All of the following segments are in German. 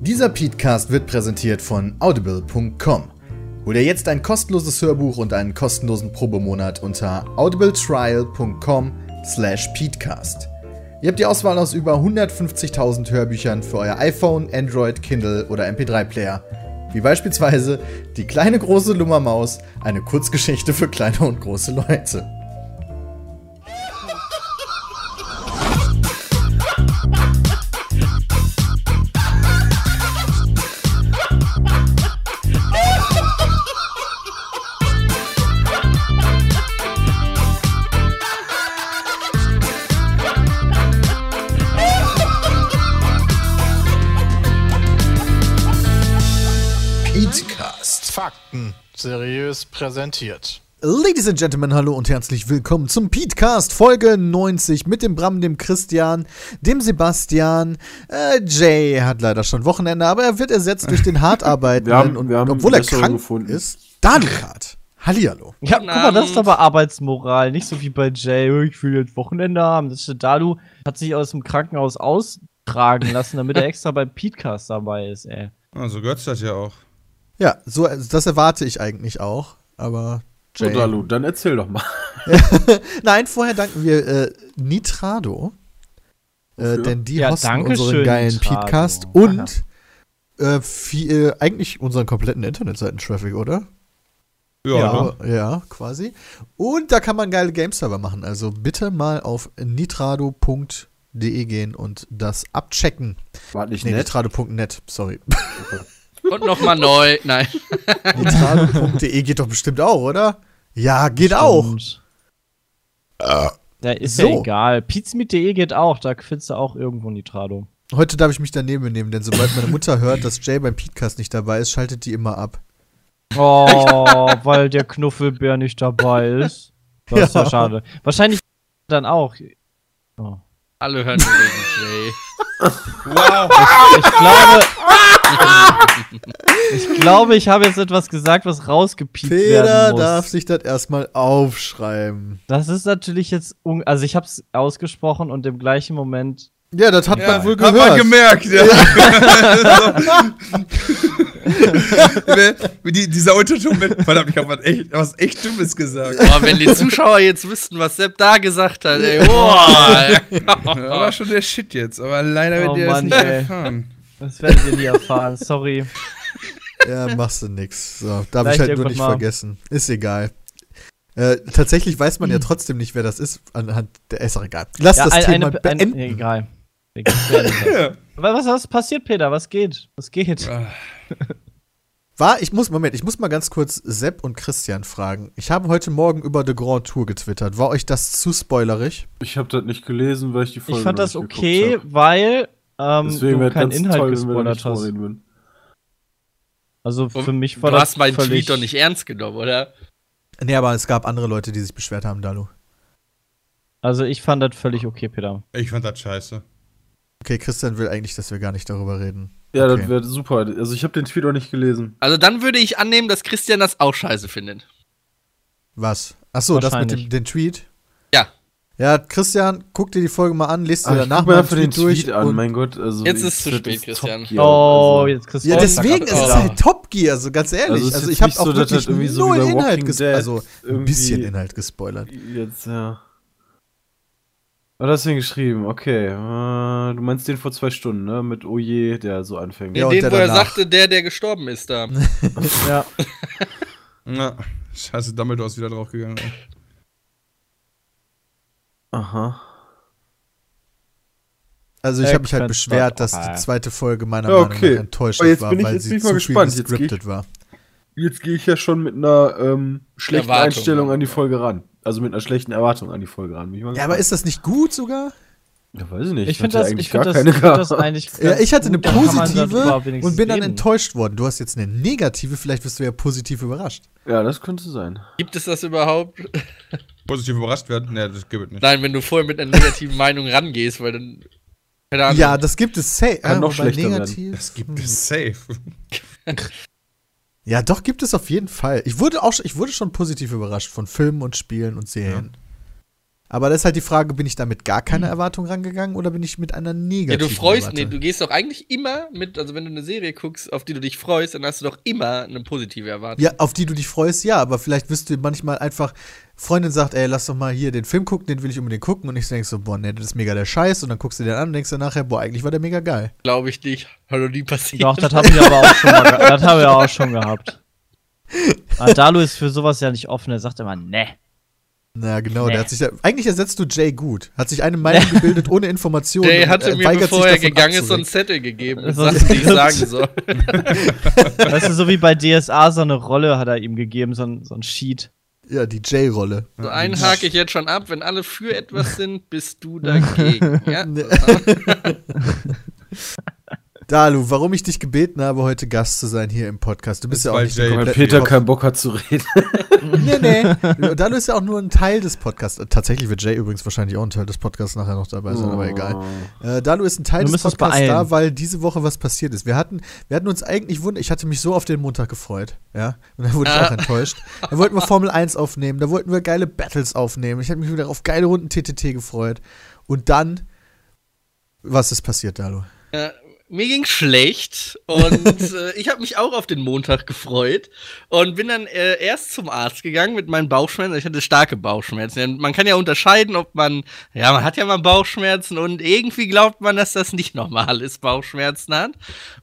Dieser Podcast wird präsentiert von audible.com. Hol dir jetzt ein kostenloses Hörbuch und einen kostenlosen Probemonat unter audibletrial.com slash peatcast. Ihr habt die Auswahl aus über 150.000 Hörbüchern für euer iPhone, Android, Kindle oder MP3-Player. Wie beispielsweise Die kleine große Lummermaus, eine Kurzgeschichte für kleine und große Leute. Seriös präsentiert. Ladies and Gentlemen, hallo und herzlich willkommen zum Petecast Folge 90 mit dem Bram, dem Christian, dem Sebastian. Äh, Jay hat leider schon Wochenende, aber er wird ersetzt durch den Hartarbeitenden. Wir haben- und wir haben obwohl er krank gefunden. ist, Danukat. Hallihallo. Ja, guck mal, das ist aber Arbeitsmoral. Nicht so wie bei Jay, oh, ich will jetzt Wochenende haben. Das ist der Dalu, hat sich aus dem Krankenhaus austragen lassen, damit er extra beim Petecast dabei ist, ey. Also Götz das ja auch. Ja, so, das erwarte ich eigentlich auch, aber Jay. Dalu, dann erzähl doch mal. Nein, vorher danken wir äh, Nitrado. Äh, denn die Ja, hosten unseren schön, geilen Nitrado. Podcast und äh, viel, eigentlich unseren kompletten Internetseiten-Traffic, oder? Ja, ja, ja, quasi. Und da kann man geile Game-Server machen. Also bitte mal auf nitrado.de gehen und das abchecken. War nicht Nee, nitrado.net, sorry. Und nochmal neu. Nein. nitrado.de geht doch bestimmt auch, oder? Ja, geht auch. Stimmt. Da ist So. ja egal. Pizmeet.de geht auch, da findest du auch irgendwo Nitrado. Heute darf ich mich daneben benehmen, denn sobald meine Mutter hört, dass Jay beim Podcast nicht dabei ist, schaltet die immer ab. Oh, weil der Knuffelbär nicht dabei ist. Das ist ja, Ja. schade. Wahrscheinlich dann auch. Oh. Alle hören nur wegen Jay. Ich glaube. ich glaube, ich habe jetzt etwas gesagt, was rausgepiept Peter werden muss. darf sich das erstmal aufschreiben. Das ist natürlich jetzt, also ich habe es ausgesprochen und im gleichen Moment. Ja, das hat man wohl Hat gehört. man gemerkt, ja. Die, dieser Unterton mit, verdammt, ich hab was echt, was echt Dummes gesagt. Boah, wenn die Zuschauer jetzt wüssten, was Sepp da gesagt hat, ey. Boah. Das war schon der Shit jetzt, aber leider wird Oh ihr das nicht ey. erfahren. Das werdet ihr nie erfahren, sorry. Ja, machst du nix. So, darf Vielleicht ich halt nur nicht mal. vergessen. Ist egal. Äh, tatsächlich weiß man ja trotzdem nicht, wer das ist, anhand der. Ist doch egal. Lass das ein- Thema eine, ein, beenden. egal. Egal. Aber was, was passiert, Peter? Was geht? Was geht? Ah, War, ich muss, Moment, ich muss mal ganz kurz Sepp und Christian fragen. Ich habe heute Morgen über The Grand Tour getwittert. War euch das zu spoilerig? Ich habe das nicht gelesen, weil ich die Folge Ich fand noch das nicht okay, weil ähm, Deswegen du keinen Inhalt toll, gespoilert hast. Also für mich war Du das hast meinen völlig, Tweet doch nicht ernst genommen, oder? Nee, aber es gab andere Leute, die sich beschwert haben, Dalu. Also ich fand das völlig okay, Peter. ich fand das scheiße. Okay, Christian will eigentlich, dass wir gar nicht darüber reden. Ja, Okay. das wäre super. Also ich habe den Tweet auch nicht gelesen. Also dann würde ich annehmen, dass Christian das auch scheiße findet. Was? Achso, das mit dem den Tweet? Ja. Ja, Christian, guck dir die Folge mal an, lest dir Ah, danach mal einfach den Tweet an, mein Gott. Also Jetzt ist zu das spät, Christian. Gear, Oh, also. jetzt kriegst du Ja, auch deswegen, Sack es ist halt Top Gear, also ganz ehrlich. Also Also, es ist ich habe auch so, dass wirklich so wie null Inhalt gespoilert. Also ein bisschen Inhalt gespoilert. Jetzt, ja. Was hast du denn geschrieben? Okay. Äh, du meinst den vor zwei Stunden, ne? Mit Oje, der so anfängt. Ja, und den, der wo er danach. sagte, der, der gestorben ist da. Ja. Ja, scheiße, Dumbledore ist wieder draufgegangen. ey. Aha. Also ich habe mich halt beschwert, dass die zweite Folge meiner Ja, Meinung okay. nach enttäuschend jetzt war, bin ich- weil jetzt sie bin ich mal zu gespannt. viel Jetzt gescriptet war. Jetzt gehe ich ja schon mit einer ähm, schlechten Erwartung, Einstellung ja. an die Folge ran. Also mit einer schlechten Erwartung an die Folge ran. Ja, aber ist das nicht gut sogar? Ja, weiß ich nicht. Ich finde hatte das, eigentlich ich find das, keine ich find das eigentlich Ja, ich hatte eine positive und bin dann reden. enttäuscht worden. Du hast jetzt eine negative, vielleicht wirst du ja positiv überrascht. Ja, das könnte sein. Gibt es das überhaupt? Positiv überrascht werden? Nee, das gibt es nicht. Nein, wenn du vorher mit einer negativen Meinung rangehst, weil dann. Keine Ahnung. Ja, das gibt es safe. Kann Ah, noch schlechter werden. negativ. Das gibt Hm. es safe. Ja, doch gibt es auf jeden Fall. Ich wurde auch, ich wurde schon positiv überrascht von Filmen und Spielen und Serien. Aber das ist halt die Frage, bin ich da mit gar keiner Erwartung rangegangen oder bin ich mit einer Ja, negativen du freust, nee, du gehst doch eigentlich immer mit, also wenn du eine Serie guckst, auf die du dich freust, dann hast du doch immer eine positive Erwartung. Ja, auf die du dich freust, ja, aber vielleicht wirst du manchmal einfach, Freundin sagt, ey, lass doch mal hier den Film gucken, den will ich unbedingt gucken und ich denk so, boah, nee, das ist mega der Scheiß und dann guckst du den an und denkst dann nachher, boah, eigentlich war der mega geil. Glaube ich nicht. Hat noch nie passiert. Doch, das haben wir aber auch schon mal Das haben wir auch schon gehabt. Aber Dalu ist für sowas ja nicht offen. Er sagt immer, ne. Na genau, Nee. der hat sich da, eigentlich ersetzt du Jay gut, hat sich eine Meinung gebildet ohne Informationen. Und, hatte äh, mir, bevor er gegangen ist, so einen. Zettel gegeben Sachen, die ich so- sagen soll. Weißt du, so wie bei DSA so eine Rolle hat er ihm gegeben, so ein, so ein Sheet. Ja, die Jay-Rolle. So einen hake ich jetzt schon ab. Wenn alle für etwas sind, bist du dagegen. Ja? Dalu, warum ich dich gebeten habe, heute Gast zu sein hier im Podcast. Du bist Das ja auch nicht Jay. der Weil Peter keinen Bock hat zu reden. Nee, nee. Dalu ist ja auch nur ein Teil des Podcasts. Äh, Tatsächlich wird Jay übrigens wahrscheinlich auch ein Teil des Podcasts nachher noch dabei sein, aber egal. Äh, Dalu ist ein Teil Wir des müssen uns Podcasts beeilen. da, weil diese Woche was passiert ist. Wir hatten, wir hatten uns eigentlich wund ich hatte mich so auf den Montag gefreut, ja. Und dann wurde ich auch enttäuscht. Da wollten wir Formel 1 aufnehmen, da wollten wir geile Battles aufnehmen. Ich habe mich wieder auf geile Runden TTT gefreut. Und dann, was ist passiert, Dalu? Ja, mir ging's schlecht und äh, ich habe mich auch auf den Montag gefreut und bin dann äh, erst zum Arzt gegangen mit meinen Bauchschmerzen. Ich hatte starke Bauchschmerzen. Man kann ja unterscheiden, ob man, ja, man hat ja mal Bauchschmerzen und irgendwie glaubt man, dass das nicht normal ist, Bauchschmerzen hat.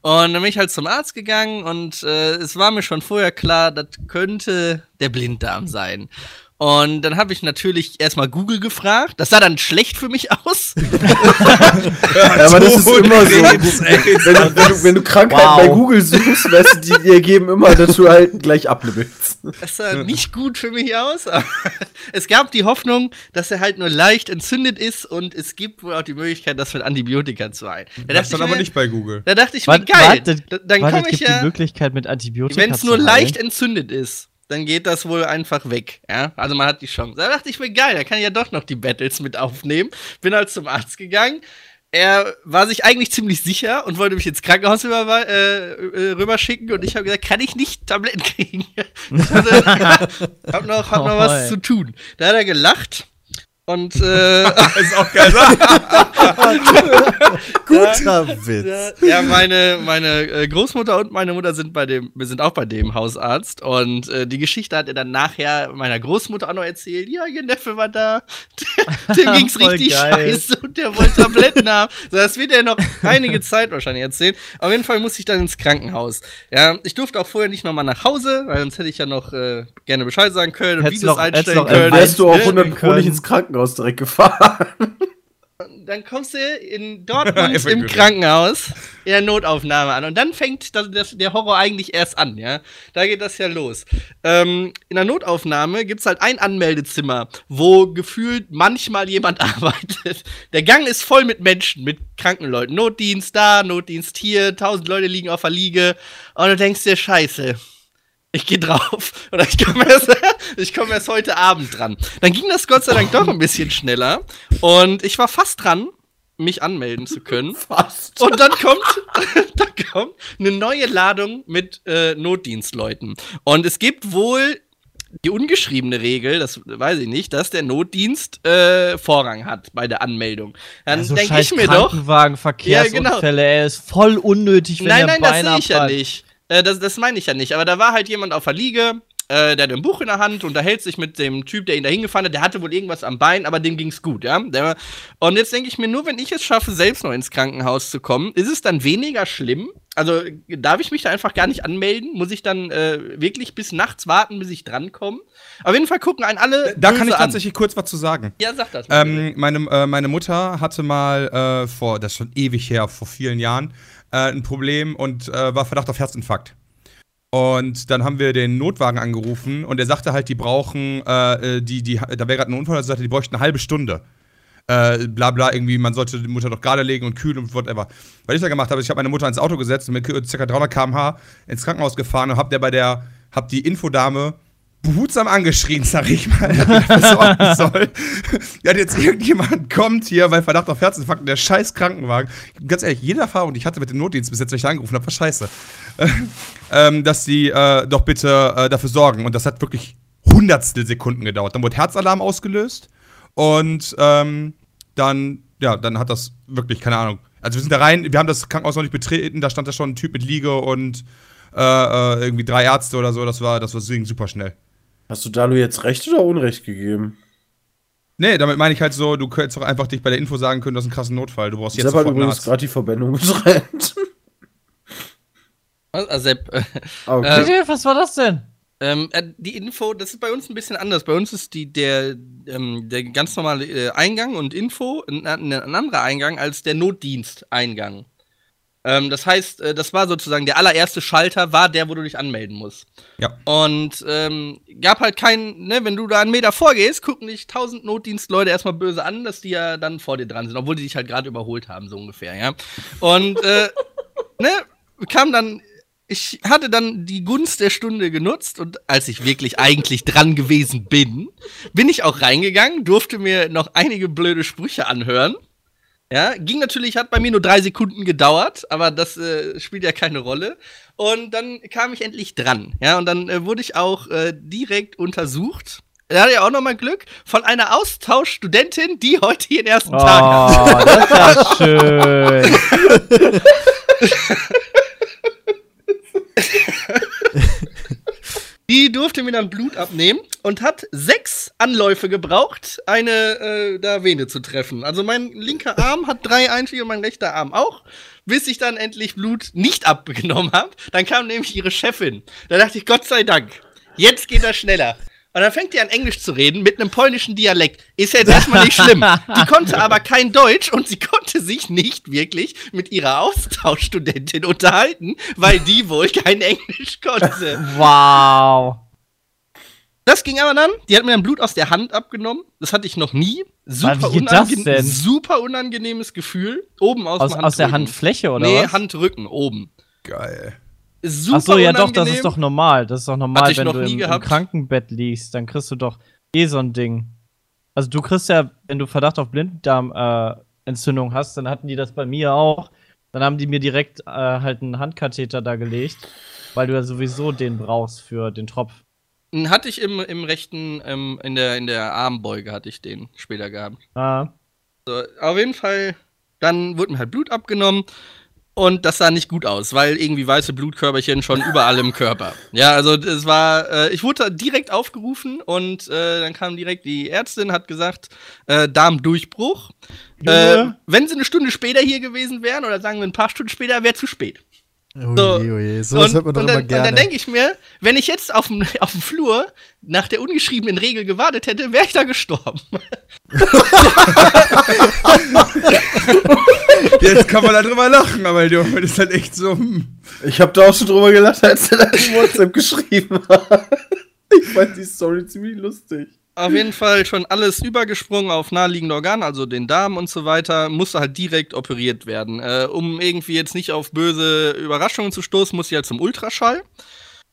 Und dann bin ich halt zum Arzt gegangen und äh, es war mir schon vorher klar, das könnte der Blinddarm sein. Und dann habe ich natürlich erstmal Google gefragt. Das sah dann schlecht für mich aus. Ja, aber das ist immer so. Wenn du, wenn du, wenn du Krankheiten Wow. bei Google suchst, weißt du, die die ergeben immer, dass du halt gleich abnibbelst. Das sah nicht gut für mich aus. Aber es gab die Hoffnung, dass er halt nur leicht entzündet ist und es gibt wohl auch die Möglichkeit, das mit Antibiotika zu heilen. Da Das dann aber mir, nicht bei Google. da dachte ich mir, Warte, geil. warte, da, dann komme ich gibt die ja, Möglichkeit mit Antibiotika wenn es nur leicht entzündet ist, dann geht das wohl einfach weg. Ja? Also man hat die Chance. Da dachte ich mir, geil, da kann ich ja doch noch die Battles mit aufnehmen. Bin halt zum Arzt gegangen. Er war sich eigentlich ziemlich sicher und wollte mich ins Krankenhaus rüber, äh, äh, rüberschicken und ich habe gesagt, kann ich nicht Tabletten kriegen? Hatte, hab noch, hab noch Oh, was zu tun. Da hat er gelacht und äh, Das ist auch geil. Guter Witz. Ja, meine, meine äh, Großmutter und meine Mutter sind bei dem, wir sind auch bei dem Hausarzt. Und äh, die Geschichte hat er dann nachher meiner Großmutter auch noch erzählt. Ja, ihr Neffe war da. Dem ging's Voll richtig geil. scheiße und der wollte Tabletten haben. So, das wird er noch einige Zeit wahrscheinlich erzählen. Auf jeden Fall musste ich dann ins Krankenhaus. Ja, ich durfte auch vorher nicht nochmal nach Hause, weil sonst hätte ich ja noch äh, gerne Bescheid sagen können und Videos noch- einstellen noch können. wärst du auch Ne? 100 Pro nicht ins Krankenhaus direkt gefahren. dann kommst du in Dortmund im. Krankenhaus in der Notaufnahme an. Und dann fängt das, das, der Horror eigentlich erst an, ja. Da geht das ja los. Ähm, in der Notaufnahme gibt's halt ein Anmeldezimmer, wo gefühlt manchmal jemand arbeitet. Der Gang ist voll mit Menschen, mit kranken Leuten. Notdienst da, Notdienst hier, tausend Leute liegen auf der Liege. Und du denkst dir, scheiße. Ich gehe drauf. Oder ich komme erst, ich komm erst heute Abend dran. Dann ging das Gott sei Dank doch ein bisschen schneller. Und ich war fast dran, mich anmelden zu können. Fast. Und dann kommt, dann kommt eine neue Ladung mit äh, Notdienstleuten. Und es gibt wohl die ungeschriebene Regel, das weiß ich nicht, dass der Notdienst äh, Vorrang hat bei der Anmeldung. Dann Ja, so denke ich mir doch, Krankenwagen, Verkehrsunfälle, er ist voll unnötig, wenn Nein, nein, das sehe ich ja nicht. Äh, das das meine ich ja nicht. Aber da war halt jemand auf der Liege, äh, der hat ein Buch in der Hand, unterhält sich mit dem Typ, der ihn da hingefahren hat. Der hatte wohl irgendwas am Bein, aber dem ging's gut, ja. Der, und jetzt denke ich mir, nur wenn ich es schaffe, selbst noch ins Krankenhaus zu kommen, ist es dann weniger schlimm? Also darf ich mich da einfach gar nicht anmelden? Muss ich dann äh, wirklich bis nachts warten, bis ich drankomme? Auf jeden Fall gucken einen alle. Da böse kann ich an. tatsächlich kurz was zu sagen. Ja, sag das. mal. Ähm, meine, äh, meine Mutter hatte mal äh, vor, das ist schon ewig her, vor vielen Jahren, äh, ein Problem und äh, war Verdacht auf Herzinfarkt. Und dann haben wir den Notwagen angerufen und er sagte halt, die brauchen, äh, äh, die, die, da wäre gerade ein Unfall, er sagte, die bräuchten eine halbe Stunde. Äh, bla bla, irgendwie, man sollte die Mutter doch gerade legen und kühlen und whatever. Was ich da gemacht habe, ich habe meine Mutter ins Auto gesetzt und mit ca. 300 km/h ins Krankenhaus gefahren und hab der bei der, hab die Infodame behutsam angeschrien, sag ich mal, dass die dafür sorgen soll. Ja, jetzt irgendjemand kommt hier, weil Verdacht auf Herzinfarkt und der scheiß Krankenwagen. Ganz ehrlich, jede Erfahrung, die ich hatte mit dem Notdienst bis jetzt, wenn ich da angerufen habe, war scheiße. ähm, dass die äh, doch bitte äh, dafür sorgen. Und das hat wirklich hundertstel Sekunden gedauert. Dann wurde Herzalarm ausgelöst Und ähm, dann, ja, dann hat das wirklich, keine Ahnung. Also wir sind da rein, wir haben das Krankenhaus noch nicht betreten, da stand da schon ein Typ mit Liege und äh, äh, irgendwie drei Ärzte oder so. Das war, das war super schnell. Hast du Dalu jetzt Recht oder Unrecht gegeben? Nee, damit meine ich halt so, du könntest doch einfach dich bei der Info sagen können, du hast einen krassen Notfall. Du brauchst jetzt Sepp hat übrigens gerade die Verbindung getrennt. Also, Sepp, äh, Ah, okay. Äh, was war das denn? Ähm, äh, die Info, das ist bei uns ein bisschen anders. Bei uns ist die, der, ähm, der ganz normale äh, Eingang und Info ein, ein, ein anderer Eingang als der Notdiensteingang. Ähm, das heißt, äh, das war sozusagen der allererste Schalter, war der, wo du dich anmelden musst. Ja. Und ähm, gab halt keinen, ne, wenn du da einen Meter vorgehst, gucken dich tausend Notdienstleute erstmal böse an, dass die ja dann vor dir dran sind, obwohl die dich halt gerade überholt haben, so ungefähr, ja. Und, äh, ne, kam dann ich hatte dann die Gunst der Stunde genutzt und als ich wirklich eigentlich dran gewesen bin, bin ich auch reingegangen, durfte mir noch einige blöde Sprüche anhören. Ja, ging natürlich, hat bei mir nur drei Sekunden gedauert, aber das äh, spielt ja keine Rolle. Und dann kam ich endlich dran. Ja, und dann äh, wurde ich auch äh, direkt untersucht. Da hatte ich auch nochmal Glück von einer Austauschstudentin, die heute ihren ersten Tag hat. Oh, das ist ja schön. Die durfte mir dann Blut abnehmen und hat sechs Anläufe gebraucht, eine äh, da Vene zu treffen. Also mein linker Arm hat drei Einstiche und mein rechter Arm auch, bis ich dann endlich Blut nicht abgenommen habe. Dann kam nämlich ihre Chefin. Da dachte ich, Gott sei Dank, jetzt geht das schneller. Und dann fängt die an Englisch zu reden mit einem polnischen Dialekt. Ist ja jetzt erstmal nicht schlimm. Die konnte aber kein Deutsch und sie konnte sich nicht wirklich mit ihrer Austauschstudentin unterhalten, weil die wohl kein Englisch konnte. Wow. Das ging aber dann. Die hat mir dann Blut aus der Hand abgenommen. Das hatte ich noch nie. Super, wie geht das unangen- denn? super unangenehmes Gefühl. Oben aus, Aus, aus der. Handfläche oder nee, was? Handrücken, oben. Geil. Super Ach so, ja doch, das unangenehm. ist doch normal. Das ist doch normal, wenn du im, im. Krankenbett liegst, dann kriegst du doch eh so ein Ding. Also du kriegst ja, wenn du Verdacht auf Blinddarmentzündung äh, hast, dann hatten die das bei mir auch. Dann haben die mir direkt äh, halt einen Handkatheter da gelegt, weil du ja sowieso den brauchst für den Tropf. Hatte ich im, im rechten, ähm, in, der, in der Armbeuge hatte ich den später gehabt. Ah. So, auf jeden Fall, dann wurde mir halt Blut abgenommen. Und das sah nicht gut aus, weil irgendwie weiße Blutkörperchen schon überall im Körper. Ja, also es war, äh, ich wurde direkt aufgerufen und äh, dann kam direkt die Ärztin, hat gesagt, äh, Darmdurchbruch. Äh, Junge. wenn sie eine Stunde später hier gewesen wären oder sagen wir ein paar Stunden später, wäre zu spät. Oje, oje. Sowas hört man doch und, immer dann, und dann gerne. denke ich mir, wenn ich jetzt auf dem, auf dem Flur nach der ungeschriebenen Regel gewartet hätte, wäre ich da gestorben. Jetzt kann man da drüber lachen, aber du, das ist halt echt so. hm. Ich habe da auch schon drüber gelacht, als er das in WhatsApp geschrieben hat. Ich fand die Story ziemlich lustig. Auf jeden Fall schon alles übergesprungen auf naheliegende Organe, also den Darm und so weiter, musste halt direkt operiert werden. Äh, um irgendwie jetzt nicht auf böse Überraschungen zu stoßen, musste ich halt zum Ultraschall.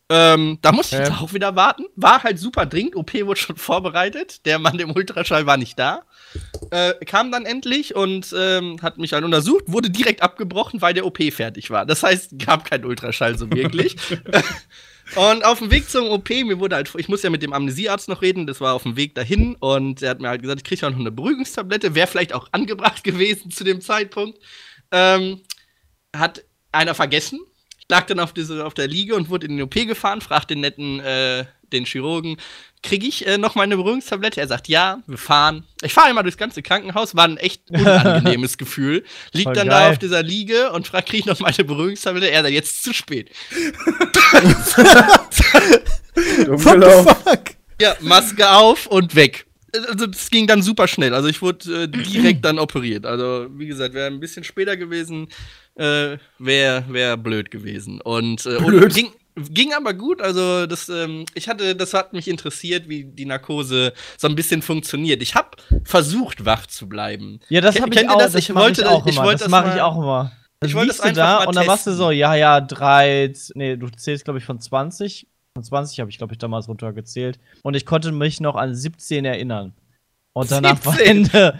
Ähm, da musste ich Okay. jetzt auch wieder warten. War halt super dringend, OP wurde schon vorbereitet. Der Mann im Ultraschall war nicht da. Äh, kam dann endlich und ähm, hat mich halt untersucht, wurde direkt abgebrochen, weil der OP fertig war. Das heißt, gab kein Ultraschall so wirklich. Und auf dem Weg zum OP, mir wurde halt, ich muss ja mit dem Amnesiearzt noch reden, das war auf dem Weg dahin und er hat mir halt gesagt, ich kriege auch noch eine Beruhigungstablette, wäre vielleicht auch angebracht gewesen zu dem Zeitpunkt. Ähm, hat einer vergessen. Lag dann auf, diese, auf der Liege und wurde in den OP gefahren, fragt den netten, äh, den Chirurgen, kriege ich äh, noch meine Beruhigungstablette? Er sagt, ja, wir fahren. Ich fahre immer durchs ganze Krankenhaus, war ein echt unangenehmes Gefühl. Liegt Voll dann geil. da auf dieser Liege und fragt, kriege ich noch meine Beruhigungstablette? Er sagt, jetzt ist zu spät. What the fuck? Ja, Maske auf und weg. Also das ging dann super schnell. Also ich wurde äh, direkt dann operiert. Also wie gesagt, wäre ein bisschen später gewesen, äh, wäre wär blöd gewesen. Und, äh, und Blöd. ging, ging aber gut. Also das, ähm, ich hatte, das hat mich interessiert, wie die Narkose so ein bisschen funktioniert. Ich habe versucht, wach zu bleiben. Ja, das habe ich auch. das? Das Ich mach wollte- ich auch ich immer. wollte das das mache ich auch immer. Ich wollte das du da einfach mal und dann machst du so, ja, ja, drei, nee, du zählst, glaube ich, von 20. Von 20 habe ich, glaube ich, damals runtergezählt. Und ich konnte mich noch an 17 erinnern. Und danach war 17? Ende.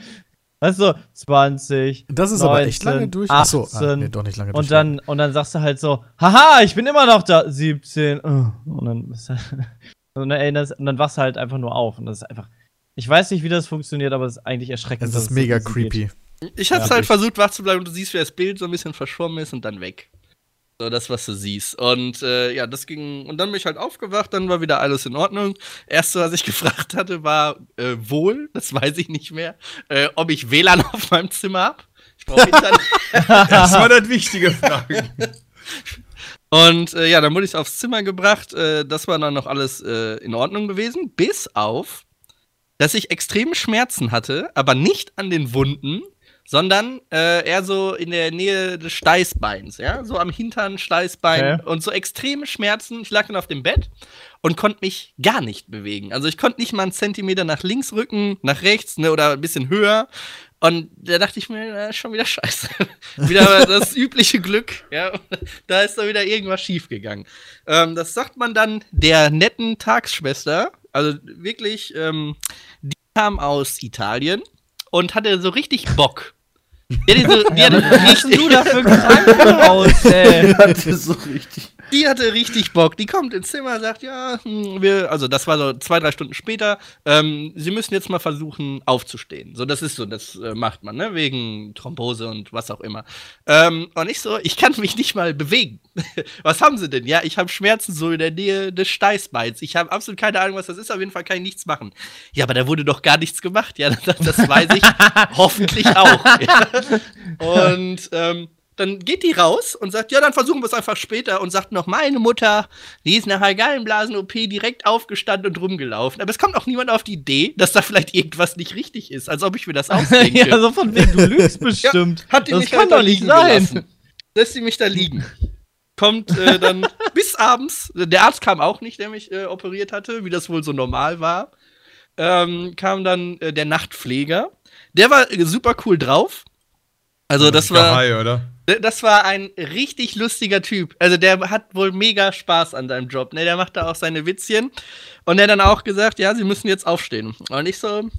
Weißt du, 20. Das ist aber echt lange 19, durch. 18, Achso, ah, nee, doch nicht lange durch. und dann, und dann sagst du halt so, haha, ich bin immer noch da, 17. uh, Und dann, bist du- und dann, erinnerst, und dann wachst du halt einfach nur auf. Und das ist einfach Ich weiß nicht, wie das funktioniert, aber es ist eigentlich erschreckend. Es dass ist mega so easy geht. creepy. Ich hab's Ja. halt versucht, wach zu bleiben und du siehst, wie das Bild so ein bisschen verschwommen ist und dann weg. So, das, was du siehst. Und äh, ja, das ging. Und dann bin ich halt aufgewacht, dann war wieder alles in Ordnung. Erste, was ich gefragt hatte, war äh, wohl, das weiß ich nicht mehr, äh, ob ich WLAN auf meinem Zimmer hab. Ich brauche Internet. Das war das wichtige Frage. Und äh, ja, dann wurde ich aufs Zimmer gebracht. Äh, das war dann noch alles äh, in Ordnung gewesen, bis auf, dass ich extreme Schmerzen hatte, aber nicht an den Wunden, sondern äh, eher so in der Nähe des Steißbeins, ja, so am hinteren Steißbein Okay. und so extreme Schmerzen. Ich lag dann auf dem Bett und konnte mich gar nicht bewegen. Also ich konnte nicht mal einen Zentimeter nach links rücken, nach rechts, ne, oder ein bisschen höher. Und da dachte ich mir, na, ist schon wieder scheiße. wieder das übliche Glück, ja. Da ist da wieder irgendwas schiefgegangen. Ähm, das sagt man dann der netten Tagsschwester. Also wirklich, ähm, die kam aus Italien und hatte so richtig Bock. Die hatte, so, die hatte richtig, du da für ein Krankenhaus, ey? hatte so richtig. die hatte richtig Bock. Die kommt ins Zimmer, sagt, ja, hm, wir, also das war so zwei, drei Stunden später, ähm, sie müssen jetzt mal versuchen aufzustehen. So, das ist so, das äh, macht man, ne, wegen Thrombose und was auch immer. Ähm, und ich so, ich kann mich nicht mal bewegen. was haben sie denn? Ja, ich habe Schmerzen so in der Nähe des Steißbeins. Ich habe absolut keine Ahnung, was das ist. Auf jeden Fall kann ich nichts machen. Ja, aber da wurde doch gar nichts gemacht. Ja, das, das weiß ich hoffentlich auch. Ja. Und ähm, dann geht die raus und sagt, ja, dann versuchen wir es einfach später und sagt noch, meine Mutter, die ist nach einer Gallenblasen-OP direkt aufgestanden und rumgelaufen. Aber es kommt auch niemand auf die Idee, dass da vielleicht irgendwas nicht richtig ist, als ob ich mir das ausdenke. ja, so von wegen, du lügst bestimmt. Hat die das mich kann halt doch nicht liegen sein. gelassen. Lässt sie mich da liegen. Kommt äh, dann bis abends, der Arzt kam auch nicht, der mich äh, operiert hatte, wie das wohl so normal war. Ähm, kam dann äh, der Nachtpfleger. Der war äh, super cool drauf. Also das war, Geil, oder? das war ein richtig lustiger Typ. Also der hat wohl mega Spaß an seinem Job. Ne, der macht da auch seine Witzchen. Und der hat dann auch gesagt, ja, sie müssen jetzt aufstehen. Und ich so,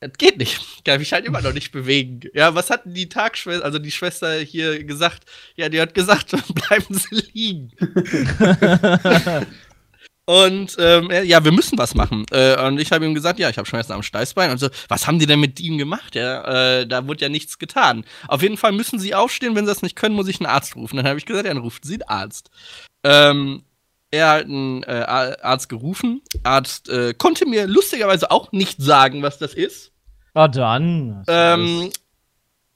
das geht nicht. Ich kann mich halt immer noch nicht bewegen. Ja, was hat die Tagschwester, also die Schwester hier gesagt? Ja, die hat gesagt, bleiben Sie liegen. Und ähm, ja, wir müssen was machen. Äh, und ich habe ihm gesagt, ja, ich habe Schmerzen am Steißbein. Und so, was haben die denn mit ihm gemacht? Ja, äh, da wurde ja nichts getan. Auf jeden Fall müssen sie aufstehen. Wenn sie das nicht können, muss ich einen Arzt rufen. Dann habe ich gesagt, ja, dann rufen sie einen Arzt. Ähm, er hat einen äh, Arzt gerufen. Arzt äh, konnte mir lustigerweise auch nicht sagen, was das ist. Ah, dann. Ähm,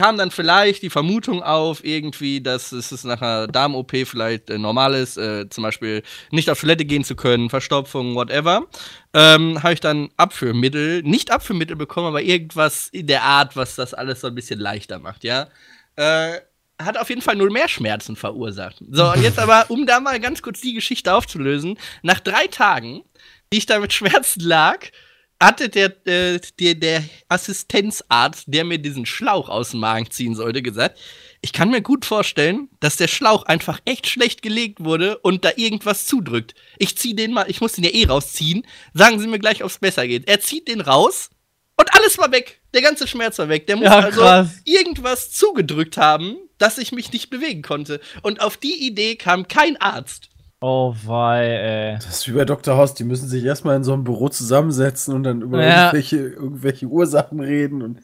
kam dann vielleicht die Vermutung auf, irgendwie, dass es nach einer Darm-OP vielleicht äh, normal ist, äh, zum Beispiel nicht auf Toilette gehen zu können, Verstopfung, whatever. Ähm, Habe ich dann Abführmittel, nicht Abführmittel bekommen, aber irgendwas in der Art, was das alles so ein bisschen leichter macht, ja. Äh, hat auf jeden Fall nur mehr Schmerzen verursacht. So, und jetzt aber, um da mal ganz kurz die Geschichte aufzulösen, nach drei Tagen, die ich da mit Schmerzen lag, hatte der, äh, der, der Assistenzarzt, der mir diesen Schlauch aus dem Magen ziehen sollte, gesagt, ich kann mir gut vorstellen, dass der Schlauch einfach echt schlecht gelegt wurde und da irgendwas zudrückt. Ich zieh den mal, ich muss den ja eh rausziehen. Sagen Sie mir gleich, ob es besser geht. Er zieht den raus und alles war weg. Der ganze Schmerz war weg. Der muss Ja, also irgendwas zugedrückt haben, dass ich mich nicht bewegen konnte. Und auf die Idee kam kein Arzt. Oh, wei, ey. Das ist wie bei Dr. House, die müssen sich erstmal in so einem Büro zusammensetzen und dann über Ja. irgendwelche, irgendwelche Ursachen reden und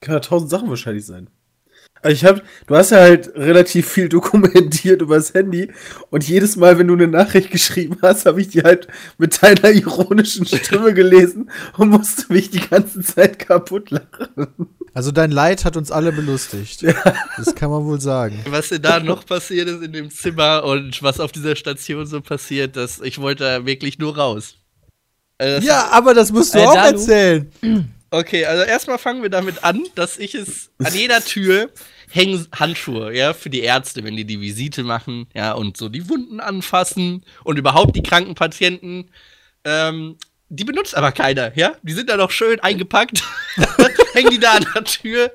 kann ja tausend Sachen wahrscheinlich sein. Also ich hab, du hast ja halt relativ viel dokumentiert übers Handy und jedes Mal, wenn du eine Nachricht geschrieben hast, habe ich die halt mit deiner ironischen Stimme gelesen und musste mich die ganze Zeit kaputt lachen. Also dein Leid hat uns alle belustigt. Das kann man wohl sagen. Was denn da noch passiert ist in dem Zimmer und was auf dieser Station so passiert, dass ich wollte da wirklich nur raus. Also Ja, aber das musst du Äh, auch erzählen. Okay, also erstmal fangen wir damit an, dass ich es an jeder Tür hängen Handschuhe, ja, für die Ärzte, wenn die die Visite machen, ja, und so die Wunden anfassen und überhaupt die kranken Patienten. Ähm, die benutzt aber keiner, ja? Die sind da noch schön eingepackt, hängen die da an der Tür.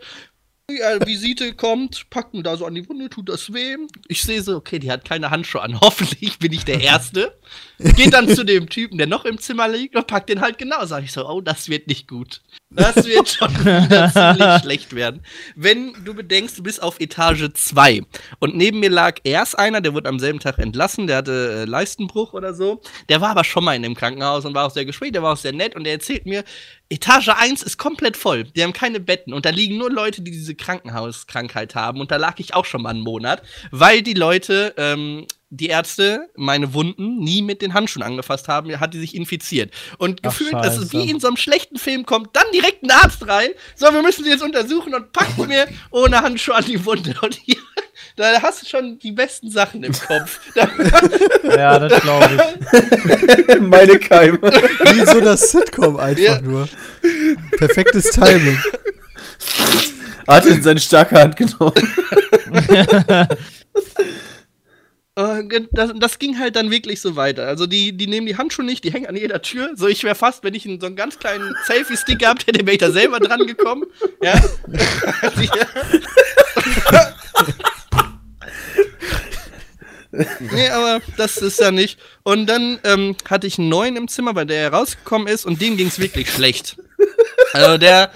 Ja, Visite kommt, packen da so an die Wunde, tut das weh. Ich sehe so, okay, die hat keine Handschuhe an. Hoffentlich bin ich der Erste. Geht dann zu dem Typen, der noch im Zimmer liegt und packt den halt genau. Sag ich so, oh, das wird nicht gut. Das wird schon ziemlich schlecht werden. Wenn du bedenkst, du bist auf Etage 2 und neben mir lag erst einer, der wurde am selben Tag entlassen, der hatte äh, Leistenbruch oder so. Der war aber schon mal in dem Krankenhaus und war auch sehr gesprächig, der war auch sehr nett und der erzählt mir, Etage 1 ist komplett voll. Die haben keine Betten und da liegen nur Leute, die diese Krankenhauskrankheit haben und da lag ich auch schon mal einen Monat, weil die Leute ähm, die Ärzte meine Wunden nie mit den Handschuhen angefasst haben, hat die sich infiziert. Und Ach, gefühlt, dass es wie in so einem schlechten Film kommt, dann direkt ein Arzt rein. So, wir müssen sie jetzt untersuchen und packt mir ohne Handschuhe an die Wunde. Und hier, da hast du schon die besten Sachen im Kopf. Ja, das glaube ich. Meine Keime. Wie so das Sitcom einfach Ja. nur. Perfektes Timing. Hat ihn in seine starke Hand genommen. äh, das, das ging halt dann wirklich so weiter. Also die, die nehmen die Handschuhe nicht, die hängen an jeder Tür. So, ich wäre fast, wenn ich einen, so einen ganz kleinen Selfie-Stick gehabt hätte, wäre ich da selber dran gekommen. Ja. Nee, aber das ist ja nicht. Und dann ähm, hatte ich einen neuen im Zimmer, bei der er rausgekommen ist und dem ging es wirklich schlecht. Also der,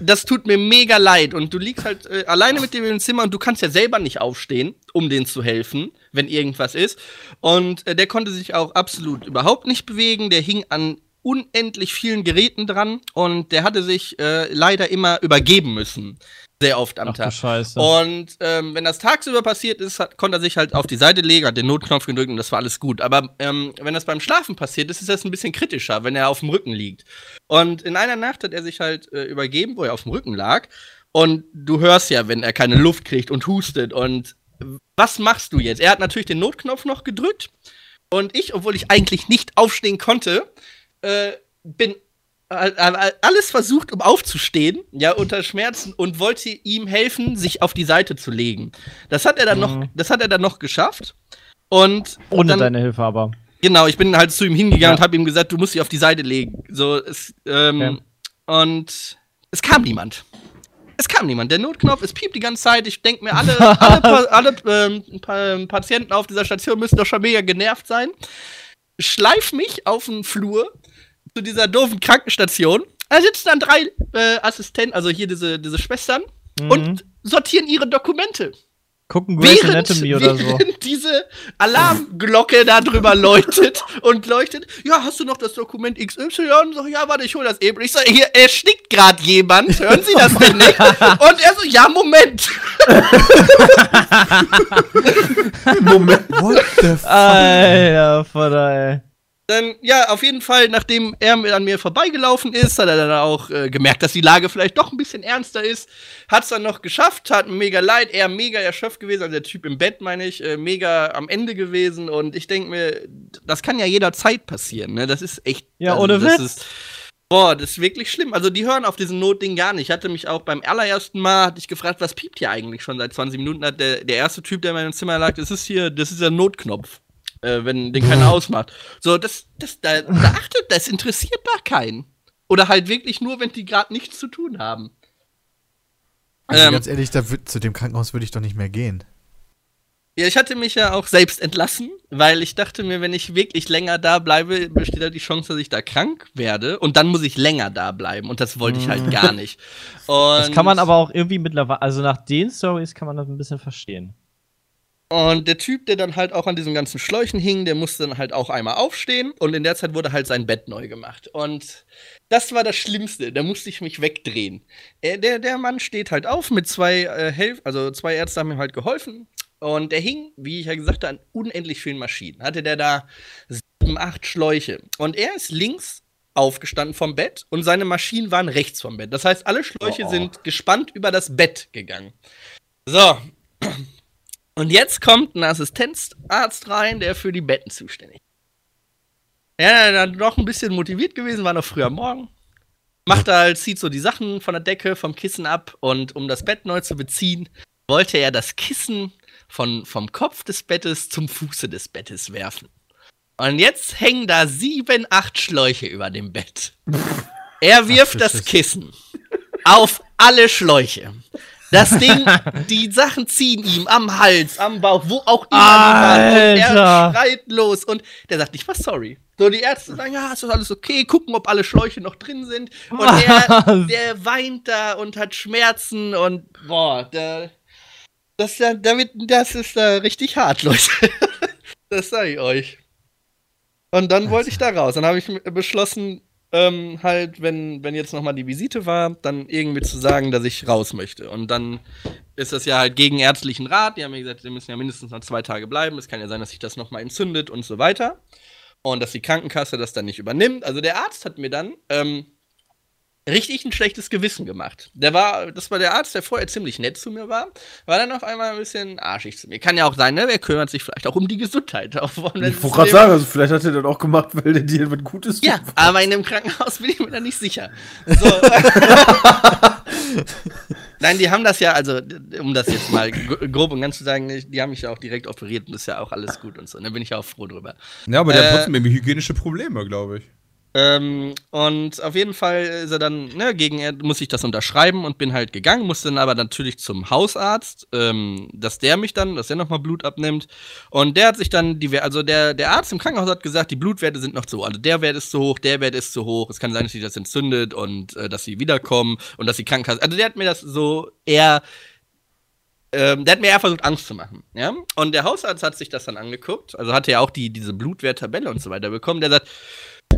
das tut mir mega leid. Und du liegst halt äh, alleine mit dem im Zimmer und du kannst ja selber nicht aufstehen, um denen zu helfen, wenn irgendwas ist. Und äh, der konnte sich auch absolut überhaupt nicht bewegen. Der hing an unendlich vielen Geräten dran und der hatte sich äh, leider immer übergeben müssen. Sehr oft am Ach Tag. Scheiße. Und ähm, wenn das tagsüber passiert ist, hat, konnte er sich halt auf die Seite legen, hat den Notknopf gedrückt und das war alles gut. Aber ähm, wenn das beim Schlafen passiert ist, ist das ein bisschen kritischer, wenn er auf dem Rücken liegt. Und in einer Nacht hat er sich halt äh, übergeben, wo er auf dem Rücken lag. Und du hörst ja, wenn er keine Luft kriegt und hustet. Und was machst du jetzt? Er hat natürlich den Notknopf noch gedrückt. Und ich, obwohl ich eigentlich nicht aufstehen konnte, äh, bin alles versucht, um aufzustehen, ja, unter Schmerzen und wollte ihm helfen, sich auf die Seite zu legen. Das hat er dann noch, Mhm. das hat er dann noch geschafft. Und Ohne dann, deine Hilfe aber. Genau, ich bin halt zu ihm hingegangen Ja. und habe ihm gesagt, du musst dich auf die Seite legen. So, es, ähm, Okay. und es kam niemand. Es kam niemand. Der Notknopf, es piept die ganze Zeit. Ich denke mir, alle, alle, alle ähm, pa Patienten auf dieser Station müssen doch schon mega genervt sein. Schleif mich auf den Flur zu dieser doofen Krankenstation. Da sitzen dann drei äh, Assistenten, also hier diese, diese Schwestern, Mhm. und sortieren ihre Dokumente. Gucken Grey's Während, Anatomy oder so. diese Alarmglocke da drüber leuchtet und leuchtet, ja, hast du noch das Dokument XY? So, ja, warte, ich hol das eben. Ich sag, hier erstickt gerade jemand, hören Sie das denn nicht? Und er so, ja, Moment. Moment. What the f Alter, Vater, ey. Dann, ja, auf jeden Fall, nachdem er an mir vorbeigelaufen ist, hat er dann auch äh, gemerkt, dass die Lage vielleicht doch ein bisschen ernster ist. Hat's dann noch geschafft, hat mir mega leid, er mega erschöpft gewesen, also der Typ im Bett, meine ich, äh, mega am Ende gewesen. Und ich denke mir, das kann ja jederzeit passieren, ne? Das ist echt. Ja, also, ohne Witz. Ist, boah, das ist wirklich schlimm. Also, die hören auf diesen Notding gar nicht. Ich hatte mich auch beim allerersten Mal, hatte ich gefragt, was piept hier eigentlich schon seit 20 Minuten? Hat der, der erste Typ, der in meinem Zimmer lag, das ist hier, das ist der Notknopf äh, wenn den keiner ausmacht. So, das, das, da, da achtet, das interessiert da keinen. Oder halt wirklich nur, wenn die gerade nichts zu tun haben. Also Ähm, ganz ehrlich, da zu dem Krankenhaus würde ich doch nicht mehr gehen. Ja, ich hatte mich ja auch selbst entlassen, weil ich dachte mir, wenn ich wirklich länger da bleibe, besteht halt die Chance, dass ich da krank werde. Und dann muss ich länger da bleiben. Und das wollte ich halt gar nicht. Und Das kann man aber auch irgendwie mittlerweile, also nach den Stories kann man das ein bisschen verstehen. Und der Typ, der dann halt auch an diesen ganzen Schläuchen hing, der musste dann halt auch einmal aufstehen und in der Zeit wurde halt sein Bett neu gemacht. Und das war das Schlimmste, da musste ich mich wegdrehen. Er, der, der Mann steht halt auf mit zwei äh, Helf also zwei Ärzte haben ihm halt geholfen. Und der hing, wie ich ja gesagt habe, an unendlich vielen Maschinen. Hatte der da sieben, acht Schläuche. Und er ist links aufgestanden vom Bett und seine Maschinen waren rechts vom Bett. Das heißt, alle Schläuche Oh. sind gespannt über das Bett gegangen. So, und jetzt kommt ein Assistenzarzt rein, der für die Betten zuständig ist. Ja, dann noch ein bisschen motiviert gewesen, war noch früh am Morgen. Macht halt, zieht so die Sachen von der Decke, vom Kissen ab und um das Bett neu zu beziehen, wollte er das Kissen von, vom Kopf des Bettes zum Fuße des Bettes werfen. Und jetzt hängen da sieben, acht Schläuche über dem Bett. Er wirft du das. Kissen auf alle Schläuche. Das Ding, die Sachen ziehen ihm am Hals, am Bauch, wo auch immer. Und er schreit los und der sagt nicht mal sorry. So, die Ärzte sagen, ja, ist das alles okay, gucken, ob alle Schläuche noch drin sind. Und der, Was? der weint da und hat Schmerzen und boah, der, das, damit, das ist da richtig hart, Leute. das sage ich euch. Und dann wollte ich da raus. Dann habe ich beschlossen, ähm, halt, wenn, wenn jetzt nochmal die Visite war, dann irgendwie zu sagen, dass ich raus möchte. Und dann ist das ja halt gegen ärztlichen Rat. Die haben mir gesagt, wir müssen ja mindestens noch zwei Tage bleiben. Es kann ja sein, dass sich das nochmal entzündet und so weiter. Und dass die Krankenkasse das dann nicht übernimmt. Also der Arzt hat mir dann ähm, richtig ein schlechtes Gewissen gemacht. Der war, das war der Arzt, der vorher ziemlich nett zu mir war, war dann auf einmal ein bisschen arschig zu mir. Kann ja auch sein, ne? Wer kümmert sich vielleicht auch um die Gesundheit? Auch von Ich wollte gerade sagen, also vielleicht hat er das auch gemacht, weil der dir was Gutes Ja, tut. aber in dem Krankenhaus bin ich mir da nicht sicher. So. Nein, die haben das ja, also, um das jetzt mal gro- grob und ganz zu sagen, die haben mich ja auch direkt operiert und das ist ja auch alles gut und so. Da bin ich ja auch froh drüber. Ja, aber der Äh, hat trotzdem irgendwie hygienische Probleme, glaube ich. Ähm, und auf jeden Fall ist er dann, ne, gegen er muss ich das unterschreiben und bin halt gegangen, musste dann aber natürlich zum Hausarzt, ähm, dass der mich dann, dass der nochmal Blut abnimmt. Und der hat sich dann, die, also der, der Arzt im Krankenhaus hat gesagt, die Blutwerte sind noch zu hoch. Also der Wert ist zu hoch, der Wert ist zu hoch. Es kann sein, dass sich das entzündet und äh, dass sie wiederkommen und dass die Krankenkasse. Also der hat mir das so eher ähm, der hat mir eher versucht, Angst zu machen. Ja? Und der Hausarzt hat sich das dann angeguckt, also hatte ja auch die, diese Blutwerttabelle und so weiter bekommen. Der sagt,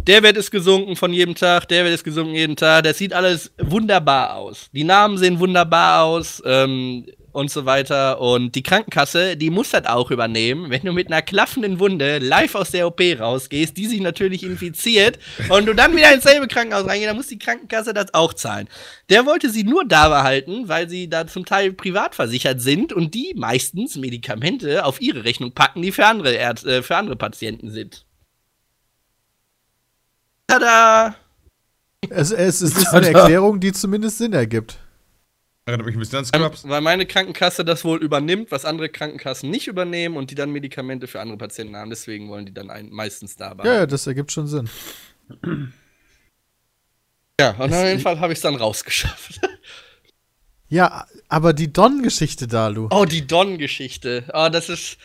der Wert ist gesunken von jedem Tag, der Wert ist gesunken jeden Tag. Das sieht alles wunderbar aus. Die Namen sehen wunderbar aus ähm, und so weiter. Und die Krankenkasse, die muss das auch übernehmen. Wenn du mit einer klaffenden Wunde live aus der OP rausgehst, die sich natürlich infiziert und du dann wieder ins selbe Krankenhaus reingehst, dann muss die Krankenkasse das auch zahlen. Der wollte sie nur da behalten, weil sie da zum Teil privat versichert sind und die meistens Medikamente auf ihre Rechnung packen, die für andere, Ärz- äh, für andere Patienten sind. Tada! Es, es, es ist eine Erklärung, die zumindest Sinn ergibt. Erinnert mich ein bisschen an Scrubs. Weil meine Krankenkasse das wohl übernimmt, was andere Krankenkassen nicht übernehmen und die dann Medikamente für andere Patienten haben. Deswegen wollen die dann ein, meistens da Ja, behalten. ja, das ergibt schon Sinn. Ja, und auf jeden Fall habe ich es dann rausgeschafft. Ja, aber die Don-Geschichte da, Lu. Oh, die Don-Geschichte. Oh, das ist.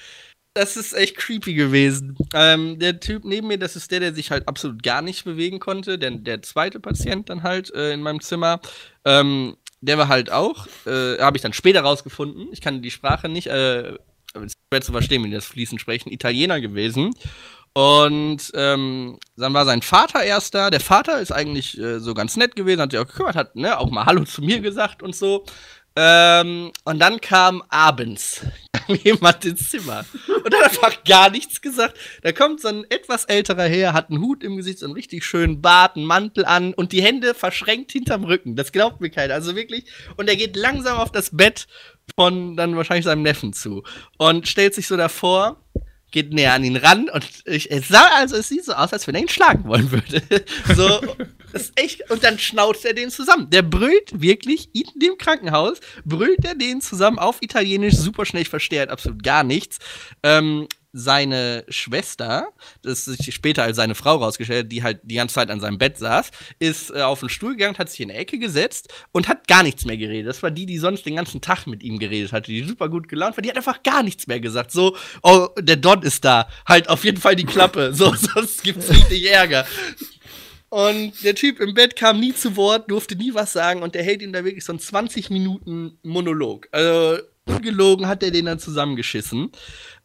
Das ist echt creepy gewesen. Ähm, der Typ neben mir, das ist der, der sich halt absolut gar nicht bewegen konnte. Der, der zweite Patient dann halt äh, in meinem Zimmer. Ähm, der war halt auch, äh, habe ich dann später rausgefunden. Ich kann die Sprache nicht, äh, schwer zu verstehen, wenn die das fließend sprechen. Italiener gewesen. Und ähm, dann war sein Vater erst da. Der Vater ist eigentlich äh, so ganz nett gewesen, hat sich auch gekümmert, hat ne, auch mal Hallo zu mir gesagt und so. Ähm, und dann kam abends jemand ins Zimmer und hat einfach gar nichts gesagt. Da kommt so ein etwas älterer her, hat einen Hut im Gesicht, so einen richtig schönen Bart, einen Mantel an und die Hände verschränkt hinterm Rücken. Das glaubt mir keiner. Also wirklich. Und er geht langsam auf das Bett von dann wahrscheinlich seinem Neffen zu und stellt sich so davor geht näher an ihn ran und ich, es sah also, es sieht so aus, als wenn er ihn schlagen wollen würde. so, ist echt, und dann schnauzt er den zusammen. Der brüllt wirklich in dem Krankenhaus, brüllt er den zusammen auf Italienisch, super schnell, ich verstehe halt absolut gar nichts. Ähm, seine Schwester, das sich später als seine Frau rausgestellt, die halt die ganze Zeit an seinem Bett saß, ist äh, auf den Stuhl gegangen, hat sich in der Ecke gesetzt und hat gar nichts mehr geredet. Das war die, die sonst den ganzen Tag mit ihm geredet hatte, die super gut gelaunt war. Die hat einfach gar nichts mehr gesagt. So, oh, der Don ist da. Halt auf jeden Fall die Klappe. So, sonst gibt's richtig Ärger. Und der Typ im Bett kam nie zu Wort, durfte nie was sagen und der hält ihm da wirklich so einen 20 Minuten Monolog. Also, ungelogen hat er den dann zusammengeschissen.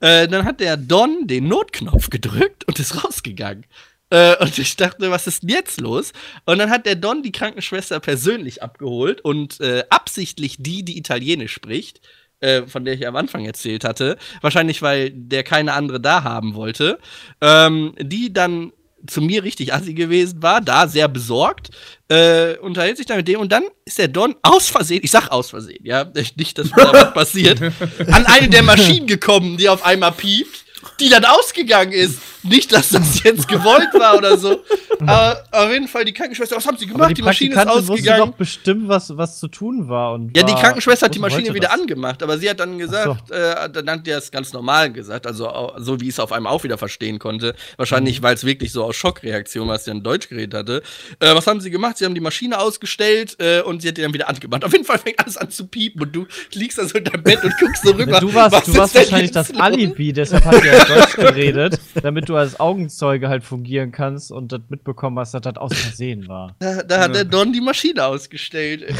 Äh, dann hat der Don den Notknopf gedrückt und ist rausgegangen. Äh, und ich dachte, was ist denn jetzt los? Und dann hat der Don die Krankenschwester persönlich abgeholt und äh, absichtlich die, die Italienisch spricht, äh, von der ich am Anfang erzählt hatte, wahrscheinlich weil der keine andere da haben wollte, ähm, die dann zu mir richtig assi gewesen war, da sehr besorgt, äh, unterhält sich dann mit dem und dann ist der Don aus Versehen, ich sag aus Versehen, ja, nicht, dass da was passiert, an eine der Maschinen gekommen, die auf einmal piept, die dann ausgegangen ist. Nicht, dass das jetzt gewollt war oder so. Aber auf jeden Fall die Krankenschwester, was haben sie gemacht? die, Die, Maschine ist Praktikantin wusste ausgegangen. doch bestimmt, was, was zu tun war. Und Ja, die war- Krankenschwester hat die Maschine wieder was. angemacht, aber sie hat dann gesagt, äh, dann hat die das ganz normal gesagt, also so wie ich es auf einmal auch wieder verstehen konnte. Wahrscheinlich, Mhm. weil es wirklich so aus Schockreaktion, was sie an Deutsch geredet hatte. Äh, was haben sie gemacht? Sie haben die Maschine ausgestellt äh, und sie hat die dann wieder angemacht. Auf jeden Fall fängt alles an zu piepen und du liegst da so in deinem Bett und guckst so rüber. Du warst, du warst wahrscheinlich das? Alibi, deshalb hat er Deutsch geredet, damit du als Augenzeuge halt fungieren kannst und das mitbekommen hast, dass das aus Versehen war. Da, da hat der Don die Maschine ausgestellt.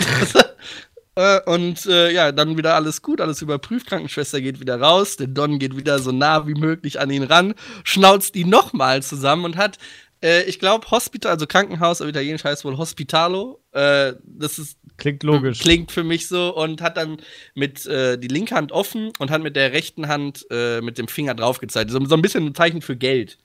Äh, Und äh, ja, dann wieder alles gut, alles überprüft. Krankenschwester geht wieder raus. Der Don geht wieder so nah wie möglich an ihn ran, schnauzt ihn nochmal zusammen und hat, äh, ich glaube, Hospital, also Krankenhaus, auf Italienisch heißt wohl Hospitalo. Äh, das ist Klingt logisch. Klingt für mich so und hat dann mit äh, die linke Hand offen und hat mit der rechten Hand äh, mit dem Finger drauf gezeigt. So, so ein bisschen ein Zeichen für Geld.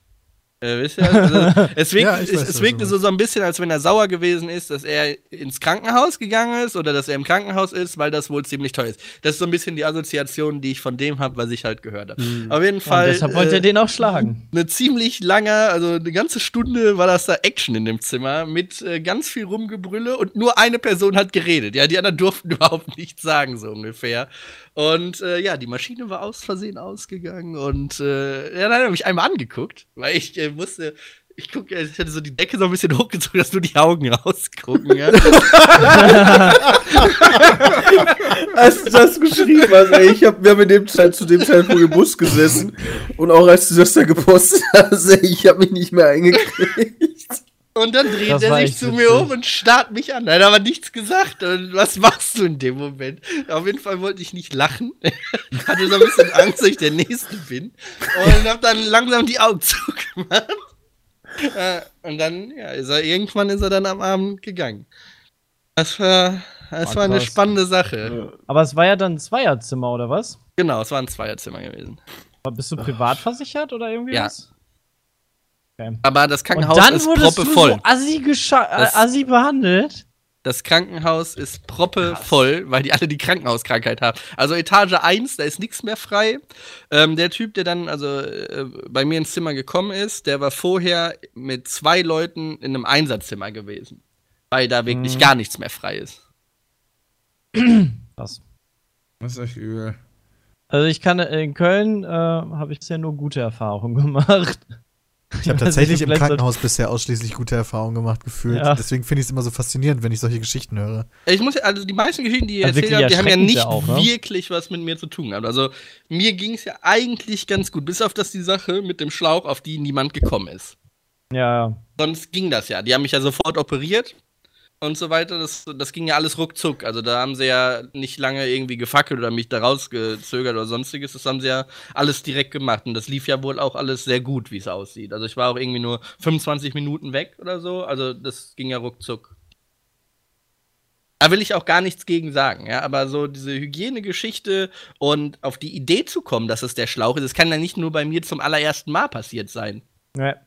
Äh, wisst ihr? Also, es wirkt, Ja, weiß, es wirkte so, so ein bisschen, als wenn er sauer gewesen ist, dass er ins Krankenhaus gegangen ist oder dass er im Krankenhaus ist, weil das wohl ziemlich teuer ist. Das ist so ein bisschen die Assoziation, die ich von dem habe, was ich halt gehört habe. Auf jeden Fall. deshalb wollte äh, er den auch schlagen. eine ziemlich lange, also eine ganze Stunde war das da Action in dem Zimmer mit äh, ganz viel Rumgebrülle und nur eine Person hat geredet. Ja, die anderen durften überhaupt nichts sagen, so ungefähr. Und äh, ja, die Maschine war aus Versehen ausgegangen und äh, ja, dann hat er mich einmal angeguckt, weil ich äh, musste. Ich gucke, ich hatte so die Decke so ein bisschen hochgezogen, dass nur die Augen rausgucken. Ja. Als du das geschrieben hast, ey, ich hab, wir haben in dem Zeit, zu dem Zeitpunkt im Bus gesessen und auch als du das da gepostet hast, ey, ich hab mich nicht mehr eingekriegt. Und dann dreht Das er sich zu witzig. mir um und starrt mich an. Er hat aber nichts gesagt. Und was machst du in dem Moment? Auf jeden Fall wollte ich nicht lachen. Hatte so ein bisschen Angst, dass ich der Nächste bin. Und hab dann langsam die Augen zugemacht. Äh, Und dann, ja, ist er, irgendwann ist er dann am Abend gegangen. Das war, das Ah, war eine spannende Sache. Aber es war ja dann ein Zweierzimmer, oder was? Genau, es war ein Zweierzimmer gewesen. Aber Bist du privat versichert oder irgendwie Ja. was? Aber das Und Krankenhaus dann ist wurdest du proppevoll. so assi, äh, Das- assi behandelt. Das Krankenhaus ist proppe voll, weil die alle die Krankenhauskrankheit haben. Also Etage 1, da ist nichts mehr frei. Ähm, der Typ, der dann also äh, bei mir ins Zimmer gekommen ist, der war vorher mit zwei Leuten in einem Einsatzzimmer gewesen. Weil da wirklich Mhm. gar nichts mehr frei ist. Krass. Das ist echt übel. Also ich kann in Köln äh, habe ich bisher nur gute Erfahrungen gemacht. Ich habe weiß tatsächlich im Krankenhaus bisher ausschließlich gute Erfahrungen gemacht gefühlt. Ja. Deswegen finde ich es immer so faszinierend, wenn ich solche Geschichten höre. Ich muss ja, also die meisten Geschichten, die ihr Also erzählt habt, die haben ja nicht auch, ne? wirklich was mit mir zu tun gehabt. Also mir ging es ja eigentlich ganz gut, bis auf das die Sache mit dem Schlauch, auf die niemand gekommen ist. Ja, Sonst ging das ja. Die haben mich ja sofort operiert und so weiter. Das, das ging ja alles ruckzuck. Also da haben sie ja nicht lange irgendwie gefackelt oder mich da rausgezögert oder sonstiges. Das haben sie ja alles direkt gemacht. Und das lief ja wohl auch alles sehr gut, wie es aussieht. Also ich war auch irgendwie nur 25 Minuten weg oder so. Also das ging ja ruckzuck. Da will ich auch gar nichts gegen sagen, ja, aber so diese Hygienegeschichte und auf die Idee zu kommen, dass es der Schlauch ist, das kann ja nicht nur bei mir zum allerersten Mal passiert sein. ne.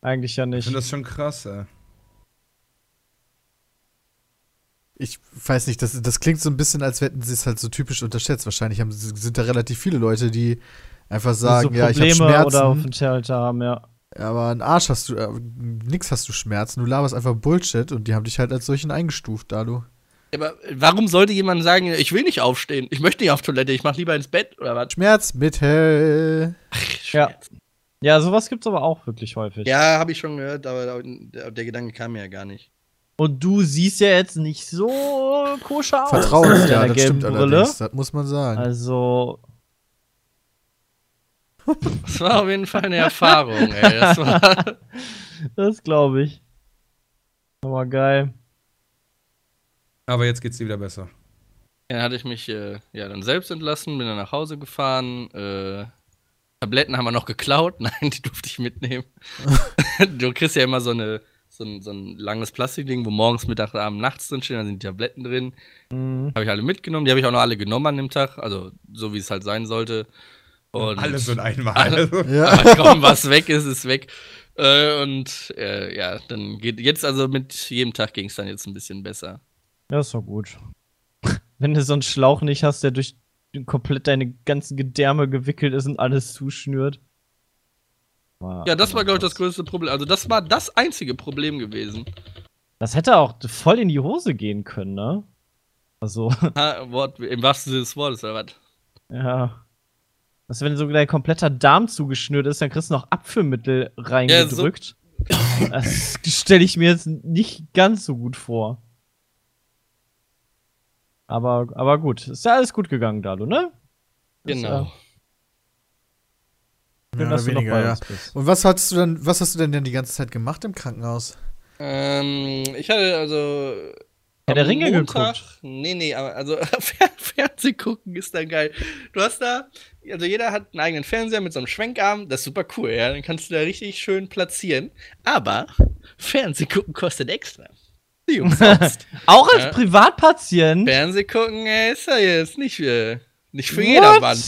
Eigentlich ja Ich nicht. finde das schon krass, ey. Ich weiß nicht, das, das klingt so ein bisschen, als hätten sie es halt so typisch unterschätzt. Wahrscheinlich haben, sind da relativ viele Leute, die einfach sagen, so ja, ich habe Probleme Schmerzen, oder auf dem Shelter haben, ja. aber einen Arsch hast du, äh, nix hast du Schmerzen, du laberst einfach Bullshit und die haben dich halt als solchen eingestuft, da du. Aber warum sollte jemand sagen, ich will nicht aufstehen, ich möchte nicht auf Toilette, ich mach lieber ins Bett oder was? Schmerzmittel. Ja. Ja, sowas gibt's aber auch wirklich häufig. Ja, habe ich schon gehört, aber der, der Gedanke kam mir ja gar nicht. Und du siehst ja jetzt nicht so koscher aus. Vertrauen, ja, das stimmt Brille. allerdings, das muss man sagen. Also, Das war auf jeden Fall eine Erfahrung, ey. Das war, das glaube ich. Aber geil. Aber jetzt geht's dir wieder besser. dann hatte ich mich äh, ja dann selbst entlassen, bin dann nach Hause gefahren. Äh, Tabletten haben wir noch geklaut. Nein, die durfte ich mitnehmen. du kriegst ja immer so, eine, so, ein, so ein langes Plastikding, wo morgens, Mittag, Abend, nachts drin stehen, da sind die Tabletten drin. Mhm. Habe ich alle mitgenommen. Die habe ich auch noch alle genommen an dem Tag. Also so wie es halt sein sollte. Und Alles und einmal. Alle- Ja. Aber komm, was weg ist, ist weg. Äh, und äh, ja, dann geht jetzt also mit jedem Tag ging es dann jetzt ein bisschen besser. Ja, ist doch gut. Wenn du so einen Schlauch nicht hast, der durch komplett deine ganzen Gedärme gewickelt ist und alles zuschnürt. Ja, das war, glaube ich, das größte Problem. Also, das war das einzige Problem gewesen. Das hätte auch voll in die Hose gehen können, ne? Also, Ha, Wort, Im wahrsten Sinne des Wortes, oder was? ja. Was, wenn so dein kompletter Darm zugeschnürt ist, dann kriegst du noch Abführmittel reingedrückt. Das stelle ich mir jetzt nicht ganz so gut vor. Aber, aber gut, ist ja alles gut gegangen, Dalu, ne? Genau. Schön, dass oder du noch weniger, bei ja. uns bist. Und was hast du denn, was hast du denn, denn die ganze Zeit gemacht im Krankenhaus? Ähm, ich hatte also. Herr der Ringe Montag- geguckt. Nee, nee, aber also Fer- Fernseh gucken ist dann geil. Du hast da, also jeder hat einen eigenen Fernseher mit so einem Schwenkarm, das ist super cool, ja. Dann kannst du da richtig schön platzieren. Aber Fernseh gucken kostet extra. Auch als Ja. Privatpatient? Fernseh gucken ist ja jetzt nicht, äh, nicht für What? jedermann.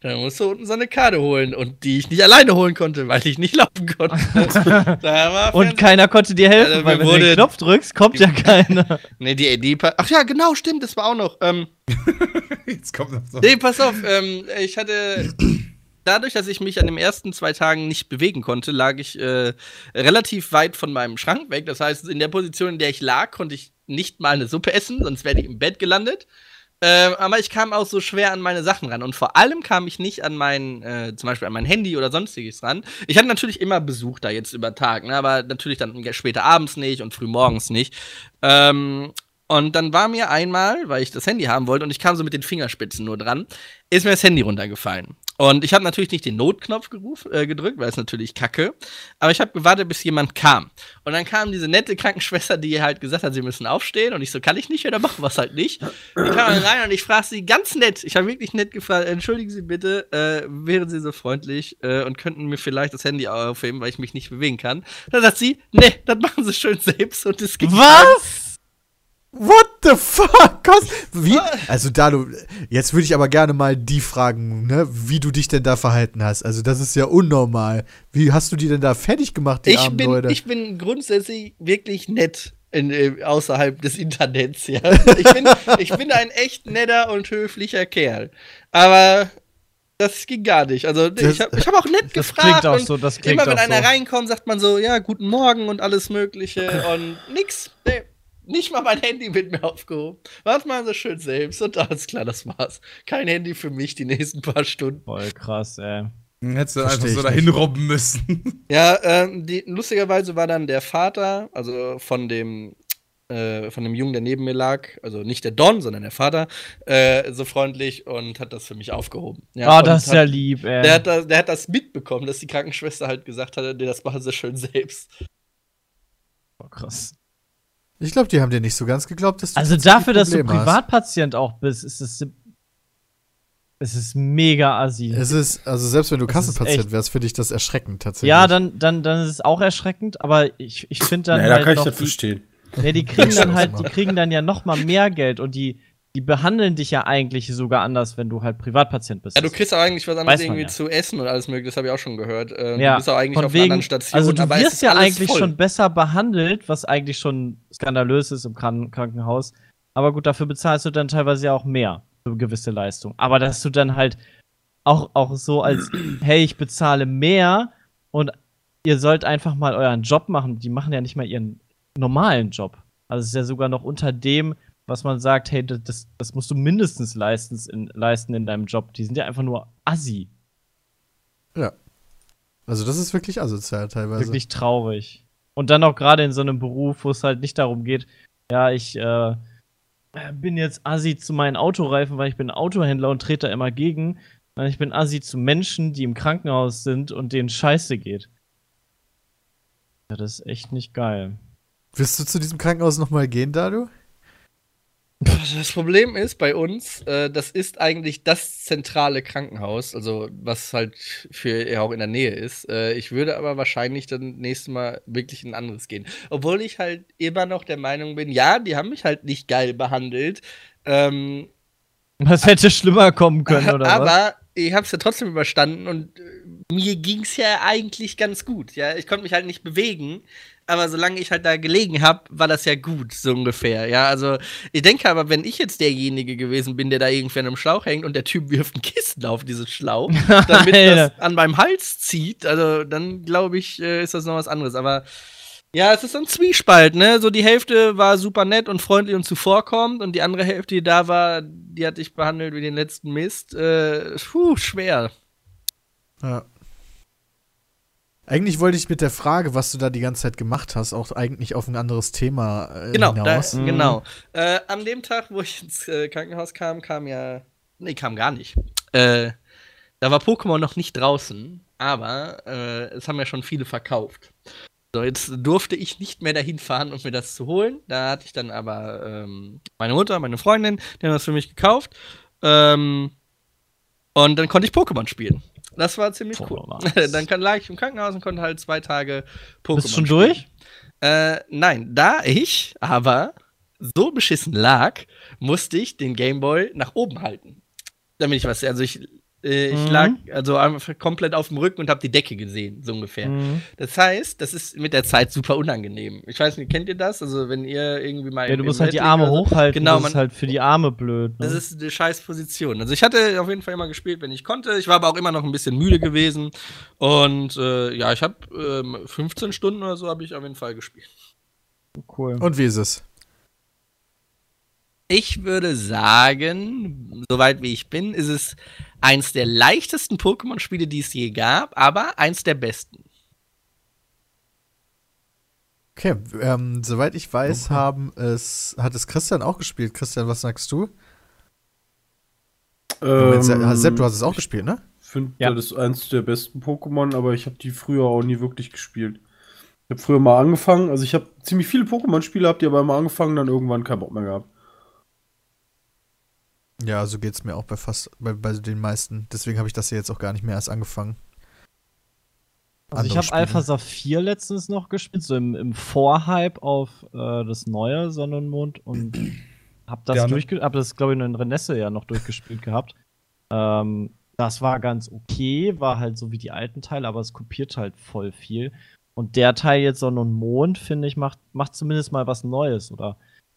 Da musst du unten so eine Karte holen und die ich nicht alleine holen konnte, weil ich nicht laufen konnte. da war Und keiner konnte dir helfen, Also, weil wenn du den Knopf drückst, kommt ja keiner. Nee, die, die, ach ja, genau, stimmt, das war auch noch. Ähm, Jetzt kommt noch so. Nee, pass auf, ähm, ich hatte. Dadurch, dass ich mich an den ersten zwei Tagen nicht bewegen konnte, lag ich äh, relativ weit von meinem Schrank weg. Das heißt, in der Position, in der ich lag, konnte ich nicht mal eine Suppe essen, sonst wäre ich im Bett gelandet. Ähm, aber ich kam auch so schwer an meine Sachen ran. Und vor allem kam ich nicht an mein, äh, zum Beispiel an mein Handy oder sonstiges ran. Ich hatte natürlich immer Besuch da jetzt über Tag, ne? aber natürlich dann später abends nicht und früh morgens nicht. Ähm, und dann war mir einmal, weil ich das Handy haben wollte und ich kam so mit den Fingerspitzen nur dran, ist mir das Handy runtergefallen. Und ich habe natürlich nicht den Notknopf geruf, äh, gedrückt, weil es natürlich kacke. Aber ich habe gewartet, bis jemand kam. Und dann kam diese nette Krankenschwester, die halt gesagt hat, sie müssen aufstehen. Und ich so, kann ich nicht, oder machen wir es halt nicht. Die kam dann rein und ich frage sie ganz nett. Ich habe wirklich nett gefragt, entschuldigen Sie bitte, äh, wären Sie so freundlich äh, und könnten mir vielleicht das Handy aufheben, weil ich mich nicht bewegen kann. Dann sagt sie, ne, das machen Sie schön selbst. Und es ging Was? What the fuck? Wie? Also da du, jetzt würde ich aber gerne mal die fragen, ne, wie du dich denn da verhalten hast. Also das ist ja unnormal. Wie hast du die denn da fertig gemacht, die ich armen bin, Leute? ich bin grundsätzlich wirklich nett in, äh, außerhalb des Internets, ja. Ich bin, ich bin ein echt netter und höflicher Kerl. Aber das ging gar nicht. Also Das- ich habe ich hab auch nett Das gefragt. klingt auch und so, das klingt immer wenn auch einer so. reinkommt, sagt man so, ja, guten Morgen und alles mögliche und nix. Nee, nicht mal mein Handy wird mir aufgehoben. Was machen sie schön selbst und alles klar, das war's. Kein Handy für mich die nächsten paar Stunden. Voll krass, ey. Hättest du Versteh einfach so dahin nicht. robben müssen. Ja, ähm, die, lustigerweise war dann der Vater, also von dem, äh, von dem Jungen, der neben mir lag, also nicht der Don, sondern der Vater, äh, so freundlich und hat das für mich aufgehoben. Ja, Ah, und das ist hat, ja lieb, ey. Der hat, das, der hat das mitbekommen, dass die Krankenschwester halt gesagt hatte, nee, das machen sie schön selbst. Voll krass. Ich glaube, die haben dir nicht so ganz geglaubt, dass du Also dafür, dass du hast. Privatpatient auch bist, ist es. Es ist mega assi. Es ist, also selbst wenn du Kassenpatient wärst, finde ich das erschreckend tatsächlich. ja, dann, dann, dann ist es auch erschreckend, aber ich, ich finde dann da halt kann ich das die, verstehen. nee, die kriegen dann halt, die kriegen dann ja noch mal mehr Geld und die, die behandeln dich ja eigentlich sogar anders, wenn du halt Privatpatient bist. Ja, du kriegst auch eigentlich was anderes irgendwie ja. zu essen und alles mögliche, das habe ich auch schon gehört. Äh, Ja, du bist auch eigentlich von auf wegen- anderen Station, Also du wirst ja eigentlich voll. schon besser behandelt, was eigentlich schon skandalös ist im Kran Krankenhaus. Aber gut, dafür bezahlst du dann teilweise ja auch mehr für gewisse Leistungen. Aber dass du dann halt auch, auch so als, hey, ich bezahle mehr und ihr sollt einfach mal euren Job machen. Die machen ja nicht mal ihren normalen Job. Also es ist ja sogar noch unter dem, was man sagt, hey, das, das musst du mindestens leisten in, leisten in deinem Job. Die sind ja einfach nur assi. Ja. Also das ist wirklich asozial teilweise. Wirklich traurig. Und dann auch gerade in so einem Beruf, wo es halt nicht darum geht, ja, ich äh, bin jetzt Assi zu meinen Autoreifen, weil ich bin Autohändler und trete da immer gegen. Sondern Ich bin Assi zu Menschen, die im Krankenhaus sind und denen scheiße geht. Ja, das ist echt nicht geil. Wirst du zu diesem Krankenhaus nochmal gehen, Dadu? Das Problem ist bei uns, äh, das ist eigentlich das zentrale Krankenhaus, also was halt für ja auch in der Nähe ist. Äh, ich würde aber wahrscheinlich dann nächstes Mal wirklich ein anderes gehen. Obwohl ich halt immer noch der Meinung bin, ja, die haben mich halt nicht geil behandelt. Ähm, Was hätte schlimmer kommen können, oder was? aber ich habe es ja trotzdem überstanden und äh, mir ging's ja eigentlich ganz gut. Ja, ich konnte mich halt nicht bewegen, aber solange ich halt da gelegen habe, war das ja gut, so ungefähr. Ja, also ich denke aber, wenn ich jetzt derjenige gewesen bin, der da irgendwie an einem Schlauch hängt und der Typ wirft einen Kisten auf dieses Schlauch, damit das an meinem Hals zieht, also dann glaube ich, äh, ist das noch was anderes. Aber ja, es ist so ein Zwiespalt, ne? So die Hälfte war super nett und freundlich und zuvorkommend und die andere Hälfte, die da war, die hat dich behandelt wie den letzten Mist. Äh, puh, schwer. Ja. Eigentlich wollte ich mit der Frage, was du da die ganze Zeit gemacht hast, auch eigentlich auf ein anderes Thema äh, Genau, da, hinaus. genau. Äh, an dem Tag, wo ich ins äh, Krankenhaus kam, kam ja. Nee, kam gar nicht. Äh, da war Pokémon noch nicht draußen, aber äh, es haben ja schon viele verkauft. So, jetzt durfte ich nicht mehr dahin fahren, um mir das zu holen. Da hatte ich dann aber ähm, meine Mutter, meine Freundin, die haben das für mich gekauft. Ähm, und dann konnte ich Pokémon spielen. Das war ziemlich cool. dann kann, lag ich im Krankenhaus und konnte halt zwei Tage Pokémon Bist du schon spielen. durch? Äh, nein, da ich aber so beschissen lag, musste ich den Gameboy nach oben halten. Damit ich was, also ich, ich Mhm. lag also einfach komplett auf dem Rücken und habe die Decke gesehen, so ungefähr. Mhm. Das heißt, das ist mit der Zeit super unangenehm. Ich weiß nicht, kennt ihr das? Also wenn ihr irgendwie mal Ja, du musst halt die Arme so. hochhalten. Genau, das man, ist halt für die Arme blöd. Ne? das ist eine scheiß Position. Also ich hatte auf jeden Fall immer gespielt, wenn ich konnte. Ich war aber auch immer noch ein bisschen müde gewesen. Und äh, ja, ich habe ähm, 15 Stunden oder so habe ich auf jeden Fall gespielt. cool. Und wie ist es? Ich würde sagen, soweit wie ich bin, ist es eins der leichtesten Pokémon-Spiele, die es je gab, aber eins der besten. Okay, ähm, soweit ich weiß, haben es, hat es Christian auch gespielt. Christian, was sagst du? Ähm, Sepp, du hast es auch gespielt, ne? Ich finde, Ja. das ist eins der besten Pokémon, aber ich habe die früher auch nie wirklich gespielt. Ich habe früher mal angefangen, also ich habe ziemlich viele Pokémon-Spiele, hab die aber immer angefangen, dann irgendwann keinen Bock mehr gehabt. Ja, so geht's mir auch bei fast, bei, bei den meisten. Deswegen habe ich das ja jetzt auch gar nicht mehr erst angefangen. Also ich habe. Alpha Saphir letztens noch gespielt, so im, im Vorhype auf äh, das neue Sonne und Mond und hab das hab das glaube ich in Renesse ja noch durchgespielt gehabt. Ähm, das war ganz okay, war halt so wie die alten Teile, aber es kopiert halt voll viel. Und der Teil jetzt Sonne und Mond, finde ich, macht, macht zumindest mal was Neues oder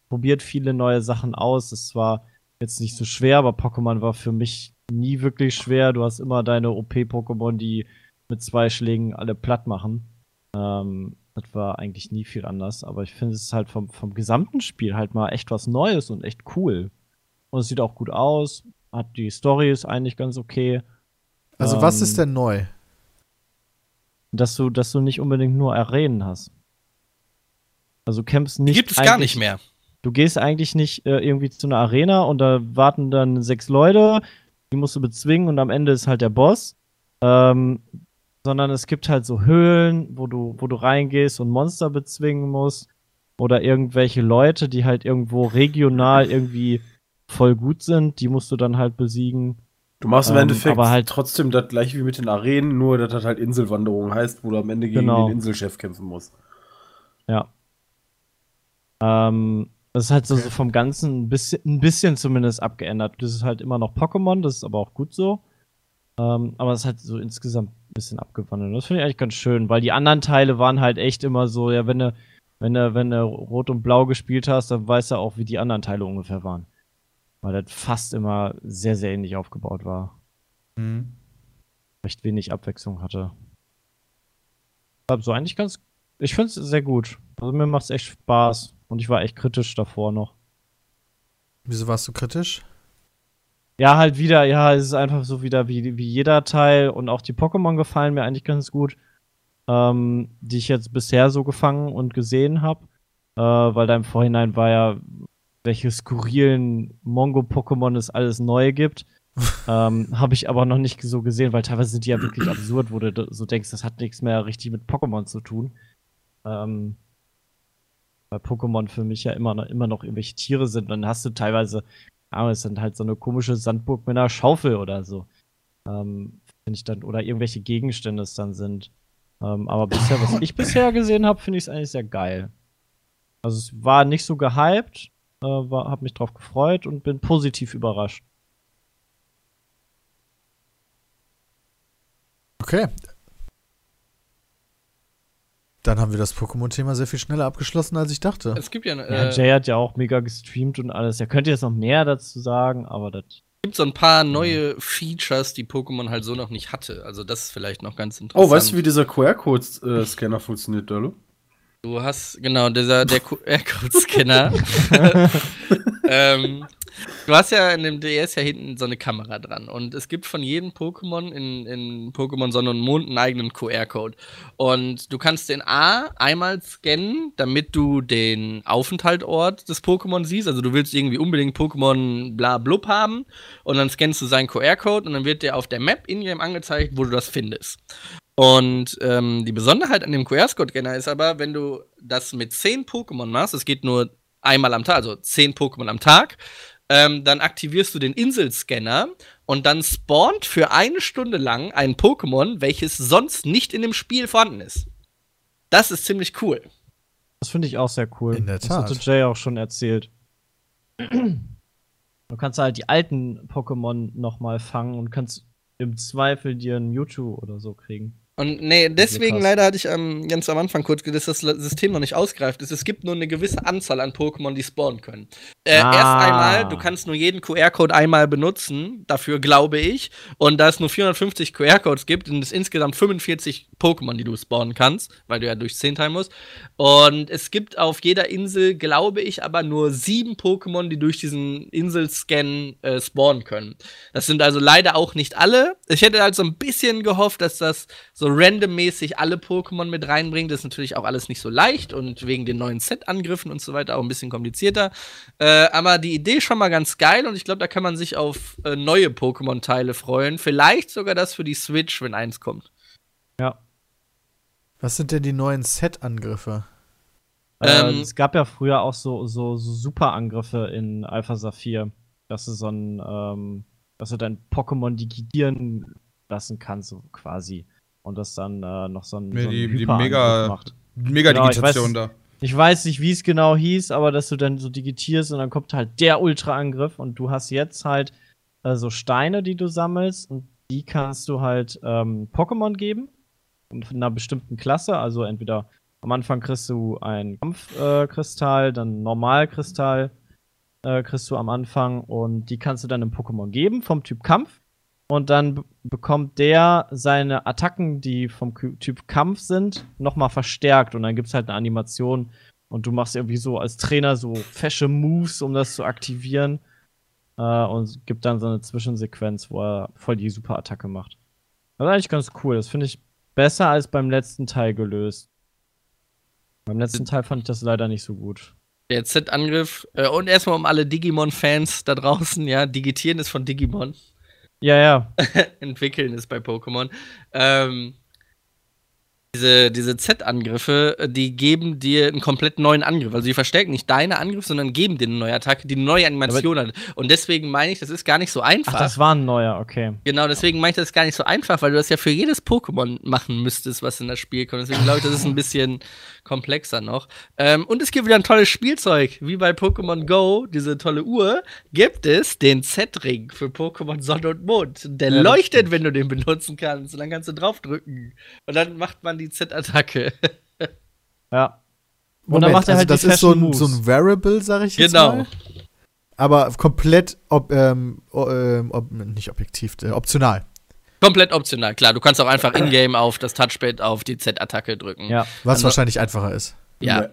probiert viele neue Sachen aus. Es war jetzt nicht so schwer, aber Pokémon war für mich nie wirklich schwer. Du hast immer deine OP-Pokémon, die mit zwei Schlägen alle platt machen. Ähm, das war eigentlich nie viel anders, aber ich finde es halt vom, vom gesamten Spiel halt mal echt was Neues und echt cool. Und es sieht auch gut aus, hat die Story ist eigentlich ganz okay. Also, was Ähm, ist denn neu? Dass du, dass du nicht unbedingt nur Arenen hast. Also du kämpfst Die nicht. gibt es gar nicht mehr. Du gehst eigentlich nicht äh, irgendwie zu einer Arena und da warten dann sechs Leute, die musst du bezwingen und am Ende ist halt der Boss. Ähm, sondern es gibt halt so Höhlen, wo du, wo du reingehst und Monster bezwingen musst. Oder irgendwelche Leute, die halt irgendwo regional irgendwie voll gut sind, die musst du dann halt besiegen. Du machst im Ähm, Endeffekt aber halt- trotzdem das gleiche wie mit den Arenen, nur dass das halt Inselwanderung heißt, wo du am Ende gegen Genau. den Inselchef kämpfen musst. Ja. Ähm, das ist halt so, so vom Ganzen ein bisschen, ein bisschen zumindest abgeändert. Das ist halt immer noch Pokémon, das ist aber auch gut so. Ähm, aber es ist halt so insgesamt ein bisschen abgewandelt. Das finde ich eigentlich ganz schön, weil die anderen Teile waren halt echt immer so, ja, wenn du, wenn du, wenn du Rot und Blau gespielt hast, dann weißt du auch, wie die anderen Teile ungefähr waren. Weil das fast immer sehr, sehr ähnlich aufgebaut war. Mhm. Recht wenig Abwechslung hatte. Aber so eigentlich ganz. Ich finde es sehr gut. Also mir macht es echt Spaß. Und ich war echt kritisch davor noch. Wieso warst du kritisch? Ja, halt wieder, ja, es ist einfach so wieder wie, wie jeder Teil. Und auch die Pokémon gefallen mir eigentlich ganz gut. Ähm, die ich jetzt bisher so gefangen und gesehen habe. Äh, weil da im Vorhinein war ja, welche skurrilen Mongo-Pokémon es alles neu gibt. ähm, habe ich aber noch nicht so gesehen, weil teilweise sind die ja wirklich absurd, wo du so denkst, das hat nichts mehr richtig mit Pokémon zu tun. Ähm, weil Pokémon für mich ja immer noch, immer noch irgendwelche Tiere sind. Dann hast du teilweise, aber es sind halt so eine komische Sandburg mit einer Schaufel oder so. Ähm, finde ich dann, oder irgendwelche Gegenstände es dann sind. Ähm, aber bisher, was ich bisher gesehen habe, finde ich es eigentlich sehr geil. Also es war nicht so gehypt, äh, war, hab mich drauf gefreut und bin positiv überrascht. Okay. Dann haben wir das Pokémon-Thema sehr viel schneller abgeschlossen, als ich dachte. Es gibt ja, Ja, äh, Jay hat ja auch mega gestreamt und alles. Er könnte jetzt noch mehr dazu sagen, aber das. gibt so ein paar neue Features, die Pokémon halt so noch nicht hatte. Also das ist vielleicht noch ganz interessant. Oh, weißt du, wie dieser QR-Code-Scanner funktioniert, Dolo? Du hast, genau, dieser, der QR-Code-Scanner. ähm, du hast ja in dem DS ja hinten so eine Kamera dran. Und es gibt von jedem Pokémon in, in Pokémon Sonne und Mond einen eigenen QR-Code. Und du kannst den A einmal scannen, damit du den Aufenthaltort des Pokémon siehst. Also du willst irgendwie unbedingt Pokémon bla blub haben. Und dann scannst du seinen QR-Code und dann wird der auf der Map in-game angezeigt, wo du das findest. Und ähm, die Besonderheit an dem QR-Code-Scanner ist aber, wenn du das mit 10 Pokémon machst, es geht nur einmal am Tag, also 10 Pokémon am Tag, ähm, dann aktivierst du den Inselscanner und dann spawnt für eine Stunde lang ein Pokémon, welches sonst nicht in dem Spiel vorhanden ist. Das ist ziemlich cool. Das finde ich auch sehr cool. In der Das Tat. hatte Jay auch schon erzählt. Du kannst halt die alten Pokémon nochmal fangen und kannst im Zweifel dir ein Mewtwo oder so kriegen. Und nee, deswegen leider hatte ich ähm, ganz am Anfang kurz, dass das System noch nicht ausgereift ist. Es gibt nur eine gewisse Anzahl an Pokémon, die spawnen können. Äh, Ah. Erst einmal, du kannst nur jeden QR-Code einmal benutzen, dafür glaube ich. Und da es nur 450 QR-Codes gibt, sind es insgesamt 45 Pokémon, die du spawnen kannst, weil du ja durch 10 teilen musst. Und es gibt auf jeder Insel, glaube ich, aber nur sieben Pokémon, die durch diesen Inselscan äh, spawnen können. Das sind also leider auch nicht alle. Ich hätte halt so ein bisschen gehofft, dass das so randommäßig alle Pokémon mit reinbringt. Das ist natürlich auch alles nicht so leicht und wegen den neuen Set-Angriffen und so weiter auch ein bisschen komplizierter. Äh, aber die Idee ist schon mal ganz geil und ich glaube, da kann man sich auf äh, neue Pokémon-Teile freuen. Vielleicht sogar das für die Switch, wenn eins kommt. Ja. Was sind denn die neuen Set-Angriffe? Äh, Ähm, es gab ja früher auch so, so, so Superangriffe in Alpha Saphir, dass du so ein, ähm, dass du dein Pokémon digitieren lassen kannst, so quasi. Und das dann äh, noch so ein, Nee, so die- die Mega- macht. Mega-Digitation Genau, da. Ich weiß nicht, wie es genau hieß, aber dass du dann so digitierst und dann kommt halt der Ultra-Angriff und du hast jetzt halt äh, so Steine, die du sammelst und die kannst du halt ähm, Pokémon geben. Und von einer bestimmten Klasse, also entweder am Anfang kriegst du ein Kampfkristall, äh, dann Normalkristall äh, kriegst du am Anfang und die kannst du dann im Pokémon geben vom Typ Kampf. Und dann be- bekommt der seine Attacken, die vom Typ Kampf sind, nochmal verstärkt. Und dann gibt's halt eine Animation und du machst irgendwie so als Trainer so fesche Moves, um das zu aktivieren. Äh, und es gibt dann so eine Zwischensequenz, wo er voll die Superattacke macht. Das ist eigentlich ganz cool. Das finde ich besser als beim letzten Teil gelöst. Beim letzten Teil fand ich das leider nicht so gut. Der Z-Angriff. Äh, und erstmal um alle Digimon-Fans da draußen, ja, Digitieren ist von Digimon. Ja, ja. entwickeln ist bei Pokémon. Ähm, diese diese Z-Angriffe, äh, die geben dir einen komplett neuen Angriff. Also die verstärken nicht deine Angriffe, sondern geben dir eine neue Attacke, die eine neue Animation hat. Und deswegen meine ich, das ist gar nicht so einfach. Ach, das war ein neuer, okay. Genau, deswegen meine ich das gar nicht so einfach, weil du das ja für jedes Pokémon machen müsstest, was in das Spiel kommt. Deswegen glaube ich, das ist ein bisschen komplexer noch. Ähm, und es gibt wieder ein tolles Spielzeug. Wie bei Pokémon Go, diese tolle Uhr, gibt es den Z-Ring für Pokémon Sonne und Mond. Der Ja, leuchtet, wenn du den benutzen kannst. Und dann kannst du draufdrücken. Und dann macht man die Z-Attacke. Ja. Und dann macht er halt das die ist so ein, so ein Variable, sag ich jetzt Genau. mal. Aber komplett ob, ähm, ähm, ob, nicht objektiv, äh, optional. Komplett optional, klar. Du kannst auch einfach in-game auf das Touchpad auf die Z-Attacke drücken. Ja. Was Also- wahrscheinlich einfacher ist. Ja.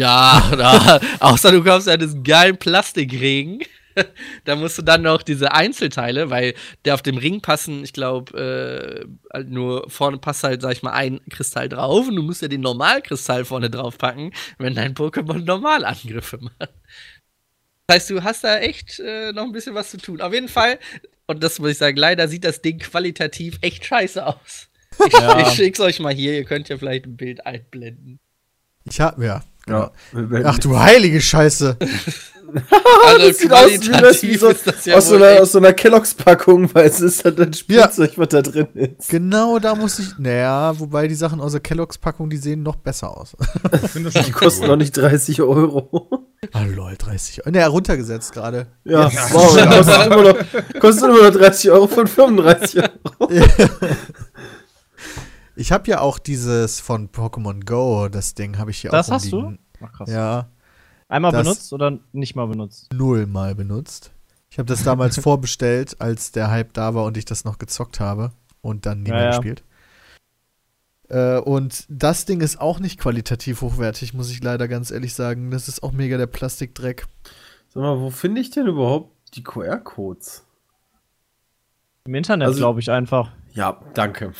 Ja, da, außer du kaufst ja diesen geilen Plastikregen. da musst du dann noch diese Einzelteile, weil der auf dem Ring passen, ich glaube, äh, halt nur vorne passt halt, sag ich mal, ein Kristall drauf und du musst ja den Normalkristall vorne drauf packen, wenn dein Pokémon Normalangriffe macht. Das heißt, du hast da echt äh, noch ein bisschen was zu tun. Auf jeden Fall, und das muss ich sagen, leider sieht das Ding qualitativ echt scheiße aus. Ich, Ja. ich schick's euch mal hier, ihr könnt ja vielleicht ein Bild einblenden. Ich hab, ja. Ja. Ach du heilige Scheiße. Also das sieht aus wie, das, wie so, ist das ja aus, so einer, aus so einer Kelloggs-Packung, weil es ist halt ein Spielzeug, was da drin ist. Genau da muss ich. Naja, wobei die Sachen aus der Kelloggs-Packung, die sehen noch besser aus. Ich finde das Die kosten cool. noch nicht 30 Euro. Ah, lol, 30 Euro. Ne, runtergesetzt gerade. Ja, Ja. wow, kostet immer, noch, kostet immer noch 30 Euro von 35 Euro. Ich habe ja auch dieses von Pokémon Go, das Ding habe ich hier Das auch hast du? Ach, krass. Ja, Einmal benutzt oder nicht mal benutzt? null mal benutzt. Ich habe das damals vorbestellt, als der Hype da war und ich das noch gezockt habe und dann nie Ja, mehr ja. gespielt. Äh, und das Ding ist auch nicht qualitativ hochwertig, muss ich leider ganz ehrlich sagen. Das ist auch mega der Plastikdreck. Sag mal, wo finde ich denn überhaupt die QR-Codes? Im Internet, Also- glaube ich, einfach. Ja, danke.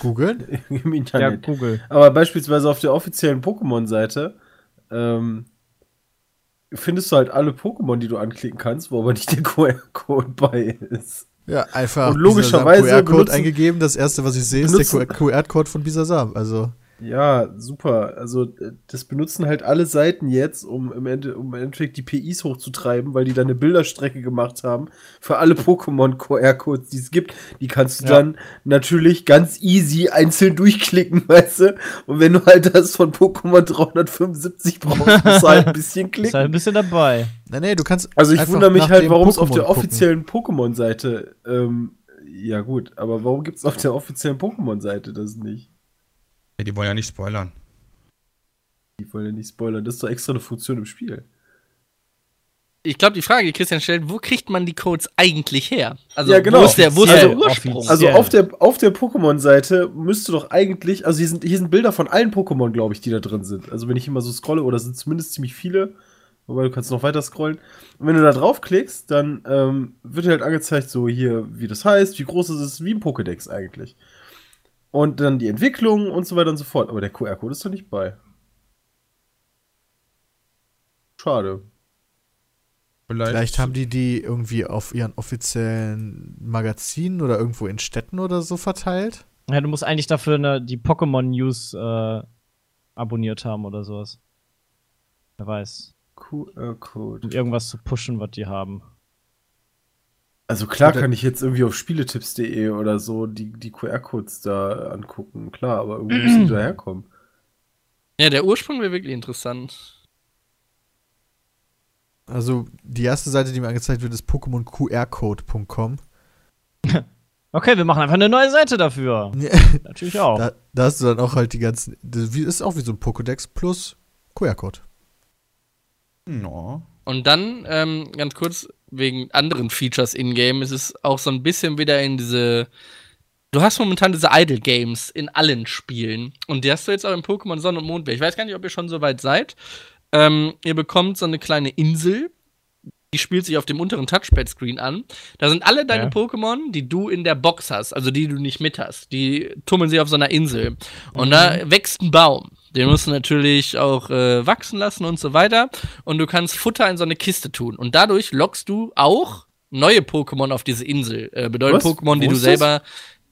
Googeln? Im Ja, Internet. Google. Aber beispielsweise auf der offiziellen Pokémon-Seite ähm, findest du halt alle Pokémon, die du anklicken kannst, wo aber nicht der QR-Code bei ist. Ja, einfach Und logischerweise QR-Code eingegeben. Das erste, was ich sehe, ist der QR-Code von Bisasam. Also, Ja, super. Also äh, das benutzen halt alle Seiten jetzt, um im, Ende, um im Endeffekt die PIs hochzutreiben, weil die da eine Bilderstrecke gemacht haben für alle Pokémon-QR-Codes, die es gibt. Die kannst du Ja. dann natürlich ganz easy einzeln durchklicken, weißt du? Und wenn du halt das von Pokémon 375 brauchst, musst du halt ein bisschen Ist halt klicken. ein bisschen dabei. nee, nee, du kannst. Also ich wundere mich halt, warum es auf der gucken. offiziellen Pokémon-Seite, ähm, ja gut, aber warum gibt es auf der offiziellen Pokémon-Seite das nicht? Ja, die wollen ja nicht spoilern. Die wollen ja nicht spoilern, das ist doch extra eine Funktion im Spiel. Ich glaube, die Frage, die Christian stellt, wo kriegt man die Codes eigentlich her? Also, Ja, genau. wo ist der, wo ist Offiziell, der Ursprung? offiziell. Also auf der, auf der Pokémon-Seite müsste doch eigentlich, also hier sind, hier sind Bilder von allen Pokémon, glaube ich, die da drin sind. Also wenn ich immer so scrolle, oder sind zumindest ziemlich viele, wobei du kannst noch weiter scrollen. Und wenn du da draufklickst, dann ähm, wird dir halt angezeigt, so hier, wie das heißt, wie groß es ist, wie ein Pokédex eigentlich. Und dann die Entwicklung und so weiter und so fort. Aber der QR-Code ist doch nicht bei. Schade. Vielleicht haben die die irgendwie auf ihren offiziellen Magazinen oder irgendwo in Städten oder so verteilt. Ja, du musst eigentlich dafür eine, die Pokémon News äh, abonniert haben oder sowas. Wer weiß. QR-Code. Um irgendwas zu pushen, was die haben. Also klar kann ich jetzt irgendwie auf spieletipps.de oder so die, die QR-Codes da angucken, klar, aber irgendwie müssen die da herkommen. Ja, der Ursprung wäre wirklich interessant. Also die erste Seite, die mir angezeigt wird, ist pokémonqrcode.com. Okay, wir machen einfach eine neue Seite dafür. Natürlich auch. Da, da hast du dann auch halt die ganzen. Das wie- ist auch wie so ein Pokédex plus QR-Code. No. Und dann, ähm, ganz kurz, wegen anderen Features in-game, ist es auch so ein bisschen wieder in diese. Du hast momentan diese Idle Games in allen Spielen. Und die hast du jetzt auch in Pokémon Sonne und Mondberg. Ich weiß gar nicht, ob ihr schon so weit seid. Ähm, ihr bekommt so eine kleine Insel. Die spielt sich auf dem unteren Touchpad-Screen an. Da sind alle deine Ja. Pokémon, die du in der Box hast, also die du nicht mit hast. Die tummeln sich auf so einer Insel. Und da wächst ein Baum. Den musst du natürlich auch äh, wachsen lassen und so weiter. Und du kannst Futter in so eine Kiste tun. Und dadurch lockst du auch neue Pokémon auf diese Insel. Äh, bedeutet Was? Pokémon, die du ist das?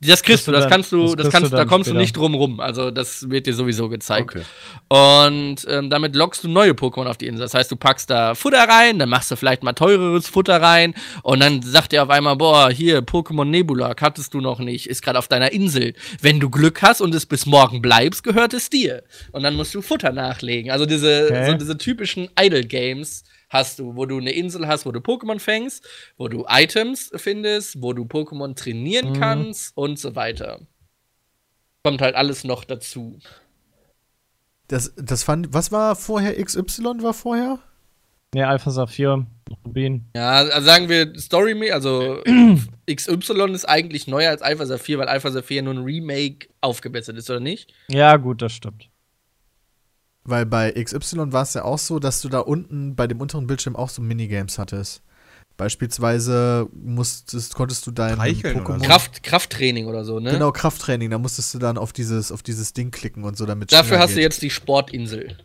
Das kriegst du, das kannst du, das kannst du da kommst du nicht drum rum. Also das wird dir sowieso gezeigt. Okay. Und ähm, damit lockst du neue Pokémon auf die Insel. Das heißt, du packst da Futter rein, dann machst du vielleicht mal teureres Futter rein und dann sagt dir auf einmal, boah, hier, Pokémon Nebula, hattest du noch nicht, ist gerade auf deiner Insel. Wenn du Glück hast und es bis morgen bleibst, gehört es dir. Und dann musst du Futter nachlegen. Also diese, Okay. so diese typischen Idle-Games hast du, wo du eine Insel hast, wo du Pokémon fängst, wo du Items findest, wo du Pokémon trainieren Mhm. kannst und so weiter. Kommt halt alles noch dazu. Das, das fand. Was war vorher? XY war vorher? Ne, Alpha Saphir, Rubin. Ja, also sagen wir Story, also XY ist eigentlich neuer als Alpha Saphir, weil Alpha Saphir nur ein Remake aufgebessert ist, oder nicht? Ja, gut, das stimmt. Weil bei XY war es ja auch so, dass du da unten bei dem unteren Bildschirm auch so Minigames hattest. Beispielsweise musstest, konntest du dein Pokémon. so. Kraft, Krafttraining oder so, ne? Genau, Krafttraining, da musstest du dann auf dieses, auf dieses Ding klicken und so, damit Dafür hast du geht. jetzt die Sportinsel.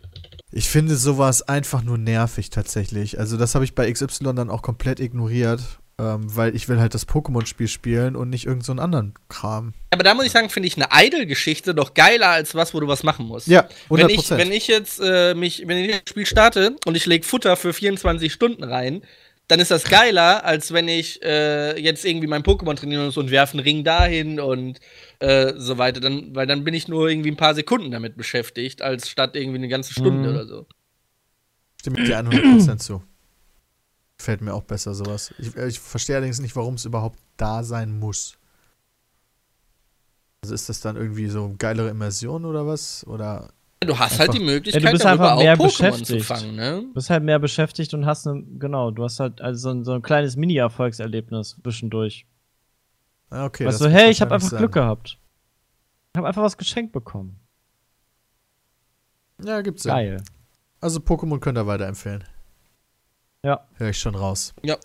Ich finde sowas einfach nur nervig tatsächlich. Also das habe ich bei XY dann auch komplett ignoriert, ähm, weil ich will halt das Pokémon-Spiel spielen und nicht irgendeinen so einen anderen Kram. Aber da muss ich sagen, finde ich eine Idle-Geschichte doch geiler als was, wo du was machen musst. Ja, 100 Wenn ich, wenn ich jetzt äh, mich, wenn ich das Spiel starte und ich lege Futter für 24 Stunden rein, dann ist das geiler, als wenn ich äh, jetzt irgendwie mein Pokémon trainieren muss und werfe einen Ring dahin und äh, so weiter. Dann, weil dann bin ich nur irgendwie ein paar Sekunden damit beschäftigt, als statt irgendwie eine ganze Stunde Mhm. oder so. Stimme ich dir 100% zu. Fällt mir auch besser sowas. Ich, äh, ich verstehe allerdings nicht, warum es überhaupt da sein muss. Also ist das dann irgendwie so geilere Immersion oder was? Oder Du hast Einfach- halt die Möglichkeit, Ja, du bist einfach mehr auch Pokémon zu beschäftigt. fangen, ne? Du bist halt mehr beschäftigt und hast ne, genau, du hast halt also so ein, so ein kleines Mini-Erfolgserlebnis zwischendurch. Ah, okay. weißt das du, hey, ich habe einfach Glück gehabt. Ich habe einfach was geschenkt bekommen. sein. Ja, gibt's ja. Geil. Also Pokémon könnt ihr weiterempfehlen. Ja. Höre ich schon raus. Ja.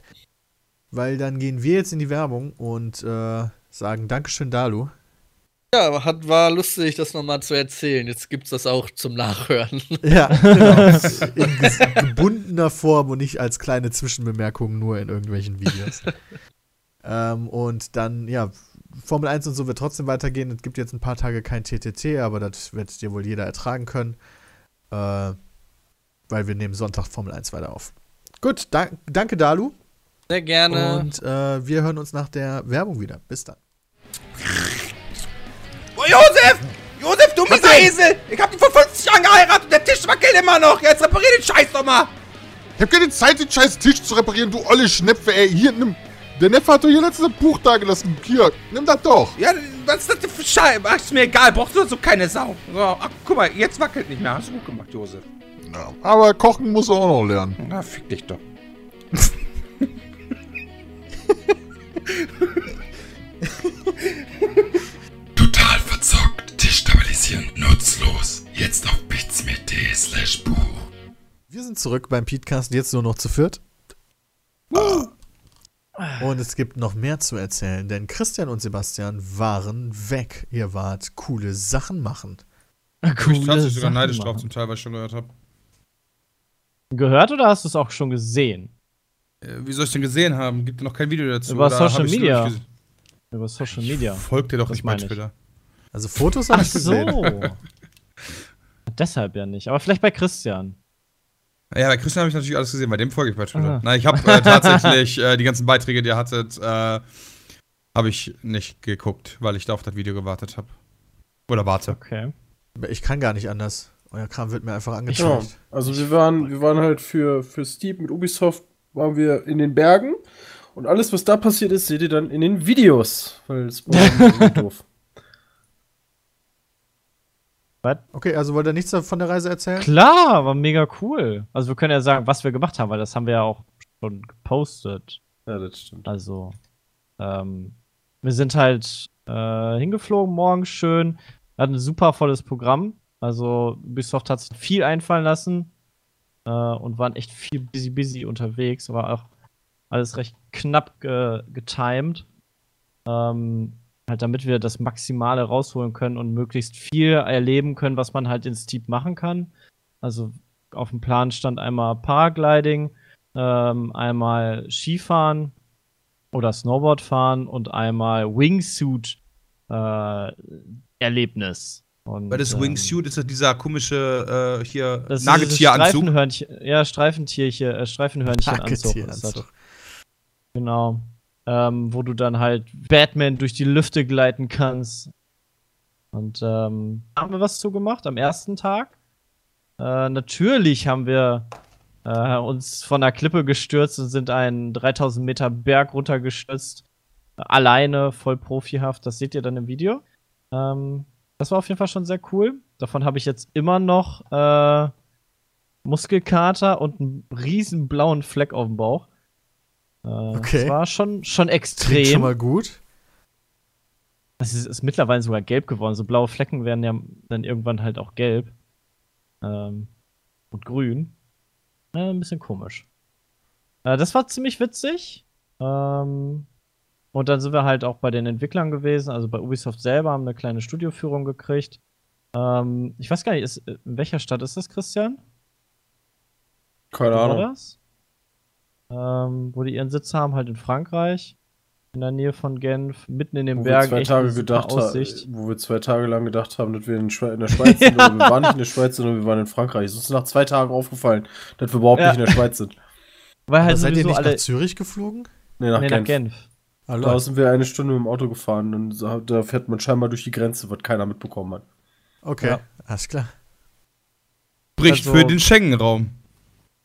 Weil dann gehen wir jetzt in die Werbung und äh, sagen Dankeschön, Dalu. Ja, aber hat, war lustig, das nochmal zu erzählen. Jetzt gibt's das auch zum Nachhören. Ja, genau. in gebundener Form und nicht als kleine Zwischenbemerkung nur in irgendwelchen Videos. ähm, und dann, ja, Formel 1 und so wird trotzdem weitergehen. Es gibt jetzt ein paar Tage kein TTT, aber das wird dir wohl jeder ertragen können. Äh, weil wir nehmen Sonntag Formel 1 weiter auf. Gut, dank, danke Dalu. Sehr gerne. Und äh, wir hören uns nach der Werbung wieder. Bis dann. Oh, Josef! Josef, du mieser Esel! Ich hab dich vor 50 Jahren geheiratet und der Tisch wackelt immer noch! Jetzt reparier den Scheiß doch mal! Ich hab keine Zeit, den scheiß Tisch zu reparieren, du olle Schnepfe, ey. Hier, nimm. Der Neffe hat doch hier letztes Buch da gelassen. Hier, nimm das doch. Ja, was ist das denn für Scheiß? Ach, ist mir egal, brauchst du so keine Sau. So, ach, guck mal, jetzt wackelt nicht mehr. Hast du gut gemacht, Josef. Ja, aber kochen muss er auch noch lernen. Na, fick dich doch. Total verzockt, destabilisierend, nutzlos. Jetzt auf bitsme.de slash Buch. Wir sind zurück beim Podcast, jetzt nur noch zu viert. Und es gibt noch mehr zu erzählen, denn Christian und Sebastian waren weg. Ihr wart coole Sachen machen. ich bin tatsächlich sogar Sachen neidisch drauf, machen. zum Teil, was ich schon gehört habe. Gehört oder hast du es auch schon gesehen? Äh, wie soll ich denn gesehen haben? Gibt noch kein Video dazu. Über Social Media. Über Social Media. Folgt dir doch Das nicht bei ich. Twitter. Also Fotos habe ich gesehen. so. Deshalb ja nicht. Aber vielleicht bei Christian. Ja, bei Christian habe ich natürlich alles gesehen, bei dem folge ich bei Twitter. Aha. Nein, ich habe äh, tatsächlich äh, die ganzen Beiträge, die ihr hattet, äh, habe ich nicht geguckt, weil ich da auf das Video gewartet habe. Oder warte. Okay. Ich kann gar nicht anders. Euer Kram wird mir einfach Ja, angezeigt. also wir waren, wir waren halt für, für Steep mit Ubisoft, waren wir in den Bergen. Und alles, was da passiert ist, seht ihr dann in den Videos. Weil es doof. Okay, also wollt ihr nichts von der Reise erzählen? Klar, war mega cool. Also wir können ja sagen, was wir gemacht haben, weil das haben wir ja auch schon gepostet. Ja, das stimmt. Also, ähm, wir sind halt äh, hingeflogen morgens schön. Wir hatten ein super volles Programm. Also, Ubisoft hat viel einfallen lassen äh, und waren echt viel busy, busy unterwegs. War auch alles recht knapp ge getimed. Ähm, halt, damit wir das Maximale rausholen können und möglichst viel erleben können, was man halt in Steep machen kann. Also, auf dem Plan stand einmal Paragliding, ähm, einmal Skifahren oder Snowboard fahren und einmal Wingsuit äh, Erlebnis. Und, Weil das ähm, Wingsuit ist ja dieser komische äh, hier das Nagetieranzug. Streifenhörnchen, ja, Streifentierchen, äh, Streifenhörnchenanzug. Nagetieranzug. Genau. Ähm, wo du dann halt Batman durch die Lüfte gleiten kannst. Und ähm, haben wir was zu gemacht am ersten Tag? Äh, natürlich haben wir äh, uns von der Klippe gestürzt und sind einen 3000 Meter Berg runtergestürzt. Alleine, voll profihaft. Das seht ihr dann im Video. Ähm, das war auf jeden Fall schon sehr cool. Davon habe ich jetzt immer noch äh, Muskelkater und einen riesen blauen Fleck auf dem Bauch. Äh, Okay. Das war schon, schon Klingt extrem. schon mal gut. Es ist, ist mittlerweile sogar gelb geworden. So blaue Flecken werden ja dann irgendwann halt auch gelb. Ähm, und grün. Ja, ein bisschen komisch. Äh, das war ziemlich witzig. Ähm, und dann sind wir halt auch bei den Entwicklern gewesen, also bei Ubisoft selber, haben eine kleine Studioführung gekriegt. Ähm, ich weiß gar nicht, ist, in welcher Stadt ist das, Christian? Keine war Ahnung. das? Ähm, wo die ihren Sitz haben, halt in Frankreich. In der Nähe von Genf, mitten in den Wo wir Bergen. zwei echt eine Tage gedacht haben, Aussicht. wo wir zwei Tage lang gedacht haben, dass wir in, Schwe in der Schweiz sind. Wir waren nicht in der Schweiz, sondern wir waren in Frankreich. Es ist uns nach zwei Tagen aufgefallen, dass wir überhaupt Ja. nicht in der Schweiz sind. Weil halt seid ihr nicht alle. nach Zürich geflogen? Nee, nach nee, Genf. nach Genf. Ah, Da sind wir eine Stunde mit dem Auto gefahren und da fährt man scheinbar durch die Grenze, was keiner mitbekommen hat. Okay, Ja. alles klar. Bricht Also- für den Schengen-Raum.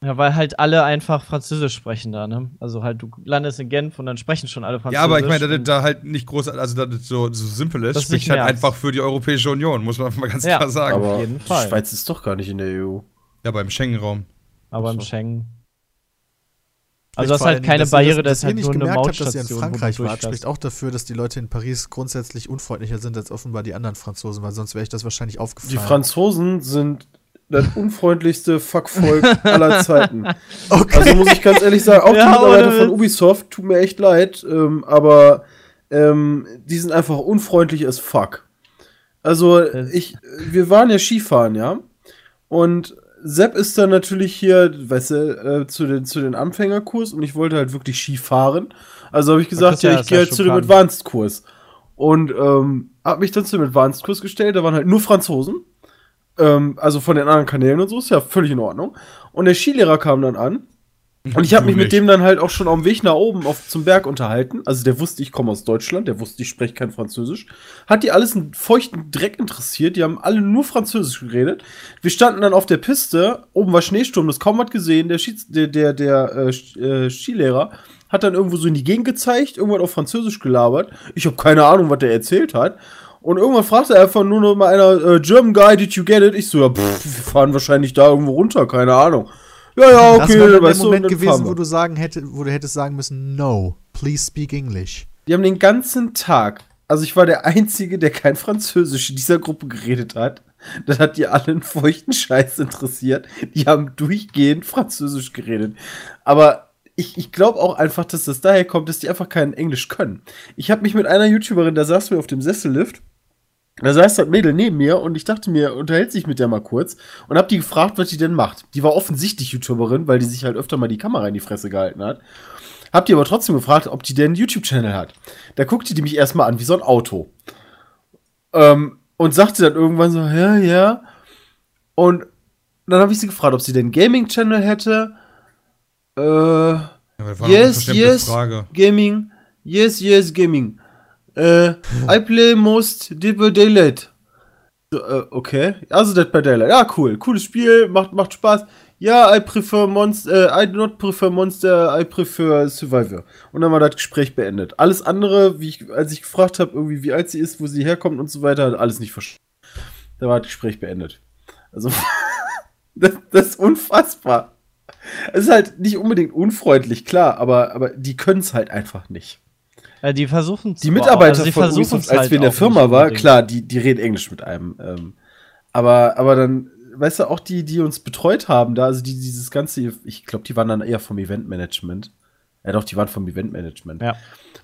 Ja, weil halt alle einfach Französisch sprechen da, ne? Also halt, du landest in Genf und dann sprechen schon alle Französisch. Ja, aber ich meine, dass das und- da halt nicht groß, also dass das so, so simpel ist, spricht halt einfach für die Europäische Union, muss man mal ganz Ja. klar sagen. Aber jeden die Fall. Schweiz ist doch gar nicht in der EU. ja, beim Schengen-Raum. aber im so. Schengen. Also das ist halt keine dass Barriere, das, das dass ist ihr halt nicht nur eine gemerkt habt, dass ihr in Mautstation. Frankreich wart, durchfährst. spricht auch dafür, dass die Leute in Paris grundsätzlich unfreundlicher sind als offenbar die anderen Franzosen, weil sonst wäre ich das wahrscheinlich aufgefallen. Die Franzosen sind das unfreundlichste Fuckvolk aller Zeiten. Okay. Also muss ich ganz ehrlich sagen, auch die Ja, Mitarbeiter ohne von. Ubisoft, tut mir echt leid, ähm, aber ähm, die sind einfach unfreundlich as fuck. Also ich, wir waren ja Skifahren, ja, und Sepp ist dann natürlich hier, weißt du, äh, zu den, zu den Anfängerkurs und ich wollte halt wirklich Skifahren. Also habe ich gesagt, Christian ja, ich gehe ja halt zu dem Advanced-Kurs. Und ähm, habe mich dann zu dem Advanced-Kurs gestellt, da waren halt nur Franzosen. Ähm, also von den anderen Kanälen und so, ist ja völlig in Ordnung. Und der Skilehrer kam dann an. Und ich habe mich Du mit nicht. dem dann halt auch schon auf dem Weg nach oben auf, zum Berg unterhalten. Also der wusste, ich komme aus Deutschland, der wusste, ich spreche kein Französisch. Hat die alles einen feuchten Dreck interessiert, die haben alle nur Französisch geredet. Wir standen dann auf der Piste, oben war Schneesturm, das kaum was gesehen. Der, Schieds der, der, der äh, äh, Skilehrer hat dann irgendwo so in die Gegend gezeigt, irgendwann auf Französisch gelabert. Ich habe keine Ahnung, was der erzählt hat. Und irgendwann fragte er einfach nur noch mal einer, äh, German Guy, did you get it? Ich so, ja, pff, wir fahren wahrscheinlich da irgendwo runter, keine Ahnung. Ja, ja, das okay, wäre dann der weißt du, Moment fahren gewesen, wir. wo du sagen hätte, wo du hättest sagen müssen, no, please speak English. Die haben den ganzen Tag, also ich war der Einzige, der kein Französisch in dieser Gruppe geredet hat. Das hat die alle einen feuchten Scheiß interessiert. Die haben durchgehend Französisch geredet. Aber ich, ich glaube auch einfach, dass das daher kommt, dass die einfach kein Englisch können. Ich habe mich mit einer YouTuberin, da saß mir auf dem Sessellift, da saß das Mädel neben mir und ich dachte mir, unterhält sich mit der mal kurz und hab die gefragt, was die denn macht. Die war offensichtlich YouTuberin, weil die sich halt öfter mal die Kamera in die Fresse gehalten hat. Hab die aber trotzdem gefragt, ob die denn einen YouTube-Channel hat. Da guckte die mich erstmal an wie so ein Auto. Ähm, und sagte dann irgendwann so, ja, ja. Und dann habe ich sie gefragt, ob sie denn Gaming-Channel hätte. Äh, Ja, Yes, yes. Frage. Gaming. Yes, yes, Gaming. Äh, I play most Dead by Daylight. So, äh, okay. Also Dead by Daylight. Ja, cool. Cooles Spiel, macht, macht Spaß. Ja, I prefer Monster, äh, I do not prefer Monster, I prefer Survivor. Und dann war das Gespräch beendet. Alles andere, wie ich, als ich gefragt habe, irgendwie, wie alt sie ist, wo sie herkommt und so weiter, hat alles nicht verstanden. Da war das Gespräch beendet. Also, das, das ist unfassbar. Es ist halt nicht unbedingt unfreundlich, klar, aber, aber die können es halt einfach nicht. Äh, die versuchen Die Mitarbeiter also von Ubisoft, als wir in der Firma war, klar, die, die reden Englisch mit einem. Ähm, aber, aber dann, weißt du, auch die, die uns betreut haben, da, also die, dieses ganze, ich glaube, die waren dann eher vom Eventmanagement. Ja, doch, die waren vom Eventmanagement. Ja.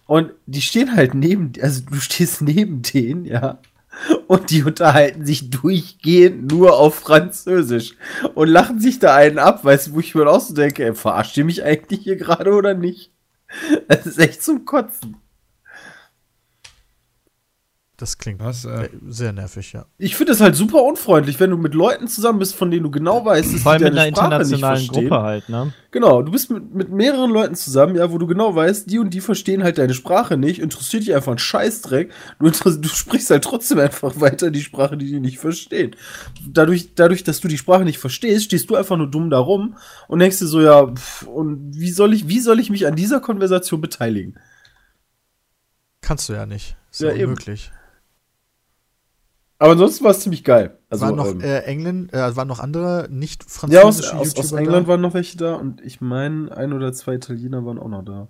Und die stehen halt neben, also du stehst neben denen, ja. Und die unterhalten sich durchgehend nur auf Französisch und lachen sich da einen ab, weißt du, wo ich mir auch so denke, ey, verarscht ihr mich eigentlich hier gerade oder nicht? Das ist echt zum Kotzen. Das klingt Was? Äh, äh, sehr nervig, ja. Ich finde es halt super unfreundlich, wenn du mit Leuten zusammen bist, von denen du genau weißt, dass Vor allem die mit deine einer Sprache nicht internationalen verstehen. Gruppe halt, ne? Genau, du bist mit, mit mehreren Leuten zusammen, ja, wo du genau weißt, die und die verstehen halt deine Sprache nicht, interessiert dich einfach ein Scheißdreck. Du, du sprichst halt trotzdem einfach weiter die Sprache, die die nicht verstehen. Dadurch, dadurch, dass du die Sprache nicht verstehst, stehst du einfach nur dumm da rum und denkst dir so, ja, pff, und wie soll ich, wie soll ich mich an dieser Konversation beteiligen? Kannst du ja nicht. Ist Ja, ja, eben. Aber ansonsten war es ziemlich geil. Also, waren noch ähm, äh, England, äh, waren noch andere nicht Ja, aus, französische aus, aus YouTuber England da? waren noch welche da und ich meine, ein oder zwei Italiener waren auch noch da.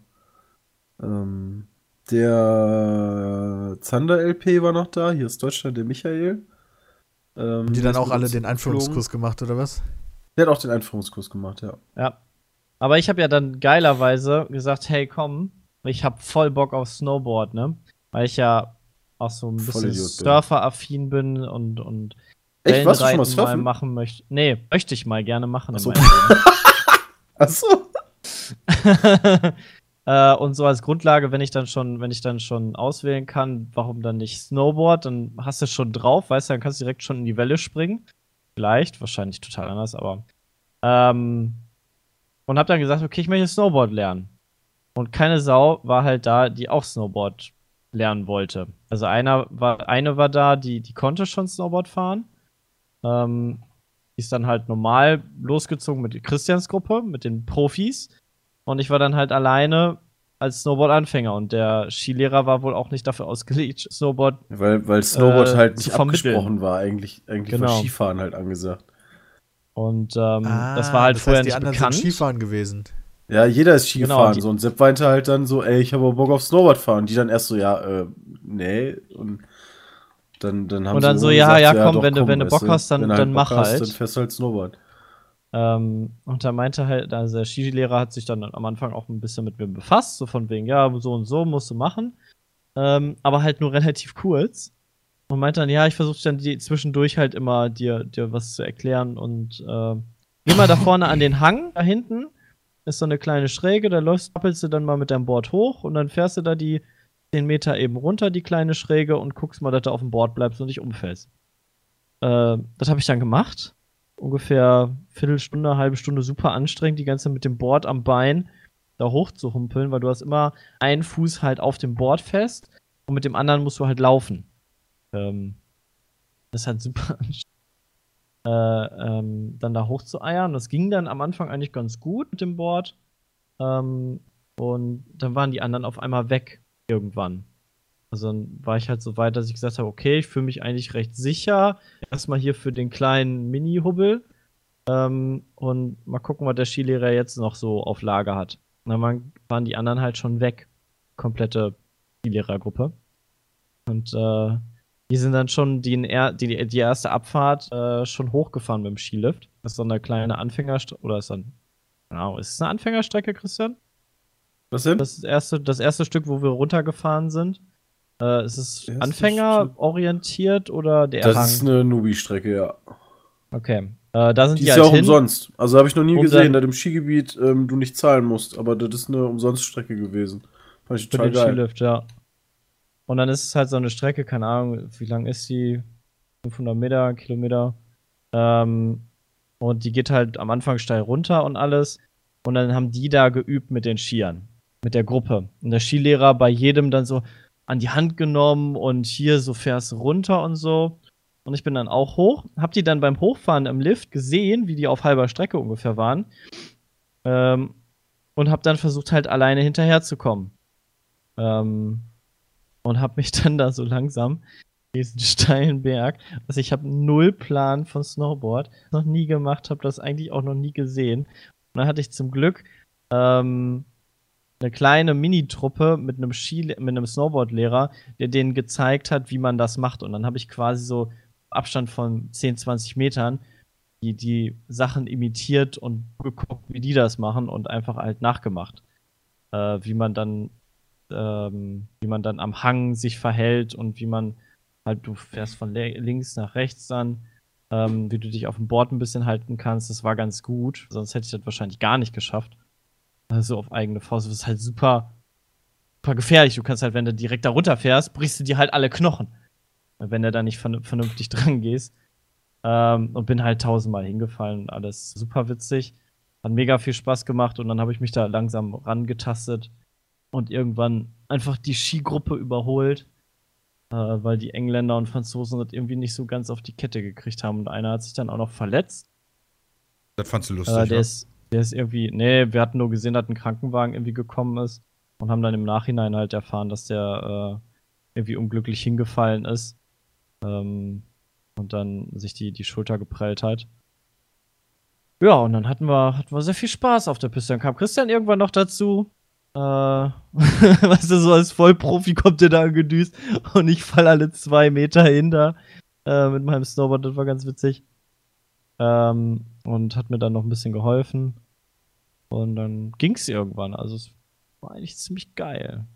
Ähm, der Zander LP war noch da, hier ist Deutschland der Michael. Ähm, die dann auch alle den geflogen. Einführungskurs gemacht, oder was? Der hat auch den Einführungskurs gemacht, ja. Ja. Aber ich habe ja dann geilerweise gesagt, hey, komm, ich habe voll Bock auf Snowboard, ne? Weil ich ja auch so ein bisschen. Surfer-affin bin und, und Echt, warst du schon mal surfen? machen möchte. Nee, möchte ich mal gerne machen Achso. Leben. äh, und so als Grundlage, wenn ich dann schon, wenn ich dann schon auswählen kann, warum dann nicht Snowboard, dann hast du es schon drauf, weißt du, dann kannst du direkt schon in die Welle springen. Vielleicht, wahrscheinlich total anders, aber. Ähm, und hab dann gesagt, okay, ich möchte Snowboard lernen. Und keine Sau war halt da, die auch Snowboard lernen wollte. Also einer war, eine war da, die, die konnte schon Snowboard fahren. Ähm, Die ist dann halt normal losgezogen mit Christians Gruppe, mit den Profis. Und ich war dann halt alleine als Snowboard-Anfänger. Und der Skilehrer war wohl auch nicht dafür ausgelegt, Snowboard. Weil, weil Snowboard Äh, halt nicht abgesprochen war, eigentlich, eigentlich Genau. war Skifahren halt angesagt. Und ähm, Ah, das war halt das vorher heißt, die nicht anderen bekannt. sind Skifahren gewesen. Ja, jeder ist Genau, Skifahren die- so. Und Sepp meinte halt dann so, ey, ich habe Bock auf Snowboard fahren. Die dann erst so, ja, äh, nee. Und dann, dann haben Und dann so, ja, ja, komm, wenn du- komm, wenn du Bock hast, dann- Wenn dann Bock mach hast, halt. Dann fährst du halt Snowboard. Ähm, und da meinte halt, also der Skilehrer hat sich dann am Anfang auch ein bisschen mit mir befasst, so von wegen, ja, so und so musst du machen. Ähm, aber halt nur relativ kurz. Und meinte dann, ja, ich versuche dann die, zwischendurch halt immer dir, dir was zu erklären und äh, geh mal da vorne an den Hang, da hinten ist so eine kleine Schräge, da läufst, rappelst du dann mal mit deinem Board hoch und dann fährst du da die 10 Meter eben runter, die kleine Schräge und guckst mal, dass du auf dem Board bleibst und nicht umfällst. Äh, das habe ich dann gemacht ungefähr Viertelstunde, halbe Stunde super anstrengend, die ganze Zeit mit dem Board am Bein da hoch zu humpeln, weil du hast immer einen Fuß halt auf dem Board fest und mit dem anderen musst du halt laufen. Ähm, das ist halt super anstrengend. Äh, ähm, dann da hoch zu eiern. Das ging dann am Anfang eigentlich ganz gut mit dem Board. Ähm, und dann waren die anderen auf einmal weg irgendwann. Also dann war ich halt so weit, dass ich gesagt habe, okay, ich fühle mich eigentlich recht sicher. Erstmal hier für den kleinen Mini-Hubbel. Ähm, und mal gucken, was der Skilehrer jetzt noch so auf Lager hat. Und dann waren- waren die anderen halt schon weg. Komplette Skilehrergruppe. Und äh, die sind dann schon die, die, die erste Abfahrt äh, schon hochgefahren mit dem Skilift. Das ist so eine kleine Anfängerstrecke. Oder ist dann. Genau, ist es eine Anfängerstrecke, Christian? Was denn? Das, ist das, erste, das erste Stück, wo wir runtergefahren sind. Äh, ist es Anfängerorientiert oder der Das Hang? ist eine Newbie-Strecke, ja. Okay. Äh, da sind Die die, ist halt ja auch hin. umsonst. Also habe ich noch nie Um gesehen, dann- dass im Skigebiet ähm, du nicht zahlen musst. Aber das ist eine Umsonststrecke gewesen. Fand ich Für total den geil. Skilift, ja. Und dann ist es halt so eine Strecke, keine Ahnung, wie lang ist die? 500 Meter, Kilometer. Ähm, und die geht halt am Anfang steil runter und alles. Und dann haben die da geübt mit den Skiern, mit der Gruppe. Und der Skilehrer bei jedem dann so an die Hand genommen und hier so fährst runter und so. Und ich bin dann auch hoch, hab die dann beim Hochfahren im Lift gesehen, wie die auf halber Strecke ungefähr waren. Ähm, und hab dann versucht halt alleine hinterherzukommen. Ähm, und hab mich dann da so langsam diesen steilen Berg, also ich habe null Plan von Snowboard, noch nie gemacht, habe das eigentlich auch noch nie gesehen. Und dann hatte ich zum Glück ähm, eine kleine Mini-Truppe mit einem Ski, mit einem Snowboard-Lehrer, der denen gezeigt hat, wie man das macht. Und dann habe ich quasi so Abstand von 10, 20 Metern die, die Sachen imitiert und geguckt, wie die das machen und einfach halt nachgemacht. Äh, wie man dann, ähm, wie man dann am Hang sich verhält und wie man halt, du fährst von links nach rechts dann, ähm, wie du dich auf dem Board ein bisschen halten kannst. Das war ganz gut. Sonst hätte ich das wahrscheinlich gar nicht geschafft. Also auf eigene Faust. Das ist halt super, super gefährlich. Du kannst halt, wenn du direkt da runterfährst, brichst du dir halt alle Knochen. Wenn du da nicht vern- vernünftig dran gehst. Ähm, und bin halt tausendmal hingefallen alles super witzig. Hat mega viel Spaß gemacht und dann habe ich mich da langsam rangetastet und irgendwann einfach die Skigruppe überholt, äh, weil die Engländer und Franzosen das irgendwie nicht so ganz auf die Kette gekriegt haben und einer hat sich dann auch noch verletzt. Das fandst du lustig, Äh, der, ne? ist, der ist irgendwie, nee, wir hatten nur gesehen, dass ein Krankenwagen irgendwie gekommen ist und haben dann im Nachhinein halt erfahren, dass der äh, irgendwie unglücklich hingefallen ist ähm, und dann sich die, die Schulter geprellt hat. Ja, und dann hatten wir, hatten wir sehr viel Spaß auf der Piste. Dann kam Christian irgendwann noch dazu. Äh, weißt du, so als Vollprofi kommt der da angedüst und ich fall alle zwei Meter hinter äh, mit meinem Snowboard. Das war ganz witzig. Ähm, und hat mir dann noch ein bisschen geholfen. Und dann ging's irgendwann. Also es war eigentlich ziemlich geil.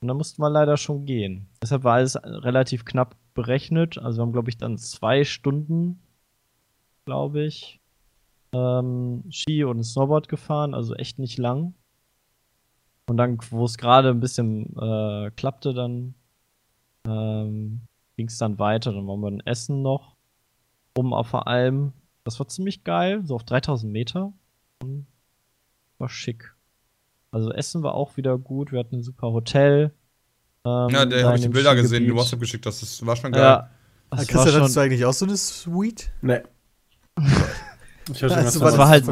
Und dann mussten wir leider schon gehen. Deshalb war alles relativ knapp berechnet. Also wir haben, glaube ich, dann zwei Stunden, glaube ich, ähm, Ski und Snowboard gefahren. Also echt nicht lang. Und dann, wo es gerade ein bisschen äh, klappte, dann ähm, ging es dann weiter. Dann waren wir in Essen noch. Oben auf der Alm. Das war ziemlich geil. So auf 3000 Meter. Und war schick. Also Essen war auch wieder gut. Wir hatten ein super Hotel. Ähm, Ja, da der habe ich die Bilder gesehen, die Skigebiet. du WhatsApp geschickt hast. Das war schon geil. Ja. Das war Christian, schon, hattest du eigentlich auch so eine Suite? Nee. Ich hatte Also, ganz das war halt-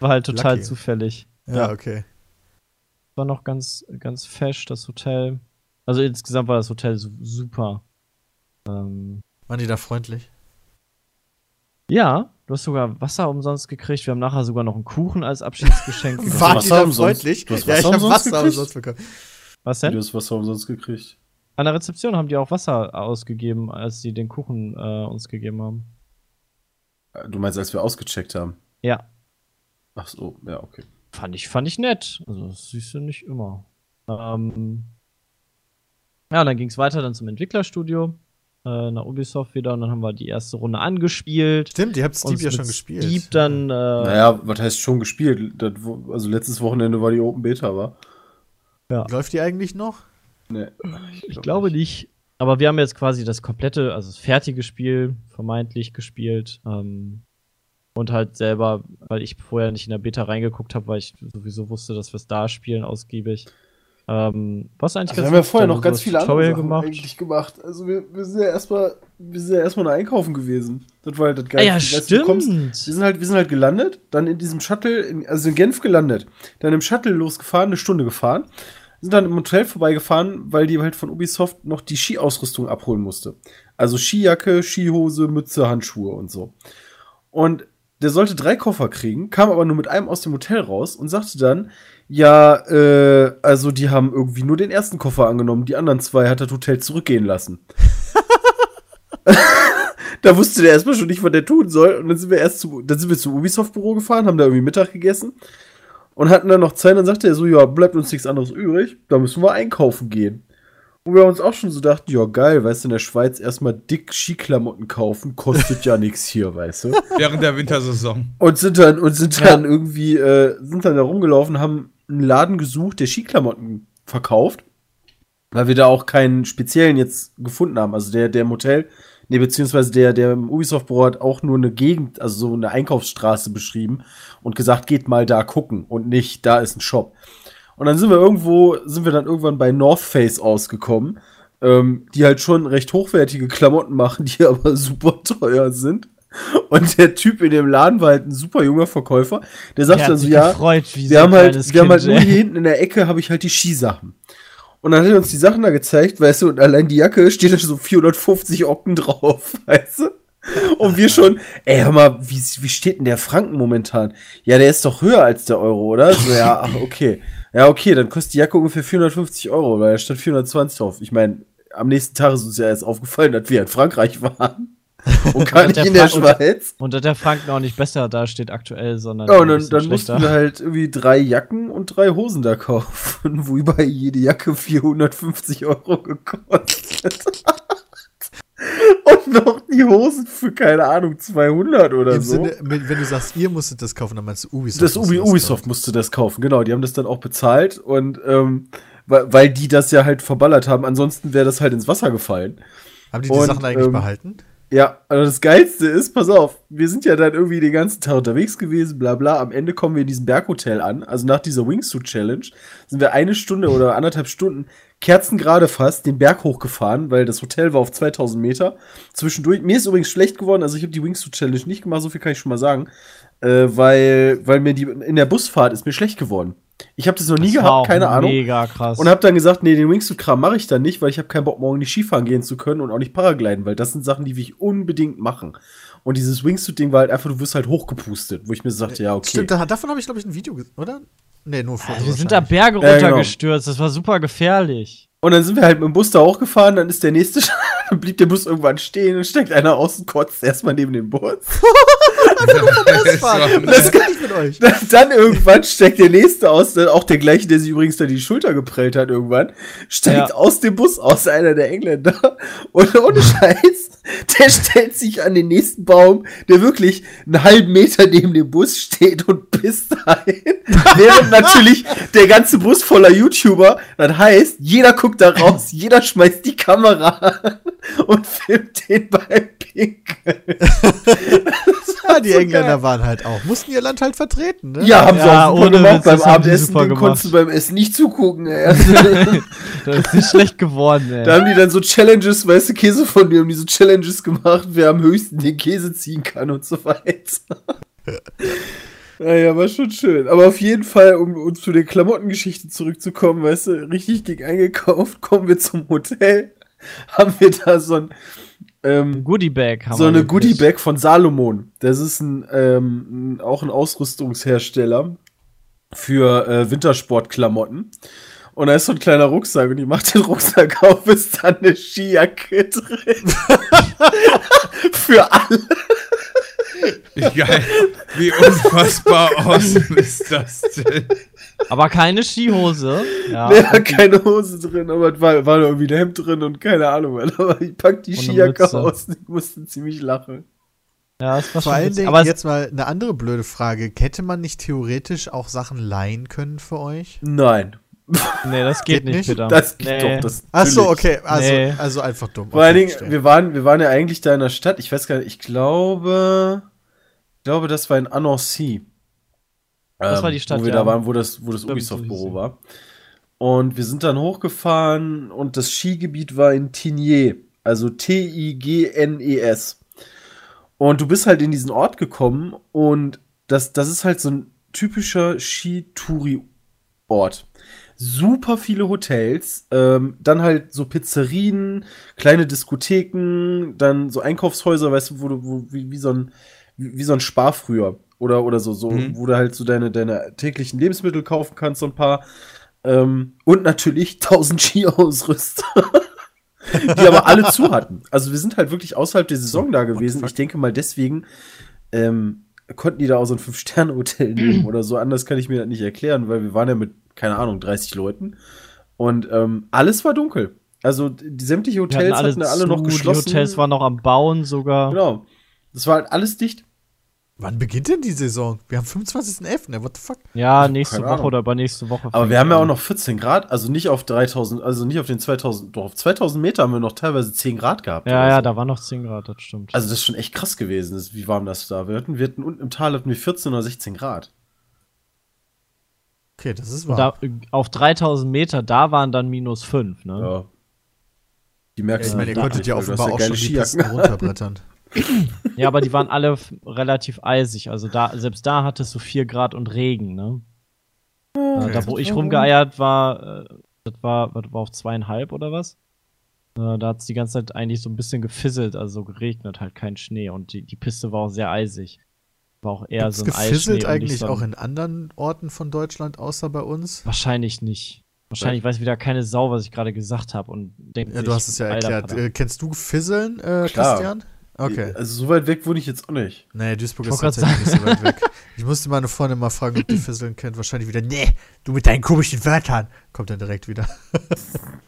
War halt total Lucky. zufällig. Ja, okay. War noch ganz, ganz fesch, das Hotel. Also insgesamt war das Hotel su super. Ähm, Waren die da freundlich? ja, du hast sogar Wasser umsonst gekriegt. Wir haben nachher sogar noch einen Kuchen als Abschiedsgeschenk gekriegt. War- Waren die Wasser da umsonst? freundlich? Du hast Ja, ich Wasser habe umsonst Wasser gekriegt? umsonst bekommen. Was Du denn? hast was umsonst gekriegt. An der Rezeption haben die auch Wasser ausgegeben, als sie den Kuchen äh, uns gegeben haben. Äh, Du meinst, als wir ausgecheckt haben? Ja, Ach so, ja, okay. Fand ich, fand ich nett. Also, das siehst du nicht immer. Ähm, ja, und dann ging es weiter dann zum Entwicklerstudio, äh, nach Ubisoft wieder, und dann haben wir die erste Runde angespielt. Stimmt, ihr habt Steep ja schon gespielt. Steep dann, äh, Naja, was heißt schon gespielt? Das, also letztes Wochenende war die Open Beta, war? Läuft die eigentlich noch? Nee. ich glaube nicht. Aber wir haben jetzt quasi das komplette, also das fertige Spiel vermeintlich gespielt. Ähm, und halt selber, weil ich vorher nicht in der Beta reingeguckt habe, weil ich sowieso wusste, dass wir es da spielen, ausgiebig. Ähm, was eigentlich Also wir haben ja vorher noch ganz viele andere Tutorial Sachen gemacht. eigentlich gemacht. Also wir, wir sind ja erstmal, wir sind ja erstmal nur einkaufen gewesen. Das war halt das Ah Geilste. ja, stimmt. kommst- Wir sind halt, wir sind halt gelandet, dann in diesem Shuttle, in, also in Genf gelandet, dann im Shuttle losgefahren, eine Stunde gefahren, sind dann im Hotel vorbeigefahren, weil die halt von Ubisoft noch die Skiausrüstung abholen musste. Also Skijacke, Skihose, Mütze, Handschuhe und so. Und der sollte drei Koffer kriegen, kam aber nur mit einem aus dem Hotel raus und sagte dann, ja, äh, also die haben irgendwie nur den ersten Koffer angenommen, die anderen zwei hat das Hotel zurückgehen lassen. da wusste der erstmal schon nicht, was der tun soll. Und dann sind wir erst zu, dann sind wir zum Ubisoft-Büro gefahren, haben da irgendwie Mittag gegessen und hatten dann noch Zeit. Dann sagte er so, ja, bleibt uns nichts anderes übrig, da müssen wir einkaufen gehen. Und wir haben uns auch schon so gedacht, ja geil, weißt du, in der Schweiz erstmal dick Skiklamotten kaufen, kostet ja nichts hier, weißt du. Während der Wintersaison. Und sind dann, und sind dann irgendwie, äh, sind dann da rumgelaufen, haben einen Laden gesucht, der Skiklamotten verkauft. Weil wir da auch keinen speziellen jetzt gefunden haben. Also der, der im Hotel, nee, beziehungsweise der, der im Ubisoft-Büro hat auch nur eine Gegend, also so eine Einkaufsstraße beschrieben und gesagt, geht mal da gucken und nicht, da ist ein Shop. Und dann sind wir irgendwo, sind wir dann irgendwann bei North Face ausgekommen, ähm, die halt schon recht hochwertige Klamotten machen, die aber super teuer sind. Und der Typ in dem Laden war halt ein super junger Verkäufer. Der sagt Der dann so, ja, gefreut, so wir haben halt, wir haben halt nur hier hinten in der Ecke habe ich halt die Skisachen. Und dann hat er uns die Sachen da gezeigt, weißt du, und allein die Jacke steht da so 450 Ocken drauf, weißt du? Und wir schon, ey, hör mal, wie, wie steht denn der Franken momentan? Ja, der ist doch höher als der Euro, oder? So, ja, ach, okay. Ja, okay, dann kostet die Jacke ungefähr 450 Euro, weil da stand 420 drauf. Ich meine, am nächsten Tag ist uns ja erst aufgefallen, dass wir in Frankreich waren. Und gar nicht der in der Fra- und- Schweiz. Und dass der Franken auch nicht besser dasteht aktuell, sondern Ja, und dann, dann mussten wir halt irgendwie drei Jacken und drei Hosen da kaufen, wobei jede Jacke 450 Euro gekostet hat. Und noch die Hosen für, keine Ahnung, 200 oder Im so. Sinne, wenn du sagst, ihr musstet das kaufen, dann meinst du Ubisoft. das Ubi, Ubisoft musste das kaufen, genau. Die haben das dann auch bezahlt und ähm, weil, weil die das ja halt verballert haben. Ansonsten wäre das halt ins Wasser gefallen. Haben die die Und, Sachen eigentlich ähm, behalten? Ja, also das Geilste ist, pass auf, wir sind ja dann irgendwie den ganzen Tag unterwegs gewesen, bla bla. Am Ende kommen wir in diesem Berghotel an. Also nach dieser Wingsuit Challenge sind wir eine Stunde oder anderthalb Stunden kerzengerade fast den Berg hochgefahren, weil das Hotel war auf 2000 Meter. Zwischendurch, mir ist übrigens schlecht geworden, also ich habe die Wingsuit Challenge nicht gemacht, so viel kann ich schon mal sagen, äh, weil, weil mir die, in der Busfahrt ist mir schlecht geworden. Ich habe das noch nie Das war gehabt, auch keine Ahnung. Mega krass. Und hab dann gesagt, nee, den Wingsuit-Kram mache ich dann nicht, weil ich habe keinen Bock, morgen nicht Skifahren gehen zu können und auch nicht Paragliden, weil das sind Sachen, die will ich unbedingt machen. Und dieses Wingsuit-Ding war halt einfach, du wirst halt hochgepustet, wo ich mir so sagte, ja, okay. Stimmt, da, davon habe ich, glaube ich, ein Video gesehen, oder? Nee, nur Foto. Also wir sind da. Berge Ja, genau. runtergestürzt, das war super gefährlich. Und dann sind wir halt mit dem Bus da hochgefahren, dann ist der nächste, dann blieb der Bus irgendwann stehen und steckt einer aus und kotzt erstmal neben dem Bus. Das kann ich mit euch. Dann, dann irgendwann steckt der nächste aus, dann auch der gleiche, der sich übrigens da die Schulter geprellt hat irgendwann, steigt Ja. aus dem Bus aus, einer der Engländer. Und ohne Scheiß, der stellt sich an den nächsten Baum, der wirklich einen halben Meter neben dem Bus steht und pisst ein. Während natürlich der ganze Bus voller YouTuber, das heißt, jeder guckt da raus, jeder schmeißt die Kamera und filmt den beim Pinkeln. Ja, die so Engländer geil. waren halt auch. Mussten ihr Land halt vertreten, ne? Ja, haben Ja, sie auch super ohne gemacht. Witz, beim Abendessen, den konntest du beim Essen nicht zugucken. Ey. Das ist nicht schlecht geworden, ey. da haben die dann so Challenges, weißt du, Käse von mir, haben die so Challenges gemacht, wer am höchsten den Käse ziehen kann und so weiter. Naja, war schon schön. Aber auf jeden Fall, um, um zu der Klamottengeschichte zurückzukommen, weißt du, richtig dick eingekauft, kommen wir zum Hotel, haben wir da so ein, ähm, Goodie Bag haben so eine gekriegt. Goodie Bag von Salomon. Das ist ein, ähm, auch ein Ausrüstungshersteller für äh, Wintersportklamotten. Und da ist so ein kleiner Rucksack und ich mach den Rucksack auf, ist da eine Skijacke drin. für alle. Geil. Wie unfassbar awesome ist das denn? Aber keine Skihose. Ja. Der hat keine Hose drin, aber es war, war irgendwie ein Hemd drin und keine Ahnung. Aber ich pack die Skijacke aus und ich musste ziemlich lachen. Ja, das war Vor schon allen. Dingen Aber jetzt mal eine andere blöde Frage. Hätte man nicht theoretisch auch Sachen leihen können für euch? Nein. Nee, das geht, Geht nicht, nicht? Peter. Das geht nee. doch. Das Ach so, okay. Also, Nee. also einfach dumm. Vor allen Dingen, wir waren, wir waren ja eigentlich da in der Stadt. Ich weiß gar nicht, ich glaube, ich glaube, das war in Annecy. Das war die Stadt, Wo wir ja. da waren, wo das, wo das Ubisoft-Büro war. Und wir sind dann hochgefahren und das Skigebiet war in Tignes. Also T-I-G-N-E-S. Und du bist halt in diesen Ort gekommen und das, das ist halt so ein typischer Skitouri-Ort. Super viele Hotels, ähm, dann halt so Pizzerien, kleine Diskotheken, dann so Einkaufshäuser, weißt du, wo du, wo, wie, wie so ein, wie, wie so ein Spar früher. Oder, oder so, so, Mhm. wo du halt so deine, deine täglichen Lebensmittel kaufen kannst, so ein paar. Ähm, und natürlich 1000 Ski-Ausrüster. die aber alle zu hatten. Also wir sind halt wirklich außerhalb der Saison da gewesen. Ich denke mal deswegen ähm, konnten die da auch so ein Fünf-Sterne-Hotel nehmen oder so. Anders kann ich mir das nicht erklären, weil wir waren ja mit, keine Ahnung, 30 Leuten. Und ähm, alles war dunkel. Also die sämtliche Hotels hatten, alle, zu, noch geschlossen. Die Hotels waren noch am Bauen sogar. Genau. Das war halt alles dicht. Wann beginnt denn die Saison? Wir haben 25.11. ne? What the fuck? Ja, nächste Woche Ahnung. oder übernächste Woche. Aber wir haben ja auch noch 14 Grad, also nicht auf 3000, also nicht auf den 2000, doch auf 2000 Meter haben wir noch teilweise 10 Grad gehabt. Ja, ja, so. da war noch 10 Grad, das stimmt. Also das ist schon echt krass gewesen. Das- Wie warm das da? Wir hatten, wir hatten unten im Tal hatten wir 14 oder 16 Grad. Okay, das ist wahr. da, auf 3000 Meter, da waren dann minus 5, ne? Ja. Die merkst ich du meine, ihr konntet ja offenbar auch schon die. Pisten runterbrettern. Ja, aber die waren alle relativ eisig. Also da, selbst da hattest du 4 Grad und Regen, ne? Äh, da, wo ich rumgeeiert war, äh, das war, das war auf zweieinhalb oder was? Äh, da hat es die ganze Zeit eigentlich so ein bisschen gefisselt, also so geregnet, halt kein Schnee. Und die, die Piste war auch sehr eisig. War auch eher Gibt's so ein Eisschnee. gefisselt eigentlich so ein- auch in anderen Orten von Deutschland, außer bei uns? Wahrscheinlich nicht. Wahrscheinlich weiß wieder keine Sau, was ich gerade gesagt habe und denkt Ja, sich, du hast es ja Alter, erklärt. Äh, kennst du Fisseln, äh, Klar. Christian? Okay. Also so weit weg wohne ich jetzt auch nicht. Nee, Duisburg Ich ist tatsächlich nicht so weit weg. Ich musste meine Freundin mal fragen, ob die Fisseln kennt. Wahrscheinlich wieder, nee, du mit deinen komischen Wörtern. Kommt dann direkt wieder.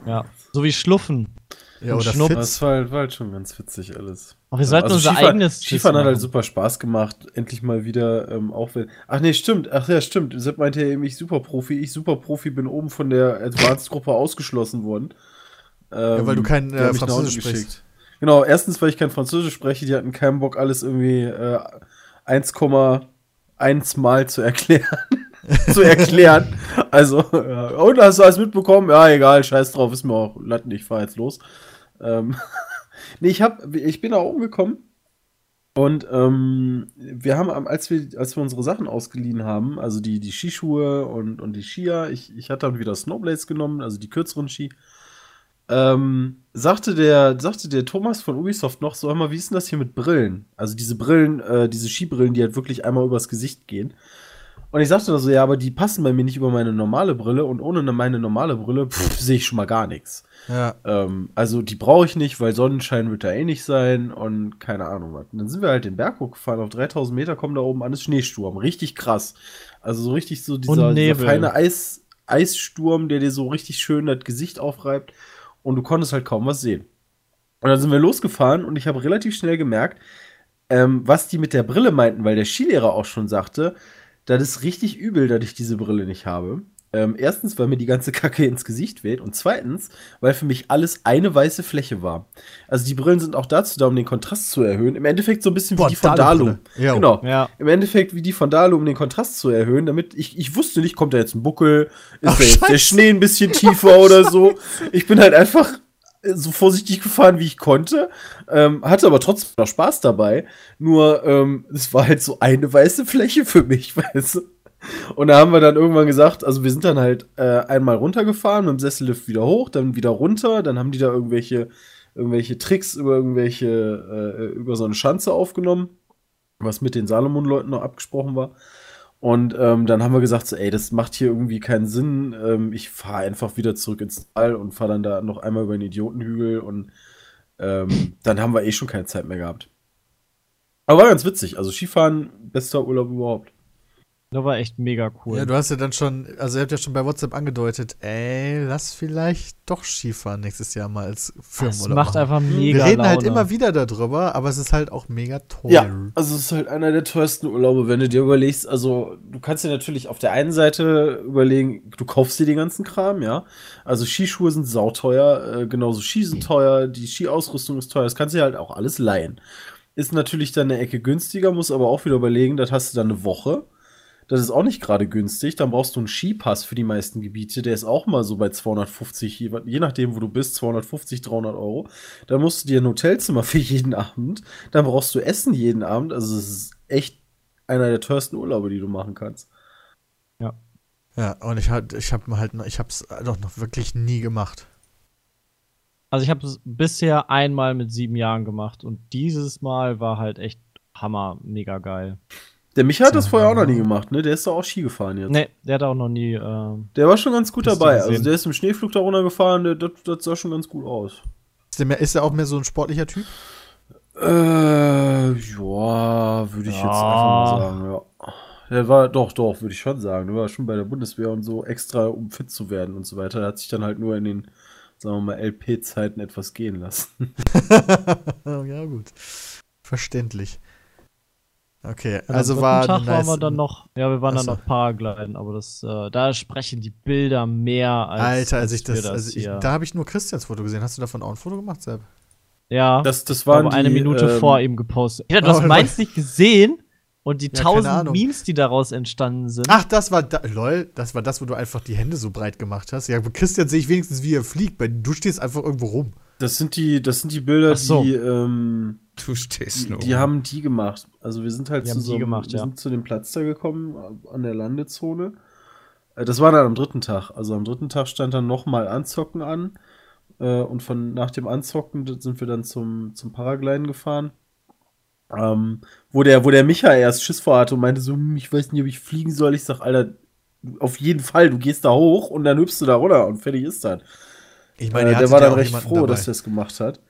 Ja. So wie Schluffen. Ja, oder Schnupp. Fit. Das war, halt- war halt schon ganz witzig alles. Aber wir sollten Also unser Skifahren- eigenes Skifahren hat halt super Spaß gemacht. Endlich mal wieder, ähm, auch wenn. Ach nee, stimmt. Ach ja, stimmt. Sepp meinte ja eben, ich super Profi. Ich super Profi bin oben von der Advanced-Gruppe ausgeschlossen worden. Ähm, weil du kein, die haben äh, Französisch sprichst. geschickt. Genau, erstens, weil ich kein Französisch spreche. Die hatten keinen Bock, alles irgendwie äh, 1,1 Mal zu erklären. zu erklären. Also, ja. und hast du alles mitbekommen? Ja, egal, scheiß drauf, ist mir auch Latten, ich fahr jetzt los. Ähm, nee, ich, hab, ich bin da umgekommen und ähm, wir haben, als wir, als wir unsere Sachen ausgeliehen haben, also die, die Skischuhe und, und die Skier, ich, ich hatte dann wieder Snowblades genommen, also die kürzeren Ski, ähm, sagte, der, sagte der Thomas von Ubisoft noch so, hör mal, wie ist denn das hier mit Brillen? Also diese Brillen, äh, diese Skibrillen, die halt wirklich einmal übers Gesicht gehen. Und ich sagte da so, ja, aber die passen bei mir nicht über meine normale Brille und ohne ne- meine normale Brille sehe ich schon mal gar nichts. Ja. Ähm, also die brauche ich nicht, weil Sonnenschein wird da eh nicht sein und keine Ahnung was. Und dann sind wir halt den Berg hochgefahren, auf 3000 Meter kommen da oben an, ist Schneesturm. Richtig krass. Also so richtig so dieser, dieser feine Eis, Eissturm, der dir so richtig schön das Gesicht aufreibt und du konntest halt kaum was sehen. Und dann sind wir losgefahren und ich habe relativ schnell gemerkt, ähm, was die mit der Brille meinten, weil der Skilehrer auch schon sagte, das ist richtig übel, dass ich diese Brille nicht habe. Ähm, erstens, weil mir die ganze Kacke ins Gesicht weht und zweitens, weil für mich alles eine weiße Fläche war. Also die Brillen sind auch dazu da, um den Kontrast zu erhöhen. Im Endeffekt so ein bisschen Boah, wie die von. Dalu. Ja. Genau. Ja. Im Endeffekt wie die von Dalu, um den Kontrast zu erhöhen, damit ich, ich wusste nicht, kommt da jetzt ein Buckel, ist Ach, da jetzt der. Schnee ein bisschen tiefer oder so. Ich bin halt einfach so vorsichtig gefahren, wie ich konnte. Ähm, hatte aber trotzdem noch Spaß dabei. Nur, ähm, es war halt so eine weiße Fläche für mich, weißt du. Und da haben wir dann irgendwann gesagt, also wir sind dann halt äh, einmal runtergefahren mit dem Sessellift wieder hoch, dann wieder runter, dann haben die da irgendwelche, irgendwelche Tricks über irgendwelche, äh, über so eine Schanze aufgenommen, was mit den Salomon-Leuten noch abgesprochen war. Und ähm, dann haben wir gesagt, so, ey, das macht hier irgendwie keinen Sinn. Ähm, ich fahre einfach wieder zurück ins Tal und fahre dann da noch einmal über den Idiotenhügel und ähm, dann haben wir eh schon keine Zeit mehr gehabt. Aber war ganz witzig. Also Skifahren, bester Urlaub überhaupt. Das war echt mega cool. Ja, du hast ja dann schon, also ihr habt ja schon bei WhatsApp angedeutet, ey, lass vielleicht doch Skifahren nächstes Jahr mal als das Firmenurlaub macht machen. einfach mega Wir reden Laune. halt immer wieder darüber, aber es ist halt auch mega teuer. Ja, also es ist halt einer der teuersten Urlaube, wenn du dir überlegst, also du kannst dir natürlich auf der einen Seite überlegen, du kaufst dir den ganzen Kram, ja. Also Skischuhe sind sauteuer, äh, genauso Ski sind teuer, die Skiausrüstung ist teuer, das kannst du dir halt auch alles leihen. Ist natürlich dann eine Ecke günstiger, muss aber auch wieder überlegen, das hast du dann eine Woche. Das ist auch nicht gerade günstig. Dann brauchst du einen Skipass für die meisten Gebiete. Der ist auch mal so bei 250, je, je nachdem, wo du bist, 250, 300 Euro. Dann musst du dir ein Hotelzimmer für jeden Abend. Dann brauchst du Essen jeden Abend. Also es ist echt einer der teuersten Urlaube, die du machen kannst. Ja, und ich ich habe halt, ich hab's doch noch wirklich nie gemacht. Also ich habe es bisher einmal mit sieben Jahren gemacht und dieses Mal war halt echt hammer, mega geil. Der Micha hat das vorher auch noch nie gemacht, ne? Der ist doch auch Ski gefahren jetzt. Nee, der hat auch noch nie. ähm, Der war schon ganz gut dabei. Also der ist im Schneeflug da runtergefahren, der, das, das sah schon ganz gut aus. Ist der, mehr, ist der auch mehr so ein sportlicher Typ? Äh, ja, würde ich jetzt Ja. einfach mal sagen, ja. Der war, doch, doch, würde ich schon sagen. Der war schon bei der Bundeswehr und so extra, um fit zu werden und so weiter. Der hat sich dann halt nur in den, sagen wir mal, LP-Zeiten etwas gehen lassen. ja, gut. Verständlich. Okay, also war Tag nice. waren wir dann noch. Ja, wir waren Ach dann noch Paragliden, aber das, äh, da sprechen die Bilder mehr als. Alter, als ich wir das, also ich, hier- da habe ich nur Christians Foto gesehen. Hast du davon auch ein Foto gemacht, Sepp? ja, Das, das waren eine die, Minute ähm, vor ihm gepostet. Ja, du hast Oh, meins nicht gesehen und die tausend. Memes, die daraus entstanden sind. Ach, das war da, lol, das war das, wo du einfach die Hände so breit gemacht hast. Ja, bei Christian sehe ich wenigstens, wie er fliegt. Bei du stehst einfach irgendwo rum. Das sind die, das sind die Bilder, so. die, ähm, Du stehst die, nur. die haben die gemacht. Also wir sind halt Die zu haben die so einem- gemacht, wir ja. sind zu dem Platz da gekommen, äh, an der Landezone. Äh, Das war dann am dritten Tag. Also am dritten Tag stand dann nochmal Anzocken an. Äh, Und von nach dem Anzocken sind wir dann zum, zum Paragliden gefahren. Ähm, wo, der, wo der Micha erst Schiss vor hatte und meinte so, hm, ich weiß nicht, ob ich fliegen soll. Ich sag, Alter, auf jeden Fall, du gehst da hoch und dann hüpfst du da runter und fertig ist das. Ich Äh, ihr der war dann recht froh, dabei. dass er es gemacht hat.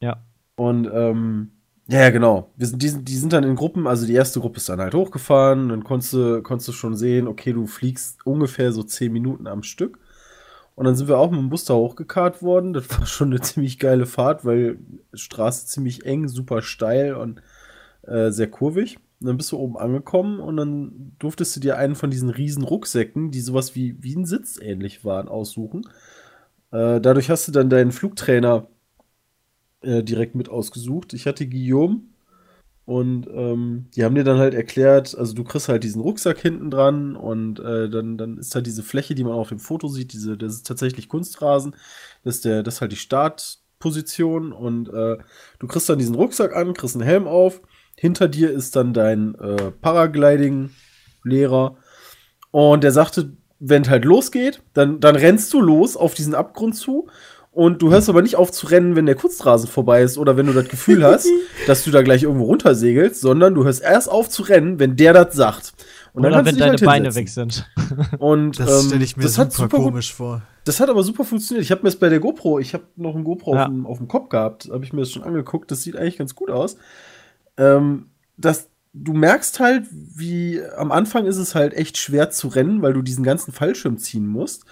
Ja. Und ähm, ja, ja, genau. Wir sind, die, sind, die sind dann in Gruppen, also die erste Gruppe ist dann halt hochgefahren, dann konntest du, konntest du schon sehen, okay, du fliegst ungefähr so 10 Minuten am Stück. Und dann sind wir auch mit dem Bus da hochgekarrt worden. Das war schon eine ziemlich geile Fahrt, weil Straße ziemlich eng, super steil und äh, sehr kurvig. Und dann bist du oben angekommen und dann durftest du dir einen von diesen riesen Rucksäcken, die sowas wie, wie ein Sitz ähnlich waren, aussuchen. Äh, dadurch hast du dann deinen Flugtrainer äh, direkt mit ausgesucht. Ich hatte Guillaume und ähm, die haben dir dann halt erklärt, also du kriegst halt diesen Rucksack hinten dran und äh, dann, dann ist halt diese Fläche, die man auf dem Foto sieht, diese, das ist tatsächlich Kunstrasen, das ist, der, das ist halt die Startposition und äh, du kriegst dann diesen Rucksack an, kriegst einen Helm auf, hinter dir ist dann dein äh, Paragliding-Lehrer und der sagte, wenn es halt losgeht, dann, dann rennst du los auf diesen Abgrund zu und du hörst aber nicht auf zu rennen, wenn der Kunstrasen vorbei ist oder wenn du das Gefühl hast, dass du da gleich irgendwo runtersegelst, sondern du hörst erst auf zu rennen, wenn der das sagt. Und Oder kannst wenn deine halt Beine weg sind. Und Das ähm, stelle ich mir das hat super, super komisch vor. das hat aber super funktioniert. Ich habe mir das bei der GoPro, ich habe noch ein GoPro Ja. auf, dem, auf dem Kopf gehabt, habe ich mir das schon angeguckt. Das sieht eigentlich ganz gut aus. Ähm, das, du merkst halt, wie am Anfang ist es halt echt schwer zu rennen, weil du diesen ganzen Fallschirm ziehen musst.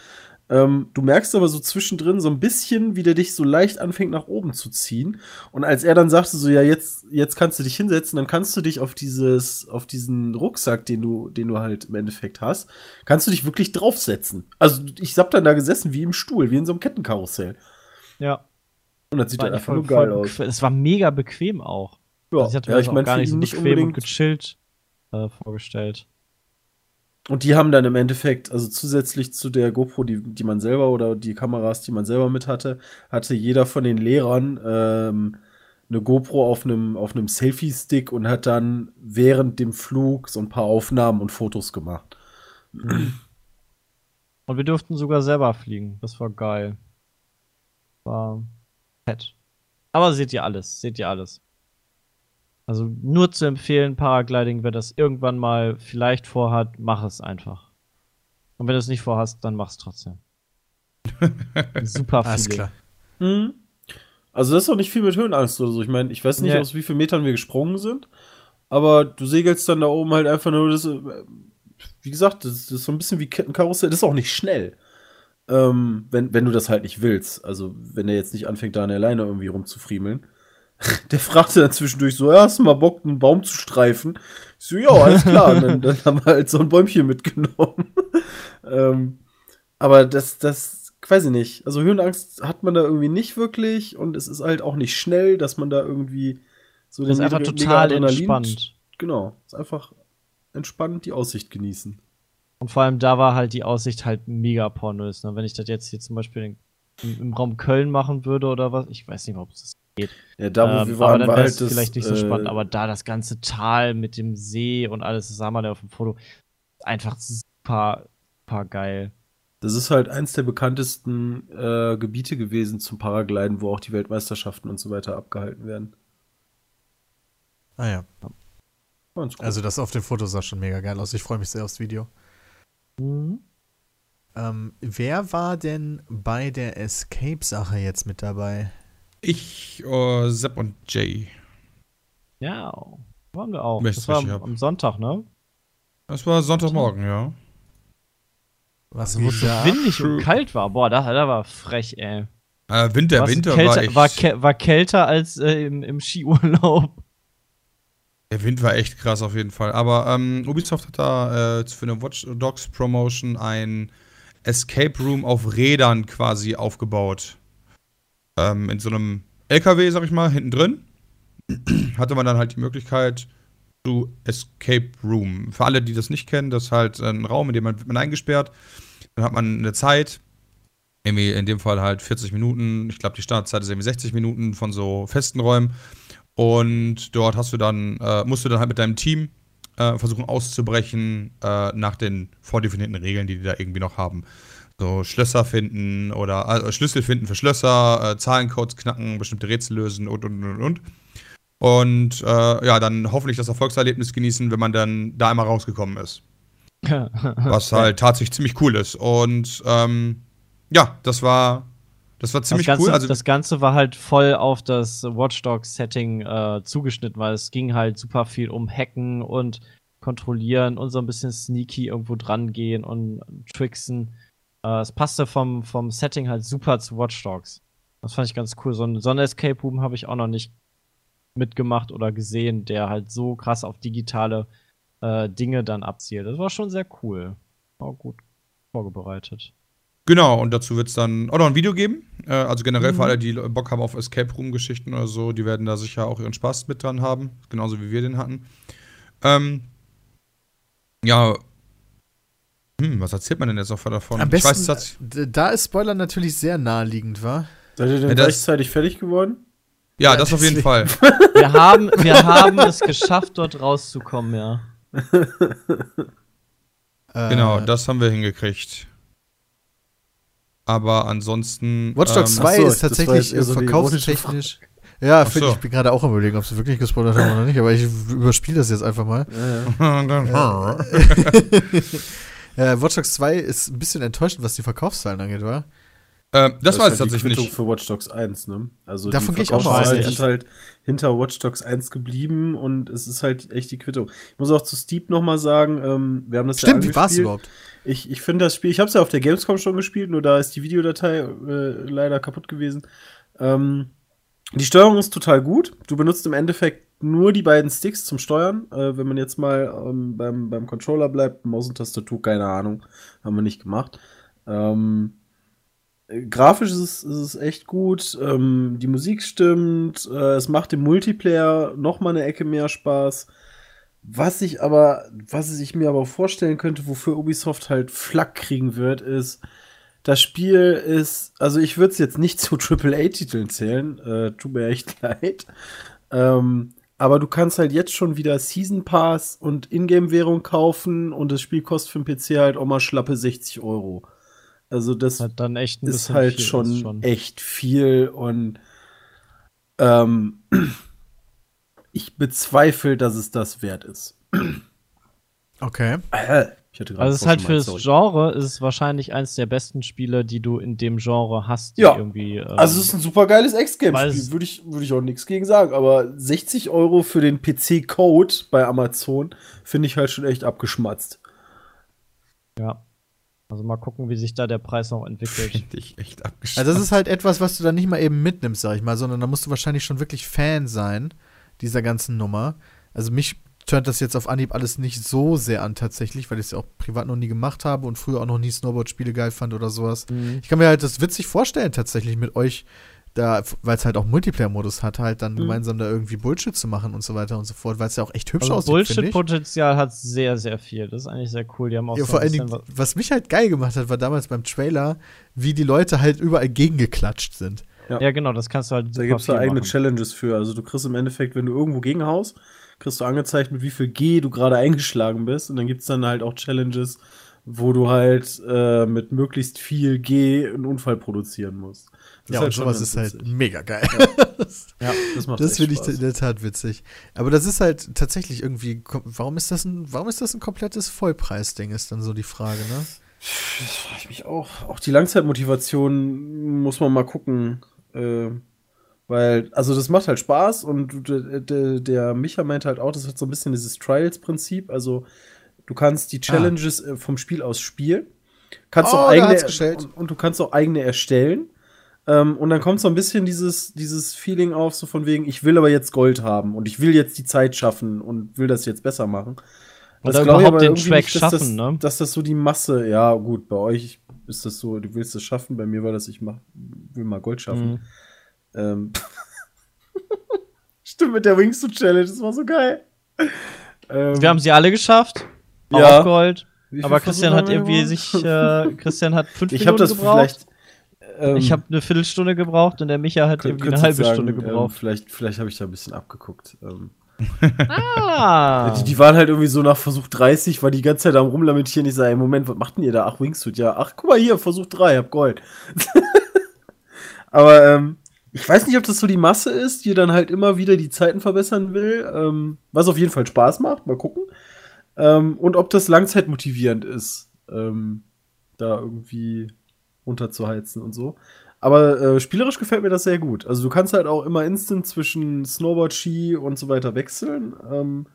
Ähm, du merkst aber so zwischendrin so ein bisschen, wie der dich so leicht anfängt nach oben zu ziehen. Und als er dann sagte so, ja, jetzt, jetzt kannst du dich hinsetzen, dann kannst du dich auf dieses, auf diesen Rucksack, den du, den du halt im Endeffekt hast, kannst du dich wirklich draufsetzen. Also ich hab dann da gesessen wie im Stuhl, wie in so einem Kettenkarussell. Ja. Und das sieht echt einfach nur geil aus. Es war mega bequem auch. Ja, Also ich hatte ja ich meine, gar nicht so nicht bequem und unbedingt. gechillt äh, vorgestellt. Und die haben dann im Endeffekt, also zusätzlich zu der GoPro, die, die man selber oder die Kameras, die man selber mit hatte, hatte jeder von den Lehrern ähm, eine GoPro auf einem auf einem Selfie-Stick und hat dann während dem Flug so ein paar Aufnahmen und Fotos gemacht. Und wir durften sogar selber fliegen. Das war geil. War fett. Aber seht ihr alles, seht ihr alles. Also nur zu empfehlen, Paragliding, wer das irgendwann mal vielleicht vorhat, mach es einfach. Und wenn du es nicht vorhast, dann mach es trotzdem. Super Alles Feeling. klar. Mhm. Also das ist auch nicht viel mit Höhenangst oder so. Ich meine, ich weiß nicht, Nee. aus wie vielen Metern wir gesprungen sind, aber du segelst dann da oben halt einfach nur das, wie gesagt, das, das ist so ein bisschen wie Kettenkarussell, das ist auch nicht schnell. Ähm, wenn, wenn du das halt nicht willst. Also, wenn er jetzt nicht anfängt, da an der Leine irgendwie rumzufriemeln. Der fragte dann zwischendurch so, ja, hast du mal Bock, einen Baum zu streifen? Ich so, ja, alles klar. Dann, dann haben wir halt so ein Bäumchen mitgenommen. ähm, aber das, das, weiß ich nicht. Also Höhenangst hat man da irgendwie nicht wirklich und es ist halt auch nicht schnell, dass man da irgendwie so Das ist einfach total entspannt. Genau, ist einfach entspannt die Aussicht genießen. Und vor allem da war halt die Aussicht halt mega pornös. Ne? Wenn ich das jetzt hier zum Beispiel im, im Raum Köln machen würde oder was, ich weiß nicht, ob es das geht. Ja, da wo Ähm, wir aber waren, dann war halt das, vielleicht nicht so äh, spannend. Aber da das ganze Tal mit dem See und alles, das sah man ja auf dem Foto, einfach super, super geil. Das ist halt eins der bekanntesten äh, Gebiete gewesen zum Paragliden, wo auch die Weltmeisterschaften und so weiter abgehalten werden. Ah ja. Also das auf den Fotos sah schon mega geil aus. Ich freue mich sehr aufs Video. Mhm. Ähm, wer war denn bei der Escape-Sache jetzt mit dabei? Ich, äh, Sepp und Jay. Ja, waren wir auch. Ich Das das war am, am Sonntag, ne? Das war Sonntagmorgen, ja. Was Wo es so windig und kalt war. Boah, da, da war frech, ey. Äh, Winter, Was Winter kälter, war echt. war, war kälter als äh, im, im Skiurlaub. Der Wind war echt krass auf jeden Fall. Aber ähm, Ubisoft hat da äh, für eine Watch Dogs Promotion ein Escape Room auf Rädern quasi aufgebaut. Ähm, in so einem LKW, sag ich mal, hinten drin. hatte man dann halt die Möglichkeit zu Escape Room. Für alle, die das nicht kennen, das ist halt ein Raum, in dem man, wird man eingesperrt. Dann hat man eine Zeit, irgendwie in dem Fall halt 40 Minuten. Ich glaube, die Startzeit ist irgendwie 60 Minuten von so festen Räumen. Und dort hast du dann, äh, musst du dann halt mit deinem Team äh, versuchen auszubrechen äh, nach den vordefinierten Regeln, die die da irgendwie noch haben. So Schlösser finden oder also Schlüssel finden für Schlösser, äh, Zahlencodes knacken, bestimmte Rätsel lösen und und und und. Und äh, ja, dann hoffentlich das Erfolgserlebnis genießen, wenn man dann da einmal rausgekommen ist. Was halt tatsächlich ziemlich cool ist. Und ähm, ja, das war, das war ziemlich das Ganze, cool. Also, das Ganze war halt voll auf das Watch Dogs Setting äh, zugeschnitten, weil es ging halt super viel um Hacken und kontrollieren und so ein bisschen sneaky irgendwo dran gehen und tricksen. Äh, es passte vom, vom Setting halt super zu Watch Dogs. Das fand ich ganz cool. So ein, so ein Escape Room habe ich auch noch nicht mitgemacht oder gesehen, der halt so krass auf digitale äh, Dinge dann abzielt. Das war schon sehr cool. War gut vorbereitet. Genau, und dazu wird es dann auch noch ein Video geben. Äh, also generell Mhm. für alle, die Bock haben auf Escape Room-Geschichten oder so, die werden da sicher auch ihren Spaß mit dran haben. Genauso wie wir den hatten. Ähm, ja. Hm, was erzählt man denn jetzt noch davon? Am ich weiß, besten, d- da ist Spoiler natürlich sehr naheliegend, wa? Seid ihr denn Ja, gleichzeitig fertig geworden? ja, Ja, das auf jeden deswegen. Fall. Wir haben, wir haben es geschafft, dort rauszukommen, ja. Genau, Äh, das haben wir hingekriegt. Aber ansonsten. Watch Dogs ähm, 2 ach so, ist tatsächlich jetzt eher so die verkaufstechnisch. Ja, so. ich bin gerade auch am überlegen, ob sie wirklich gespoilert haben oder nicht, aber ich überspiele das jetzt einfach mal. Äh, Watch Dogs 2 ist ein bisschen enttäuschend, was die Verkaufszahlen angeht, wa? Ähm, das, halt ich die tatsächlich Quittung nicht. für Watch Dogs 1, ne? Also Davon die gehe ich auch mal Verkaufszahlen aus. sind halt hinter Watch Dogs 1 geblieben und es ist halt echt die Quittung. Ich muss auch zu Steep noch mal sagen, ähm, wir haben das Stimmt, ja wie war es überhaupt? Ich, ich finde das Spiel, ich habe es ja auf der Gamescom schon gespielt, nur da ist die Videodatei äh, leider kaputt gewesen. Ähm, die Steuerung ist total gut. Du benutzt im Endeffekt nur die beiden Sticks zum Steuern. Äh, wenn man jetzt mal ähm, beim, beim Controller bleibt, Maus und Tastatur, keine Ahnung, haben wir nicht gemacht. Ähm, äh, grafisch ist es, ist es echt gut. Ähm, die Musik stimmt. Äh, es macht im Multiplayer noch mal eine Ecke mehr Spaß. Was ich aber, was ich mir aber vorstellen könnte, wofür Ubisoft halt Flack kriegen wird, ist, das Spiel ist, also ich würde es jetzt nicht zu AAA-Titeln zählen, äh, tut mir echt leid. Ähm, aber du kannst halt jetzt schon wieder Season Pass und Ingame-Währung kaufen und das Spiel kostet für den PC halt auch mal schlappe 60 Euro. Also das Hat dann echt ein ist halt viel, schon, ist schon. echt viel und ähm, ich bezweifle, dass es das wert ist. Okay. Äh, Also es ist halt Hals, sorry. Genre ist es wahrscheinlich eines der besten Spiele, die du in dem Genre hast. die Ja. Irgendwie, ähm, Also es ist ein super geiles X-Game-Spiel, es- würde ich, würde ich auch nichts gegen sagen, aber 60 Euro für den PC-Code bei Amazon finde ich halt schon echt abgeschmatzt. ja. Also mal gucken, wie sich da der Preis noch entwickelt. Finde ich echt abgeschlossen. Also das ist halt etwas, was du dann nicht mal eben mitnimmst, sag ich mal, sondern da musst du wahrscheinlich schon wirklich Fan sein dieser ganzen Nummer. Also mich turnt das jetzt auf Anhieb alles nicht so sehr an tatsächlich, weil ich es ja auch privat noch nie gemacht habe und früher auch noch nie Snowboard-Spiele geil fand oder sowas. Mhm. Ich kann mir halt das witzig vorstellen, tatsächlich mit euch da, weil es halt auch Multiplayer-Modus hat, halt dann gemeinsam da irgendwie Bullshit zu machen und so weiter und so fort, weil es ja auch echt hübsch Also aussieht. Bullshit-Potenzial hat sehr, sehr viel. Das ist eigentlich sehr cool. Die haben auch Ja, so vor allen Dingen, was- was mich halt geil gemacht hat, war damals beim Trailer, wie die Leute halt überall gegengeklatscht sind. Ja, genau, das kannst du halt Da gibt es da eigene machen. Challenges für. Also du kriegst im Endeffekt, wenn du irgendwo gegenhaust, kriegst du angezeigt, mit wie viel G du gerade eingeschlagen bist. Und dann gibt es dann halt auch Challenges, wo du halt äh, mit möglichst viel G einen Unfall produzieren musst. Das ja, halt und sowas ist halt mega geil. Ja, das macht Das finde ich in der Tat witzig. Aber das ist halt tatsächlich irgendwie, warum ist das ein, warum ist das ein komplettes Vollpreisding, ist dann so die Frage, ne? Das frage ich mich auch. Auch die Langzeitmotivation muss man mal gucken. Äh, weil, also das macht halt Spaß und der, Micha meint halt auch, das hat so ein bisschen dieses Trials-Prinzip. Also du kannst die Challenges äh, vom Spiel aus spielen. Kannst Oh, auch eigene und, und du kannst auch eigene erstellen. Ähm, und dann kommt so ein bisschen dieses, dieses Feeling auf, so von wegen, ich will aber jetzt Gold haben und ich will jetzt die Zeit schaffen und will das jetzt besser machen. Oder ich überhaupt den Track dass das, schaffen, ne? Dass das so die Masse, ja, gut, bei euch ist das so, du willst es schaffen, bei mir war das, ich mach, will mal Gold schaffen. Mhm. Ähm. Stimmt, mit der Wingsuit Challenge, das war so geil. Ähm, Wir haben sie alle geschafft. Auch Ja. auf Gold. Aber Christian hat irgendwie gemacht? sich, äh, Christian hat fünf ich Minuten habe das gebraucht. vielleicht. ähm, ich habe eine Viertelstunde gebraucht und der Micha hat könnt- irgendwie eine halbe sagen, Stunde Ähm, gebraucht. vielleicht vielleicht habe ich da ein bisschen abgeguckt. Ähm, ah. die, die waren halt irgendwie so nach Versuch 30, war die ganze Zeit am rumlamentieren. Ich sage, ey, Moment, was macht denn ihr da? Ach, Wingsuit, ja. Ach, guck mal hier, Versuch 3, hab Gold. Aber ähm, ich weiß nicht, ob das so die Masse ist, die dann halt immer wieder die Zeiten verbessern will. Ähm, was auf jeden Fall Spaß macht, mal gucken. Ähm, und ob das langzeitmotivierend ist, ähm, da irgendwie runterzuheizen und so. Aber äh, spielerisch gefällt mir das sehr gut. Also du kannst halt auch immer instant zwischen Snowboard, Ski und so weiter wechseln. Ähm,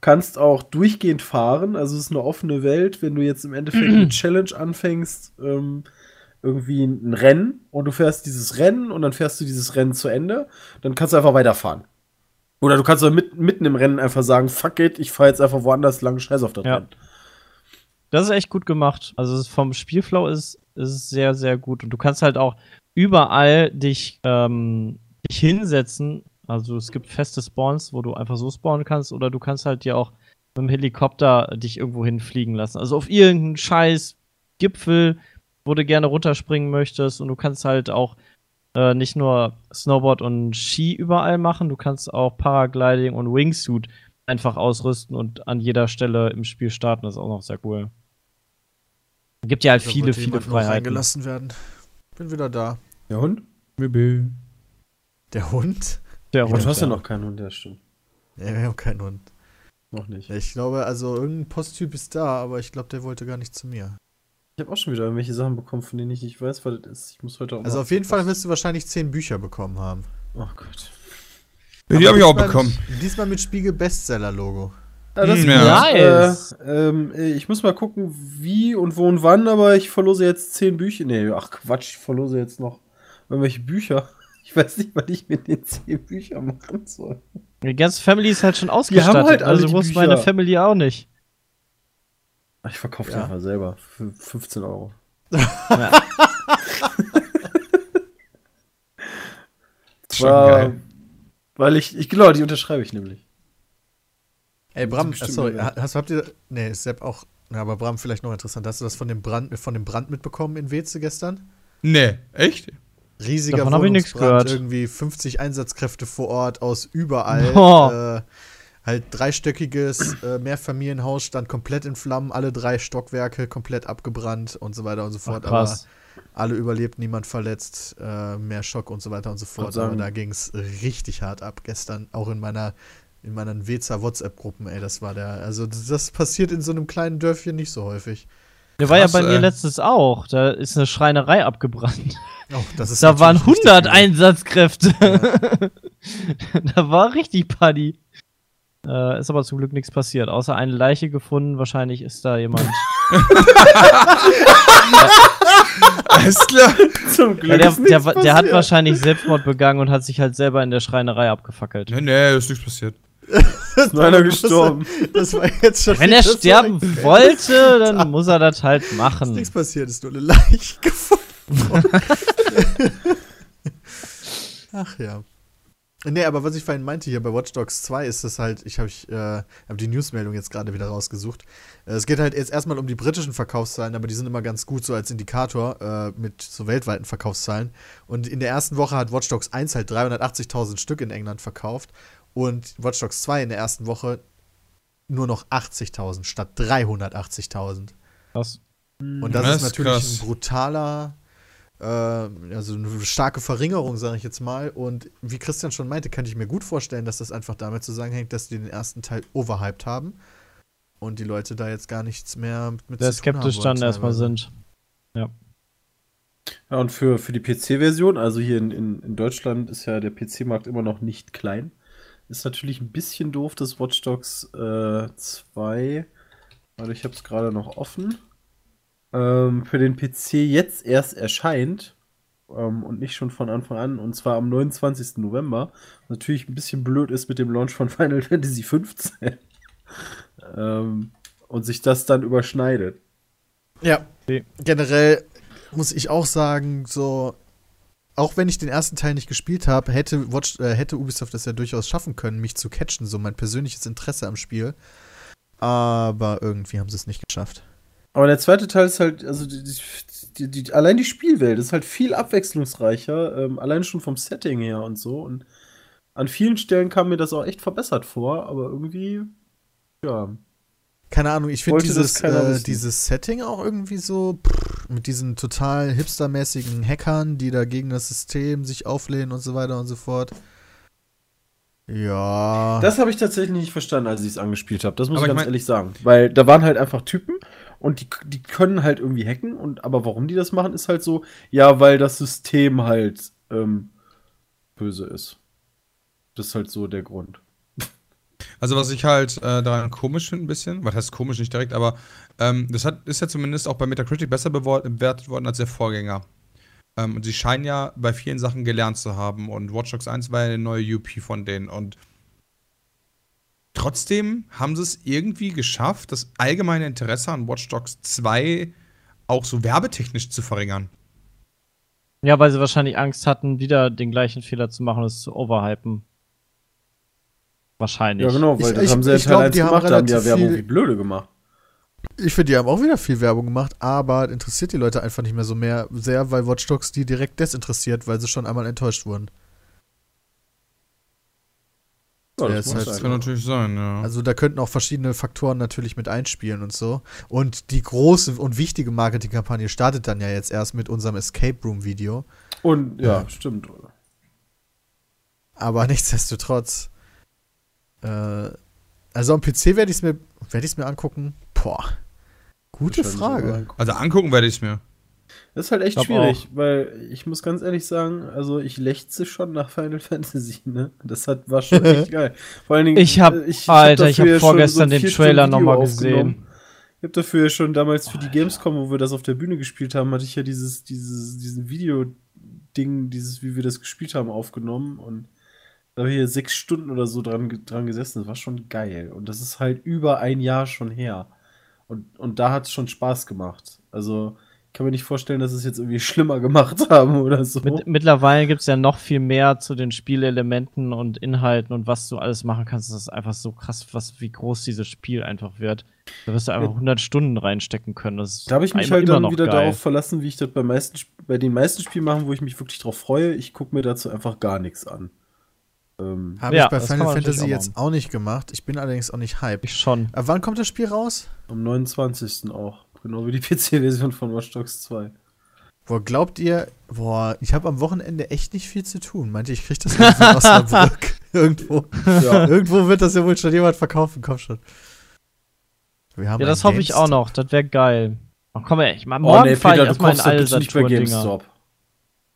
kannst auch durchgehend fahren. Also es ist eine offene Welt. Wenn du jetzt im Endeffekt eine Challenge anfängst, ähm, irgendwie ein Rennen und du fährst dieses Rennen und dann fährst du dieses Rennen zu Ende, dann kannst du einfach weiterfahren. Oder du kannst mit, mitten im Rennen einfach sagen, fuck it, ich fahre jetzt einfach woanders lang, scheiß auf das Ja. Rennen. Das ist echt gut gemacht. Also vom Spielflow ist, ist es sehr, sehr gut. Und du kannst halt auch überall dich, ähm, dich hinsetzen. Also es gibt feste Spawns, wo du einfach so spawnen kannst, oder du kannst halt dir auch mit dem Helikopter dich irgendwo hinfliegen lassen. Also auf irgendeinen scheiß Gipfel, wo du gerne runterspringen möchtest. Und du kannst halt auch äh, nicht nur Snowboard und Ski überall machen, du kannst auch Paragliding und Wingsuit einfach ausrüsten und an jeder Stelle im Spiel starten. Das ist auch noch sehr cool. Gibt ja halt Da viele, viele Freiheiten. reingelassen werden. Bin wieder da. Der Hund? Der Hund? Der Hund, du hast ja noch keinen Hund, ja, stimmt. Ja, wir haben keinen Hund. Noch nicht. Ich glaube, also irgendein Posttyp ist da, aber ich glaube, der wollte gar nicht zu mir. Ich habe auch schon wieder irgendwelche Sachen bekommen, von denen ich nicht weiß, was das ist. Ich muss heute auch Also auf jeden Fall wirst du wahrscheinlich zehn Bücher bekommen haben. Oh Gott. Die habe ich auch bekommen. Diesmal mit Spiegel Bestseller-Logo. Ah, das Hm, ist ja. gut. Nice. Äh, ähm, äh, ich muss mal gucken, wie und wo und wann, aber ich verlose jetzt zehn Bücher. Nee, ach Quatsch, ich verlose jetzt noch irgendwelche Bücher. Ich weiß nicht, was ich mit den zehn Büchern machen soll. Die ganze Family ist halt schon haben ausgestattet. halt alle also die muss Bücher. meine Family auch nicht. Ich verkaufe die Ja. einfach selber. Für 15 Euro. Schon War- geil. Weil ich, ich, genau, die unterschreibe ich nämlich. Ey, Bram, sorry, hast, habt ihr. Nee, ist Sepp auch. Na, aber Bram, vielleicht noch interessant. Hast du das von dem Brand, von dem Brand mitbekommen in Weze gestern? Nee, echt? Riesiger Davon hab ich Wohnungsbrand, gehört. irgendwie 50 Einsatzkräfte vor Ort aus überall. Oh. Äh, halt dreistöckiges äh, Mehrfamilienhaus stand komplett in Flammen, alle drei Stockwerke komplett abgebrannt und so weiter und so fort. krass. Aber alle überlebt, niemand verletzt, äh, mehr Schock und so weiter und so fort. Aber da ging es richtig hart ab gestern, auch in meiner in meinen Wezer WhatsApp-Gruppen, ey, das war der, also das, das passiert in so einem kleinen Dörfchen nicht so häufig. Der war ja bei mir ey. letztens auch. Da ist eine Schreinerei abgebrannt. Oh, das ist Da waren natürlich richtig 100 übel. Einsatzkräfte. da war richtig Party. Äh, ist aber zum Glück nichts passiert, außer eine Leiche gefunden. Wahrscheinlich ist da jemand. Alles klar. Zum Glück Ja, der, ist nichts der, der hat wahrscheinlich Selbstmord begangen und hat sich halt selber in der Schreinerei abgefackelt. Nee, nee, ist nichts passiert. ist nur einer gestorben. Das war jetzt schon Wenn er so sterben wollte, dann muss er das halt Ist machen. nichts passiert, ist nur eine Leiche gefunden. worden. Ach ja. Nee, aber was ich vorhin meinte hier bei Watch Dogs 2 ist das halt, ich habe ich, äh, hab die Newsmeldung jetzt gerade wieder rausgesucht. Äh, es geht halt jetzt erstmal um die britischen Verkaufszahlen, aber die sind immer ganz gut so als Indikator äh, mit so weltweiten Verkaufszahlen. Und in der ersten Woche hat Watch Dogs 1 halt 380.000 Stück in England verkauft und Watch Dogs 2 in der ersten Woche nur noch 80.000 statt 380.000. Krass. Und das, Das ist ist natürlich krass. ein brutaler, äh, also eine starke Verringerung, sage ich jetzt mal. Und wie Christian schon meinte, kann ich mir gut vorstellen, dass das einfach damit zusammenhängt, dass die den ersten Teil overhyped haben und die Leute da jetzt gar nichts mehr mit Sehr zu tun haben skeptisch wollen dann erstmal sind. Ja, und für, für die PC-Version, also hier in, in, in Deutschland ist ja der PC-Markt immer noch nicht klein. Ist natürlich ein bisschen doof, dass Watch Dogs äh, 2, also ich habe es gerade noch offen, ähm, für den PC jetzt erst erscheint ähm, und nicht schon von Anfang an, und zwar am 29. November. Was natürlich ein bisschen blöd ist mit dem Launch von Final Fantasy 15. ähm, und sich das dann überschneidet. Ja, Okay. generell muss ich auch sagen, so, auch wenn ich den ersten Teil nicht gespielt habe, hätte, Watch, äh, hätte Ubisoft das ja durchaus schaffen können, mich zu catchen, so mein persönliches Interesse am Spiel. Aber irgendwie haben sie es nicht geschafft. Aber der zweite Teil ist halt, also die, die, die, die, allein die Spielwelt ist halt viel abwechslungsreicher, ähm, allein schon vom Setting her und so. Und an vielen Stellen kam mir das auch echt verbessert vor, aber irgendwie, ja. Keine Ahnung, ich finde dieses, äh, dieses Setting auch irgendwie so pff, mit diesen total hipstermäßigen Hackern, die da gegen das System sich auflehnen und so weiter und so fort. Ja. Das habe ich tatsächlich nicht verstanden, als ich es angespielt habe. Das muss Aber ich ich ganz mein- ehrlich sagen. Weil da waren halt einfach Typen und die, die können halt irgendwie hacken. Und, aber warum die das machen, ist halt so, ja, weil das System halt ähm, böse ist. Das ist halt so der Grund. Also was ich halt äh, daran komisch finde ein bisschen, was heißt komisch nicht direkt, aber ähm, das hat, ist ja zumindest auch bei Metacritic besser bewertet worden als der Vorgänger. Ähm, und sie scheinen ja bei vielen Sachen gelernt zu haben und Watch Dogs 1 war ja eine neue UP von denen und trotzdem haben sie es irgendwie geschafft, das allgemeine Interesse an Watch Dogs 2 auch so werbetechnisch zu verringern. Ja, weil sie wahrscheinlich Angst hatten, wieder den gleichen Fehler zu machen und es zu overhypen. Wahrscheinlich. Ja, genau, weil Ich- das ich- haben sie ja Teil glaub, 1 die haben gemacht, da haben die ja Werbung wie blöde gemacht. Ich finde, die haben auch wieder viel Werbung gemacht, aber interessiert die Leute einfach nicht mehr so mehr sehr, weil Watch Dogs die direkt desinteressiert, weil sie schon einmal enttäuscht wurden. Ja, das halt Das kann natürlich sein, ja. Also da könnten auch verschiedene Faktoren natürlich mit einspielen und so. Und die große und wichtige Marketingkampagne startet dann ja jetzt erst mit unserem Escape Room Video. Und ja, Ja. stimmt. Aber nichtsdestotrotz. Äh, also am PC werde ich es mir, werd ich's mir angucken. Boah. Gute Frage. Also angucken werde ich es mir. Das ist halt echt schwierig, weil ich muss ganz ehrlich sagen, also ich lechze schon nach Final Fantasy, ne? Das hat, war schon echt geil. Vor allen Dingen, Ich hab- äh, Alter, ich dafür hab schon vorgestern den vier Trailer Stunden noch mal Video gesehen. Ich habe dafür schon damals für die Gamescom, wo wir das auf der Bühne gespielt haben, hatte ich ja dieses, dieses, diesen Video-Ding, dieses, wie wir das gespielt haben, aufgenommen und da habe ich hier sechs Stunden oder so dran, dran gesessen. Das war schon geil. Und das ist halt über ein Jahr schon her. Und, und da hat es schon Spaß gemacht. Also, kann mir nicht vorstellen, dass es jetzt irgendwie schlimmer gemacht haben oder so. Mit, mittlerweile gibt es ja noch viel mehr zu den Spielelementen und Inhalten und was du alles machen kannst. Das ist einfach so krass, was, wie groß dieses Spiel einfach wird. Da wirst du einfach 100 Stunden reinstecken können. Das da habe ich mich immer halt dann noch wieder geil. darauf verlassen, wie ich das bei, meisten, bei den meisten Spielen mache, wo ich mich wirklich drauf freue. Ich gucke mir dazu einfach gar nichts an. Ähm, Habe Ja, ich bei Final Fantasy auch jetzt auch nicht gemacht. Ich bin allerdings auch nicht hype. Ich schon. Äh, wann kommt das Spiel raus? am 29. auch. Genau wie die PC-Version von Watch Dogs 2. Boah, glaubt ihr, boah, ich habe am Wochenende echt nicht viel zu tun. Meinte, ich krieg das irgendwie aus Osnabrück. Irgendwo. Ja. Irgendwo wird das ja wohl schon jemand verkaufen. Komm schon. Wir haben Ja, das hoffe ich auch noch. Das wäre geil. Ach komm, ey, ich mal Oh, morgen nee, fahr ich erstmal in alle nicht bei. GameStop.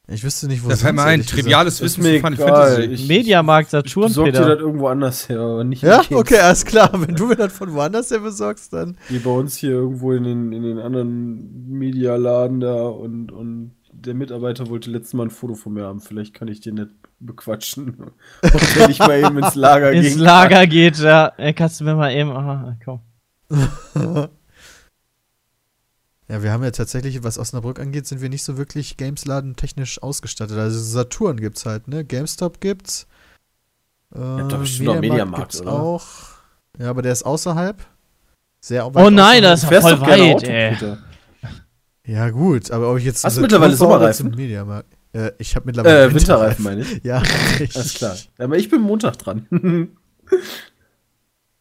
Ich wüsste nicht, wo Da fällt mir sonst, ein, triviales Ist Wissen mir egal. Fantasy. Ich- Mediamarkt Ich Saturn, besorg dir das Peter. irgendwo anders her, aber nicht Ja, okay, alles klar. Wenn du mir das von woanders her besorgst, dann. Wie bei uns hier irgendwo in den, in den anderen Medialaden da und, und der Mitarbeiter wollte letztes Mal ein Foto von mir haben. Vielleicht kann ich den nicht bequatschen. Und der nicht mal eben ins Lager Ins ging. Lager geht, ja. Ey, kannst du mir mal eben. Aha, komm. Ja, wir haben ja tatsächlich, was Osnabrück angeht, sind wir nicht so wirklich Gamesladen technisch ausgestattet. Also Saturn gibt's halt, ne? GameStop gibt's. Äh, habt doch bestimmt noch Mediamarkt, gibt's oder? auch. Ja, aber der ist außerhalb. Sehr Oh nein, das ist ja voll weit, ey. Ja, gut, aber ob ich jetzt. Hast du mittlerweile Sommerreifen? zum Mediamarkt? Äh, ich habe mittlerweile Äh, Winterreifen meine ich. Ja, richtig. Alles klar. Aber ich bin Montag dran.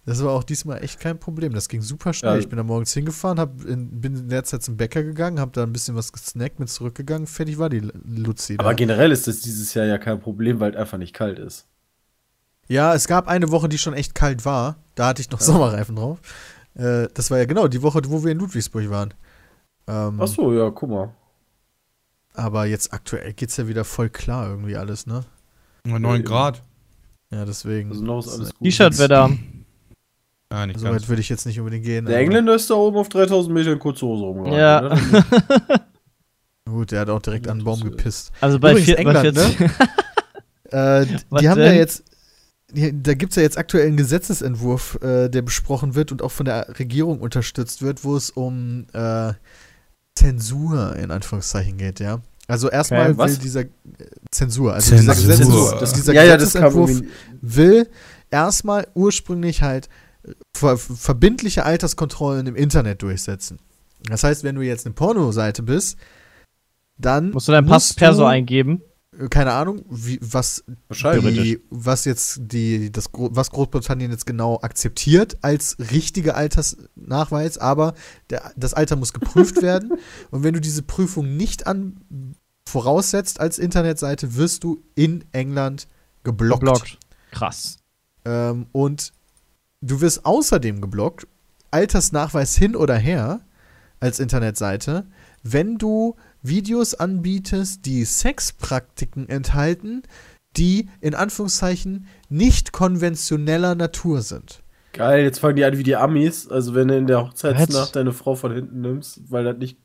Das war auch diesmal echt kein Problem. Das ging super schnell. Ja. Ich bin da morgens hingefahren, hab in, bin in der Zeit zum Bäcker gegangen, hab da ein bisschen was gesnackt, bin zurückgegangen, fertig war die Luzi. da. Aber generell ist das dieses Jahr ja kein Problem, weil es einfach nicht kalt ist. Ja, es gab eine Woche, die schon echt kalt war. Da hatte ich noch Sommerreifen drauf. Äh, das war ja genau die Woche, wo wir in Ludwigsburg waren. Ähm, Ach so, ja, guck mal. Aber jetzt aktuell geht's ja wieder voll klar irgendwie alles, ne? Nur 9 Grad. Ja, deswegen. Also noch ist alles gut. T-Shirt-Wetter. Ja, nicht so weit würde ich jetzt nicht unbedingt gehen. Der Engländer ist da oben auf 3000 Meter in kurze Hose rumgerannt. Ja. ne? Gut, der hat auch direkt an den Baum äh, gepisst. Also bei, Übrigens vier, bei England, ne? 40. Äh, die haben ja denn? jetzt, die, da gibt es ja jetzt aktuell einen Gesetzesentwurf, äh, der besprochen wird und auch von der Regierung unterstützt wird, wo es um äh, Zensur in Anführungszeichen geht, ja. Also erstmal Okay, will dieser äh, Zensur, also Zensur. dieser, Gesetz, Zensur. das, dieser ja, ja, Gesetzesentwurf irgendwie. will erstmal ursprünglich halt ver verbindliche Alterskontrollen im Internet durchsetzen. Das heißt, wenn du jetzt eine Pornoseite bist, dann Musst du deinen Pass Perso eingeben? äh, keine Ahnung, wie, was die, was jetzt die, das, was Großbritannien jetzt genau akzeptiert als richtiger Altersnachweis, aber der, das Alter muss geprüft werden. Und wenn du diese Prüfung nicht an voraussetzt als Internetseite, wirst du in England geblockt. Geblockt. Krass. Ähm, und du wirst außerdem geblockt, Altersnachweis hin oder her, als Internetseite, wenn du Videos anbietest, die Sexpraktiken enthalten, die in Anführungszeichen nicht konventioneller Natur sind. Geil, jetzt fangen die an wie die Amis. Also wenn du in der Hochzeitsnacht deine Frau von hinten nimmst, weil das nicht,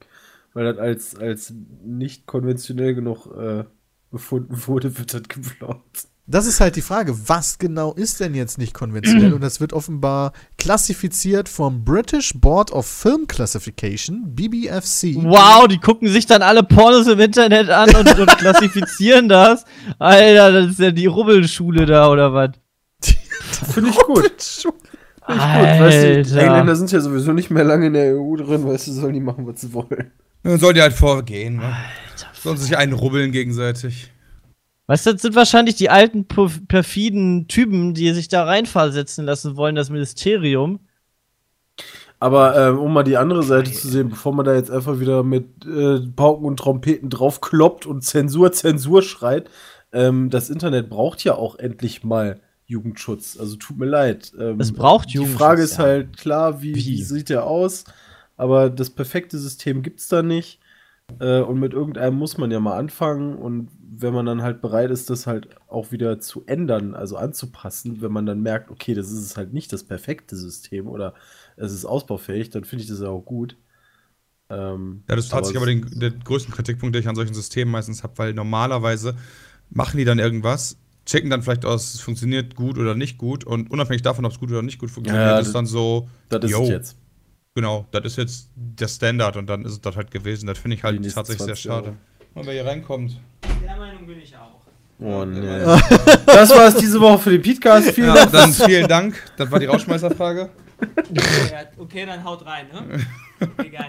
weil das als, als nicht konventionell genug äh, befunden wurde, wird das geblockt. Das ist halt die Frage, was genau ist denn jetzt nicht konventionell? Und das wird offenbar klassifiziert vom British Board of Film Classification, BBFC. Wow, die gucken sich dann alle Pornos im Internet an und, und klassifizieren das. Alter, das ist ja die Rubbelschule da, oder was? Finde ich gut. Finde ich gut. Weißt du, die Alter. Engländer sind ja sowieso nicht mehr lange in der EU drin, weißt du, sollen die machen, was sie wollen. Dann soll die halt vorgehen, ne? Sollen sich einen rubbeln gegenseitig. Weißt du, das sind wahrscheinlich die alten perf- perfiden Typen, die sich da reinversetzen lassen wollen, das Ministerium. Aber ähm, um mal die andere Seite zu sehen, bevor man da jetzt einfach wieder mit äh, Pauken und Trompeten draufkloppt und Zensur, Zensur schreit, ähm, das Internet braucht ja auch endlich mal Jugendschutz. Also tut mir leid. Ähm, Es braucht Die Jugendschutz, Frage ist ja. halt klar, wie, Wie? wie sieht der aus? Aber das perfekte System gibt es da nicht. Äh, und mit irgendeinem muss man ja mal anfangen. Und wenn man dann halt bereit ist, das halt auch wieder zu ändern, also anzupassen, wenn man dann merkt, okay, das ist halt nicht das perfekte System oder es ist ausbaufähig, dann finde ich das ja auch gut. Ähm, Ja, das ist tatsächlich aber den, der größten Kritikpunkt, den ich an solchen Systemen meistens habe, weil normalerweise machen die dann irgendwas, checken dann vielleicht aus, es funktioniert gut oder nicht gut und unabhängig davon, ob es gut oder nicht gut funktioniert, Ja, ist das- dann so, das ist yo, es jetzt. Genau, das ist jetzt der Standard und dann ist es das halt gewesen. Das finde ich halt tatsächlich sehr 20 schade. Und wer hier reinkommt. Der Meinung bin ich auch. Oh nee. das war's diese Woche für den Podcast. Vielen Ja, Dank. dann vielen Dank. Das war die Rausschmeißerfrage. Okay, okay, dann haut rein, ne? Egal.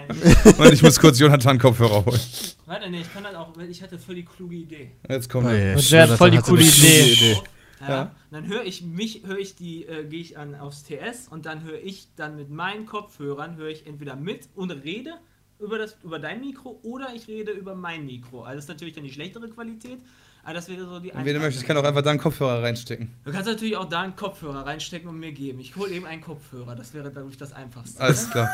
Und ich muss kurz Jonathan Kopfhörer holen. Warte, nee, ich kann das auch, weil ich hatte voll die kluge Idee. Jetzt kommt Oh er. der hat voll die coole kluge Idee. Ja. Ja. Dann höre ich mich, höre ich die, äh, gehe ich an aufs TS und dann höre ich dann mit meinen Kopfhörern, höre ich entweder mit und rede über, das, über dein Mikro oder ich rede über mein Mikro. Also das ist natürlich dann die schlechtere Qualität, aber das wäre so die Wenn du möchtest, kann auch einfach da einen Kopfhörer reinstecken. Du kannst natürlich auch da einen Kopfhörer reinstecken und mir geben. Ich hole eben einen Kopfhörer, das wäre dadurch das einfachste. Alles klar.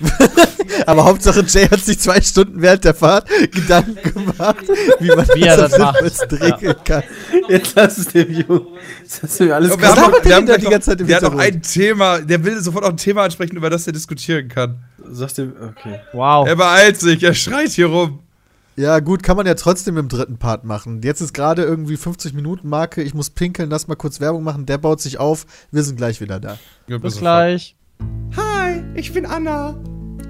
Aber Hauptsache Jay hat sich zwei Stunden während der Fahrt Gedanken gemacht, wie man Wie er das das macht. regeln kann. Jetzt lass es dem Jungen. Jetzt hast du mir alles Wir Was haben, wir haben die ganze Zeit im der hat noch Hintergrund? ein Thema, der will sofort auch ein Thema ansprechen, über das er diskutieren kann. Sagst du, okay. Wow. Er beeilt sich, er schreit hier rum. Ja, gut, kann man ja trotzdem im dritten Part machen. Jetzt ist gerade irgendwie 50 Minuten Marke. Ich muss pinkeln, lass mal kurz Werbung machen. Der baut sich auf. Wir sind gleich wieder da. Bis gleich. Hi, ich bin Anna.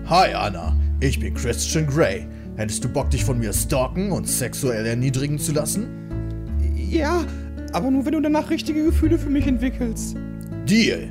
Hi Anna, ich bin Christian Grey. Hättest du Bock, dich von mir stalken und sexuell erniedrigen zu lassen? Ja, aber nur wenn du danach richtige Gefühle für mich entwickelst. Deal.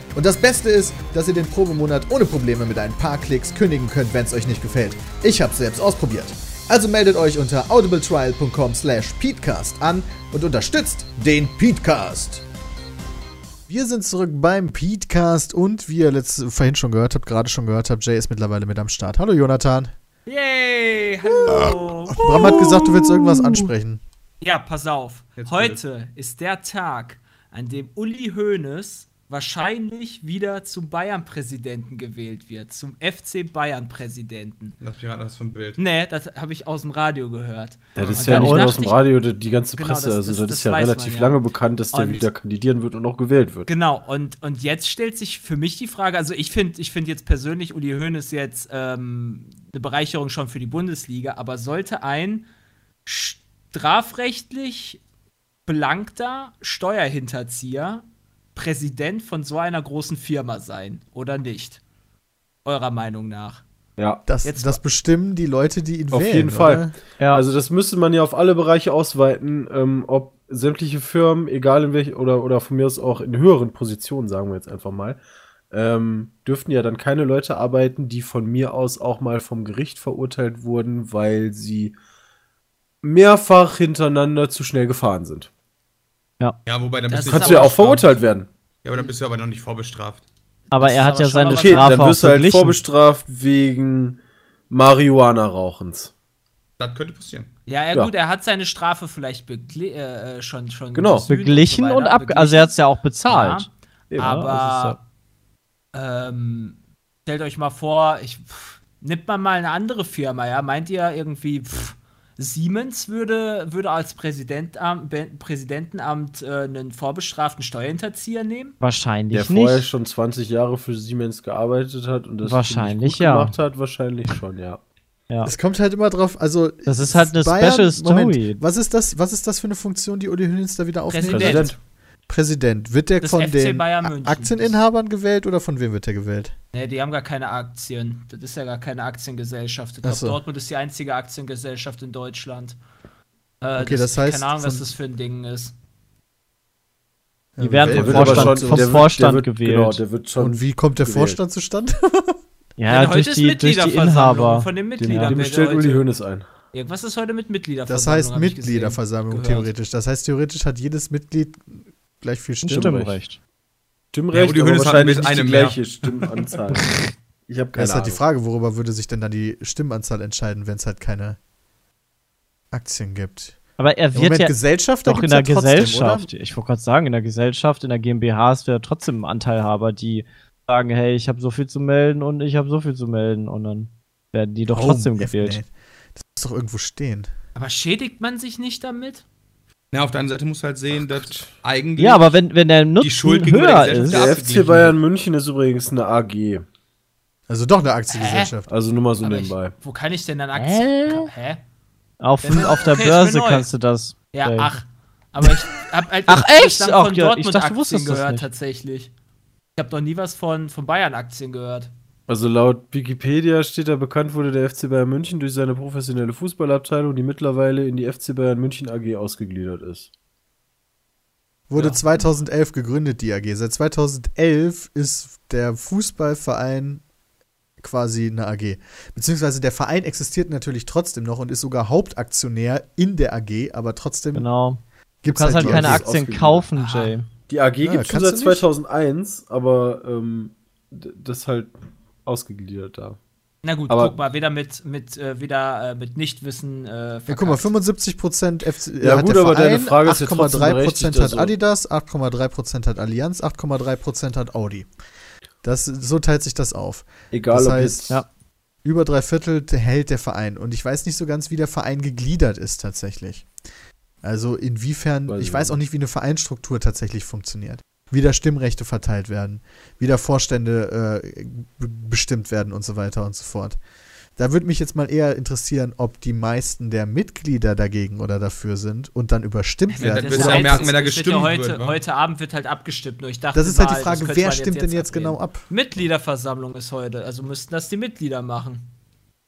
Und das Beste ist, dass ihr den Probemonat ohne Probleme mit ein paar Klicks kündigen könnt, wenn es euch nicht gefällt. Ich hab's selbst ausprobiert. Also meldet euch unter audibletrial.com slash peatcast an und unterstützt den Peatcast. Wir sind zurück beim Peatcast und wie ihr letzt, vorhin schon gehört habt, gerade schon gehört habt, Jay ist mittlerweile mit am Start. Hallo Jonathan. Yay, hallo. Bram hat gesagt, du willst irgendwas ansprechen. Ja, pass auf. Jetzt Heute ist der Tag, an dem Uli Hoeneß wahrscheinlich wieder zum Bayern-Präsidenten gewählt wird. Zum FC Bayern-Präsidenten. Lass mich gerade das vom Bild. Nee, das habe ich aus dem Radio gehört. Ja, das ist ja nicht nur aus dem Radio, die die ganze Genau, Presse. das- also das- das, das ist ja relativ man, ja. lange bekannt, dass der Und- wieder kandidieren wird und auch gewählt wird. Genau, und, und jetzt stellt sich für mich die Frage, also ich finde ich find jetzt persönlich Uli Hoeneß jetzt ähm, eine Bereicherung schon für die Bundesliga, aber sollte ein strafrechtlich belangter Steuerhinterzieher Präsident von so einer großen Firma sein oder nicht? Eurer Meinung nach. Ja. Das, Jetzt- das bestimmen die Leute, die ihn Auf wählen. jeden Fall. Oder? Ja. Also das müsste man ja auf alle Bereiche ausweiten, ähm, ob sämtliche Firmen, egal in welch oder oder von mir aus auch in höheren Positionen, sagen wir jetzt einfach mal, ähm, dürften ja dann keine Leute arbeiten, die von mir aus auch mal vom Gericht verurteilt wurden, weil sie mehrfach hintereinander zu schnell gefahren sind. Ja, wobei, dann Das bist du ist Kannst du ja auch verurteilt werden. Ja, aber dann bist du aber noch nicht vorbestraft. Aber Das er hat aber ja seine was- Okay, Strafe dann wirst du halt beglichen. vorbestraft wegen Marihuana-Rauchens. Das könnte passieren. Ja, ja, Ja. gut, er hat seine Strafe vielleicht begli- äh, äh, schon, schon Genau. Beglichen so und ab. Also er hat es ja auch bezahlt. Ja, Eben. aber ähm, stellt euch mal vor, ich, pff, nimmt man mal eine andere Firma, ja? Meint ihr irgendwie, pff, Siemens würde, würde als Be- Präsidentenamt äh, einen vorbestraften Steuerhinterzieher nehmen? Wahrscheinlich der vorher nicht. schon 20 Jahre für Siemens gearbeitet hat und das Wahrscheinlich, ja. gemacht hat, wahrscheinlich schon, ja. Ja. Es kommt halt immer drauf, also. Das ist halt eine Bayern- Special Story. Moment, was ist das, was ist das für eine Funktion, die Uli Hoeneß da wieder aufnimmt? Präsident. Präsident. Präsident. Wird der Des von FC den Bayern A- München. Aktioninhabern gewählt oder von wem wird er gewählt? Ne, die haben gar keine Aktien. Das ist ja gar keine Aktiengesellschaft. Ich glaube, so. Dortmund ist die einzige Aktiengesellschaft in Deutschland. Äh, Okay, das heißt, Keine Ahnung, was das für ein Ding ist. Die werden wer vom wird aber Vorstand, schon- vom der wird- Vorstand der wird, gewählt. Genau, der wird schon. Und wie kommt der gewählt. Vorstand zustande? ja, Denn durch die, durch die Mitgliederversammlung Inhaber. Von den Mitgliedern. dem wird stellt Uli Hoeneß ein. Irgendwas ist heute mit Mitgliederversammlung. Das heißt Mitgliederversammlung theoretisch. Das heißt, theoretisch hat jedes Mitglied gleich viel Stimmen. Stimmrecht. Stimmrecht, Uli aber Hoeneß hat wahrscheinlich mit nicht die einem mehr. gleiche Stimmenanzahl. ich habe keine Das ist halt die Ahnung. Frage, worüber würde sich denn dann die Stimmenanzahl entscheiden, wenn es halt keine Aktien gibt? Aber er wird Moment ja Gesellschafter doch in der ja trotzdem, Gesellschaft. Ich wollte gerade sagen, in der Gesellschaft, in der GmbH ist ja trotzdem Anteilhaber, die sagen, hey, ich habe so viel zu melden und ich habe so viel zu melden und dann. werden die doch Warum? trotzdem Ja, gewählt. Das muss doch irgendwo stehen. Aber schädigt man sich nicht damit? Ja, auf der anderen Seite musst du halt sehen, dass eigentlich. Ja, aber wenn, wenn der Nutzen Schuld gegenüber höher der ist, Der FC Bayern München ist übrigens eine AG. Also doch eine Aktiengesellschaft. Also nur mal so Aber ich, nebenbei. wo kann ich denn dann Aktien? Hä? auf, auf der okay, Börse kannst du das. Ja, Äh, ach. Aber ich hab halt Ach, echt? von Ach, ja, ich Dortmund dachte, du wusstest Aktien das gehört nicht. tatsächlich. Ich habe noch nie was von, von Bayern Aktien gehört. Also laut Wikipedia steht da, bekannt wurde der FC Bayern München durch seine professionelle Fußballabteilung, die mittlerweile in die FC Bayern München AG ausgegliedert ist. Wurde Ja. 2011 gegründet, die AG. Seit 2011 ist der Fußballverein quasi eine AG. Beziehungsweise der Verein existiert natürlich trotzdem noch und ist sogar Hauptaktionär in der AG, aber trotzdem Genau. Du gibt es kannst halt die keine Aktien kaufen, Aha. Jay. Die AG Ja, gibt es schon seit du nicht? 2001, aber ähm, das halt ausgegliedert da. Na gut, Aber- guck mal, wieder mit, mit, äh, wieder, äh, mit Nichtwissen äh, Ja, guck mal, verkackt. 75% FC, äh, Ja, hat gut, der aber deine Verein, Frage ist ja trotzdem 8,3% berechtigt, hat also- Adidas, 8,3% hat Allianz, 8,3% hat Audi. Das, so teilt sich das auf. Egal Das ob heißt, ja. Über drei Viertel hält der Verein. Und ich weiß nicht so ganz, wie der Verein gegliedert ist tatsächlich. Also inwiefern, Weiß ich ich weiß auch nicht, wie eine Vereinsstruktur tatsächlich funktioniert. Wie da Stimmrechte verteilt werden, wie da Vorstände äh, be- bestimmt werden und so weiter und so fort. Da würde mich jetzt mal eher interessieren, ob die meisten der Mitglieder dagegen oder dafür sind und dann überstimmt Ja, werden. dann Das oder ja merken, wenn da es wird gestimmt ja heute, wird, wa? heute Abend wird halt abgestimmt. Nur ich dachte das ist halt die Frage, wer stimmt denn jetzt ablehnen. genau ab? Mitgliederversammlung ist heute, also müssten das die Mitglieder machen.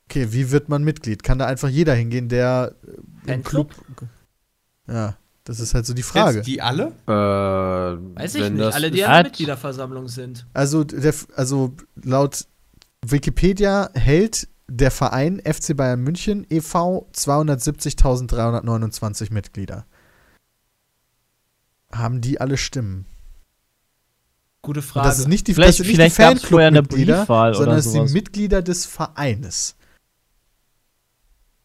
Okay, wie wird man Mitglied? Kann da einfach jeder hingehen, der äh, im Fanclub? Club. Ja, das ist halt so die Frage. Jetzt die alle? Äh, Weiß ich nicht, alle, die an der Mitgliederversammlung sind. Also, der, also laut Wikipedia hält der Verein FC Bayern München e.V. 270.329 Mitglieder. Haben die alle Stimmen? Gute Und Frage. das ist nicht die, Vielleicht- das sind nicht vielleicht die vorher eine Fanclub-Mitglieder, Briefwahl oder sondern es sind die Mitglieder des Vereines.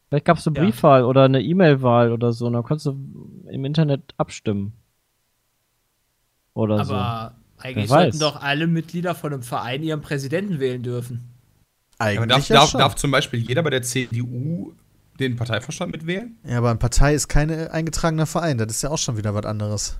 Vielleicht gab es eine Ja. Briefwahl oder eine E-Mail-Wahl oder so. Und dann konntest du im Internet abstimmen. Oder so. Aber eigentlich Wer weiß. sollten doch alle Mitglieder von einem Verein ihren Präsidenten wählen dürfen. Eigentlich Aber darf, ja darf, schon. darf zum Beispiel jeder bei der CDU den Parteivorstand mitwählen? ja, aber eine Partei ist kein eingetragener Verein. Das ist ja auch schon wieder was anderes.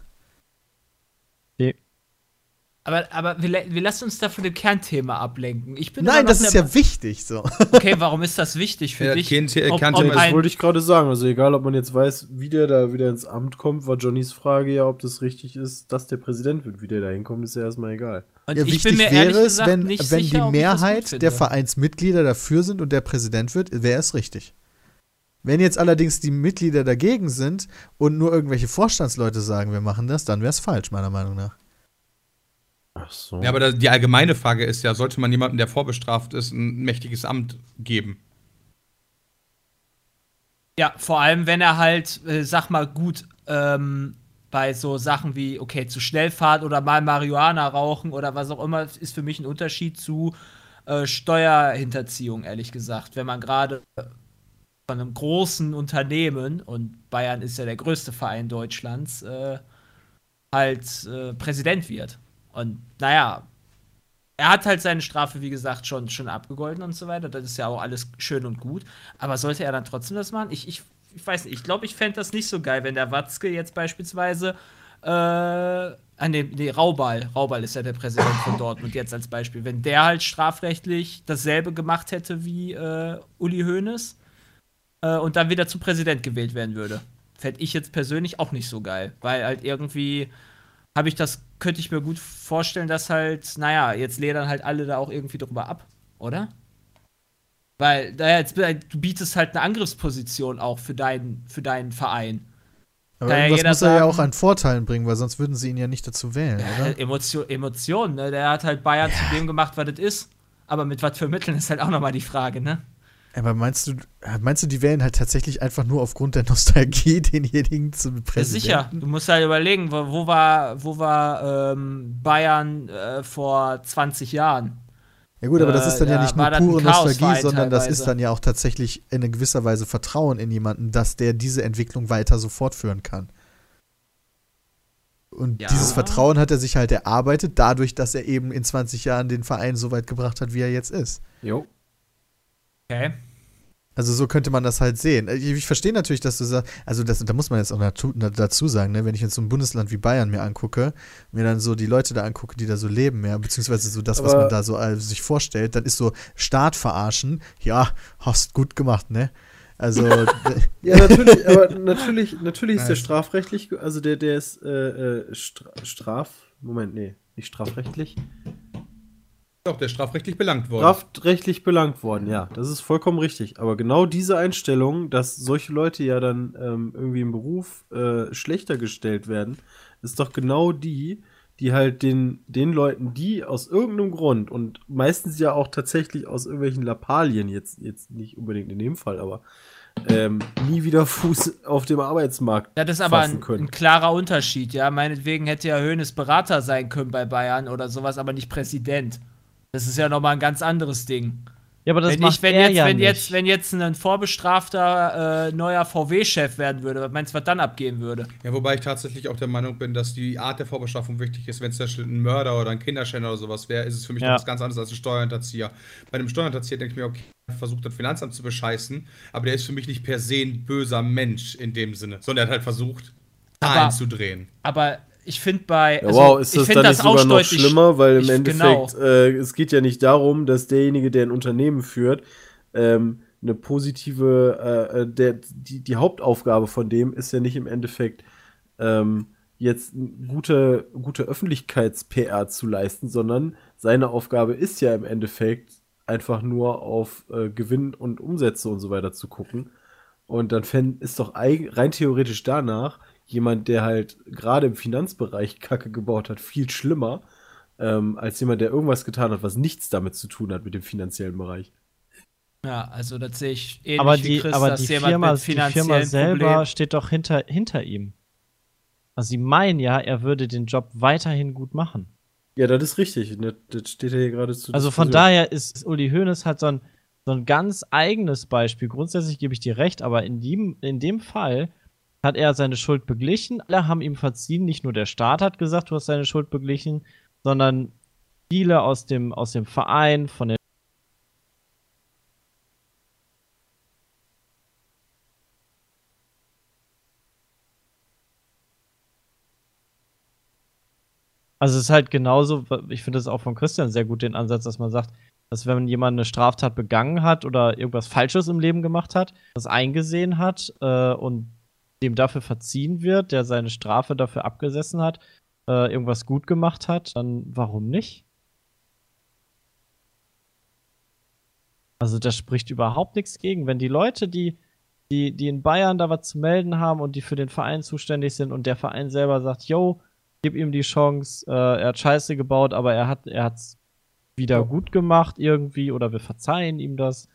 Aber, aber wir, wir lassen uns da von dem Kernthema ablenken. Ich bin Nein, das ist ja wichtig so. Okay, warum ist das wichtig für Ja, dich? kein The- Ob- Kernthema ob Das wollte ich gerade sagen. Also egal, ob man jetzt weiß, wie der da wieder ins Amt kommt, war Johnnys Frage ja, ob das richtig ist, dass der Präsident wird. Wie der da hinkommt, ist ja erstmal egal. Und Ja, ich wichtig bin mir wäre es, wenn, nicht wenn sicher, die Mehrheit der Vereinsmitglieder dafür sind und der Präsident wird, wäre es richtig. Wenn jetzt allerdings die Mitglieder dagegen sind und nur irgendwelche Vorstandsleute sagen, wir machen das, dann wäre es falsch, meiner Meinung nach. Ach so. Ja, aber die allgemeine Frage ist ja, sollte man jemandem, der vorbestraft ist, ein mächtiges Amt geben? Ja, vor allem, wenn er halt, äh, sag mal, gut, ähm, bei so Sachen wie, okay, zu Schnellfahrt oder mal Marihuana rauchen oder was auch immer, ist für mich ein Unterschied zu äh, Steuerhinterziehung, ehrlich gesagt. Wenn man gerade von einem großen Unternehmen, und Bayern ist ja der größte Verein Deutschlands, äh, halt äh, Präsident wird. Und naja, er hat halt seine Strafe, wie gesagt, schon, schon abgegolten und so weiter. Das ist ja auch alles schön und gut. Aber sollte er dann trotzdem das machen? Ich, ich, ich weiß nicht. Ich glaube, ich fände das nicht so geil, wenn der Watzke jetzt beispielsweise. Äh, ah, nee, nee, Raubal. Raubal ist ja der Präsident von Dortmund jetzt als Beispiel. Wenn der halt strafrechtlich dasselbe gemacht hätte wie äh, Uli Hoeneß äh, und dann wieder zum Präsident gewählt werden würde, fände ich jetzt persönlich auch nicht so geil. Weil halt irgendwie habe ich das, könnte ich mir gut vorstellen, dass halt, naja, jetzt ledern halt alle da auch irgendwie drüber ab, oder? Weil, naja, jetzt, du bietest halt eine Angriffsposition auch für, deinen für deinen Verein. Aber ja irgendwas jeder muss er ja sagen- auch an Vorteilen bringen, weil sonst würden sie ihn ja nicht dazu wählen, oder? Äh, Emotion, Emotionen, ne? Der hat halt Bayern zu dem gemacht, was das ist. Aber mit was für Mitteln ist halt auch nochmal die Frage, ne? Aber meinst du, meinst du, die wählen halt tatsächlich einfach nur aufgrund der Nostalgie denjenigen zum Ja, Präsidenten? sicher. Du musst halt überlegen, wo, wo war, wo war ähm, Bayern äh, vor 20 Jahren? Ja gut, aber das Äh, ist dann ja da nicht nur pure Nostalgie, sondern das ist dann ja auch tatsächlich in gewisser Weise Vertrauen in jemanden, dass der diese Entwicklung weiter so fortführen kann. Und Ja. dieses Vertrauen hat er sich halt erarbeitet, dadurch, dass er eben in 20 Jahren den Verein so weit gebracht hat, wie er jetzt ist. Jo. Okay. Also so könnte man das halt sehen. Ich, ich verstehe natürlich, dass du sagst, also das, da muss man jetzt auch dazu, dazu sagen, ne, wenn ich jetzt so ein Bundesland wie Bayern mir angucke, mir dann so die Leute da angucke, die da so leben, ja, beziehungsweise so das, was Aber- man da so äh, sich vorstellt, dann ist so Staat verarschen, ja, hast gut gemacht, ne? Also, Ja, natürlich, aber natürlich, natürlich ist der strafrechtlich, also der, der ist äh, äh, Stra Straf, Moment, nee, nicht strafrechtlich, Doch, der ist strafrechtlich belangt worden. strafrechtlich belangt worden, ja, das ist vollkommen richtig. Aber genau diese Einstellung, dass solche Leute ja dann ähm, irgendwie im Beruf äh, schlechter gestellt werden, ist doch genau die, die halt den, den Leuten, die aus irgendeinem Grund und meistens ja auch tatsächlich aus irgendwelchen Lappalien, jetzt, jetzt nicht unbedingt in dem Fall, aber ähm, nie wieder Fuß auf dem Arbeitsmarkt Das ist aber ein, können. ein klarer Unterschied, ja. Meinetwegen hätte ja Höhnes Berater sein können bei Bayern oder sowas, aber nicht Präsident. Das ist ja nochmal ein ganz anderes Ding. Ja, aber das wenn macht ich, wenn er jetzt, ja wenn nicht. jetzt, wenn jetzt ein vorbestrafter äh, neuer VW-Chef werden würde, was meinst du, was dann abgehen würde? Ja, wobei ich tatsächlich auch der Meinung bin, dass die Art der Vorbestrafung wichtig ist. Wenn es ein Mörder oder ein Kinderschänder oder sowas wäre, ist es für mich Ja. noch was ganz anderes als ein Steuerhinterzieher. Bei einem Steuerhinterzieher denke ich mir, okay, er hat versucht, das Finanzamt zu bescheißen, aber der ist für mich nicht per se ein böser Mensch in dem Sinne, sondern er hat halt versucht, Zahlen zu drehen. Aber ich finde bei. Ja, also, wow, ist das dann nicht sogar noch schlimmer, weil im ich- Endeffekt, genau. äh, es geht ja nicht darum, dass derjenige, der ein Unternehmen führt, ähm, eine positive, äh, äh, der, die, die Hauptaufgabe von dem ist ja nicht im Endeffekt ähm, jetzt gute, gute Öffentlichkeits-PR zu leisten, sondern seine Aufgabe ist ja im Endeffekt einfach nur auf äh, Gewinn und Umsätze und so weiter zu gucken. Und dann fänd, ist doch rein theoretisch danach jemand, der halt gerade im Finanzbereich Kacke gebaut hat, viel schlimmer, ähm, als jemand, der irgendwas getan hat, was nichts damit zu tun hat mit dem finanziellen Bereich. Ja, also das sehe ich ähnlich aber wie die, Chris, aber dass die jemand Firma, mit die finanziellen Firma selber Problemen- steht doch hinter, hinter ihm. Also sie meinen ja, er würde den Job weiterhin gut machen. Ja, das ist richtig. Das, das steht ja hier gerade zu. Also von daher ist Uli Hoeneß halt so ein, so ein ganz eigenes Beispiel. Grundsätzlich gebe ich dir recht, aber in dem, in dem Fall hat er seine Schuld beglichen. Alle haben ihm verziehen. Nicht nur der Staat hat gesagt, du hast deine Schuld beglichen, sondern viele aus dem, aus dem Verein, von den Also es ist halt genauso, ich finde das auch von Christian sehr gut, den Ansatz, dass man sagt, dass wenn jemand eine Straftat begangen hat oder irgendwas Falsches im Leben gemacht hat, das eingesehen hat äh, und dem dafür verziehen wird, der seine Strafe dafür abgesessen hat, äh, irgendwas gut gemacht hat, dann warum nicht? Also da spricht überhaupt nichts gegen. Wenn die Leute, die, die, die in Bayern da was zu melden haben und die für den Verein zuständig sind und der Verein selber sagt, yo, gib ihm die Chance, äh, er hat Scheiße gebaut, aber er hat er hat's wieder gut gemacht irgendwie oder wir verzeihen ihm das.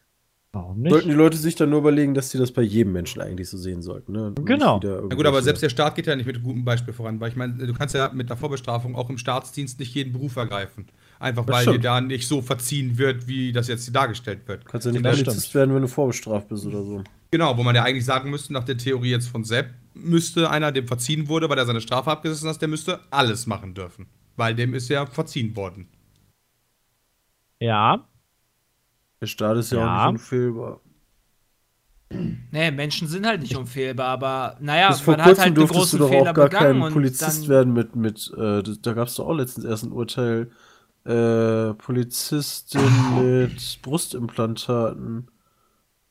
Warum Sollten die nicht? Leute sich dann nur überlegen, dass sie das bei jedem Menschen eigentlich so sehen sollten. Ne? Nicht Genau. Na gut, aber selbst der Staat geht ja nicht mit gutem Beispiel voran, weil ich meine, du kannst ja mit einer Vorbestrafung auch im Staatsdienst nicht jeden Beruf ergreifen. Einfach Das weil dir stimmt. da nicht so verziehen wird, wie das jetzt dargestellt wird. Kannst ja nicht Polizist werden, wenn du vorbestraft bist oder so. Genau, wo man ja eigentlich sagen müsste, nach der Theorie jetzt von Sepp, müsste einer, dem verziehen wurde, weil er seine Strafe abgesessen hat, der müsste alles machen dürfen. Weil dem ist ja verziehen worden. Ja, Der Staat ist ja, Ja. auch nicht unfehlbar. Nee, Menschen sind halt nicht unfehlbar, aber naja, Bis vor man hat kurzem halt einen durftest großen du doch Fehler auch gar kein und Polizist werden mit, mit äh, da gab es doch auch letztens erst ein Urteil, äh, Polizistin mit Brustimplantaten.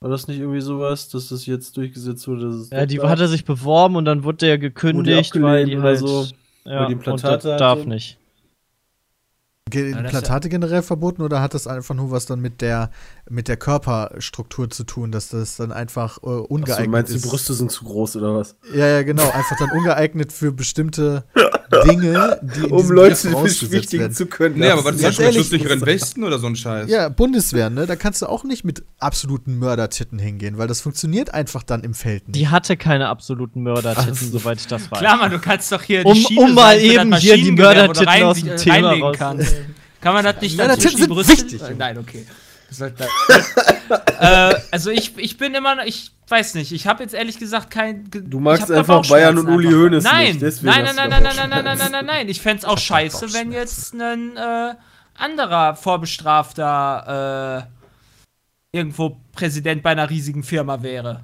War das nicht irgendwie sowas, dass das jetzt durchgesetzt wurde? Dass es ja die hat er sich beworben und dann wurde der gekündigt, weil die halt so, ja, weil die und Implantate das darf hatte. nicht. Ist Implantate generell verboten oder hat das einfach nur was dann mit der, mit der Körperstruktur zu tun, dass das dann einfach äh, ungeeignet du meinst, ist? die Brüste sind zu groß oder was? Ja, ja, genau. Einfach dann ungeeignet für bestimmte Dinge, die in Um Leute beschwichtigen werden. zu können. Nee, aber was ist das mit schusssicheren Westen oder so ein Scheiß? Ja, Bundeswehr, ne? Da kannst du auch nicht mit absoluten Mördertitten hingehen, weil das funktioniert einfach dann im Feld nicht. Die hatte keine absoluten Mördertitten, soweit ich das weiß. Klar, man, du kannst doch hier Um- die Schiene um mal eben hier die Mördertitten aus dem Thema reinlegen raus- kannst. Kann man das nicht dann zwischen die sind Brüste? wichtig, Äh. Nein, okay. Sollte- äh, also ich, ich bin immer noch, ich weiß nicht, ich habe jetzt ehrlich gesagt kein. Du magst einfach Bayern und Uli. Hoeneß nein, nicht, deswegen Nein, nein, nein, da nein, nein, nein, nein, nein, nein, nein. Ich fände es auch scheiße, wenn jetzt ein äh, anderer Vorbestrafter äh, irgendwo Präsident bei einer riesigen Firma wäre.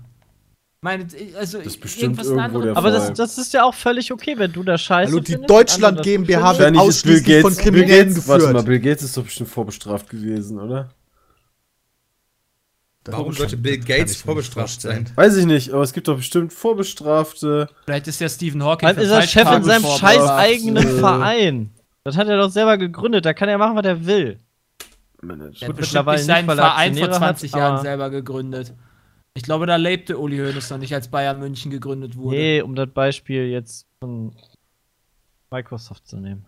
Meine, also Das ist bestimmt irgendwo anderes. der Aber Fall. das, das ist ja auch völlig okay, wenn du da scheiße Hallo, die findest, Deutschland GmbH wird Bill ausschließlich von Bill Kriminellen Gates, warte mal, geführt. Bill Gates ist doch bestimmt vorbestraft gewesen, oder? Warum sollte Bill Gates vorbestraft sein? Weiß ich nicht, aber es gibt doch bestimmt Vorbestrafte. Vielleicht ist ja Stephen Hawking. Dann ist er Chef in seinem scheiß eigenen Äh. Verein. Das hat er doch selber gegründet, da kann er machen, was er will. Hat Gut, bestimmt mittlerweile nicht seinen er Verein vor Aktionäre hat, 20 Jahren aber- selber gegründet. Ich glaube, da lebte Uli Hoeneß noch nicht, als Bayern München gegründet wurde. Nee, um das Beispiel jetzt von Microsoft zu nehmen.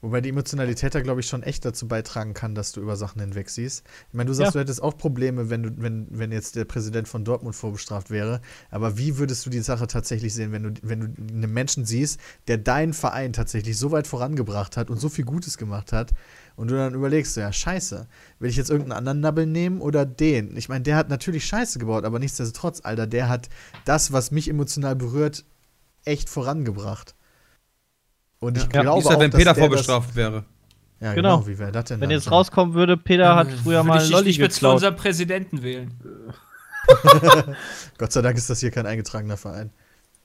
Wobei die Emotionalität da, glaube ich, schon echt dazu beitragen kann, dass du über Sachen hinweg siehst. Ich meine, du sagst, Ja. du hättest auch Probleme, wenn, du, wenn, wenn jetzt der Präsident von Dortmund vorbestraft wäre. Aber wie würdest du die Sache tatsächlich sehen, wenn du, wenn du einen Menschen siehst, der deinen Verein tatsächlich so weit vorangebracht hat und so viel Gutes gemacht hat und du dann überlegst, so, ja, scheiße, will ich jetzt irgendeinen anderen Nabbel nehmen oder den? Ich meine, der hat natürlich Scheiße gebaut, aber nichtsdestotrotz, Alter, der hat das, was mich emotional berührt, echt vorangebracht. Und ich Ja. glaube das, auch, wenn dass Peter vorbestraft wäre? Ja, Genau. genau. Wie wäre das denn? Wenn jetzt rauskommen würde, Peter hat früher Würde mal ich Lolli für geklaut. unseren Präsidenten wählen. Gott sei Dank ist das hier kein eingetragener Verein.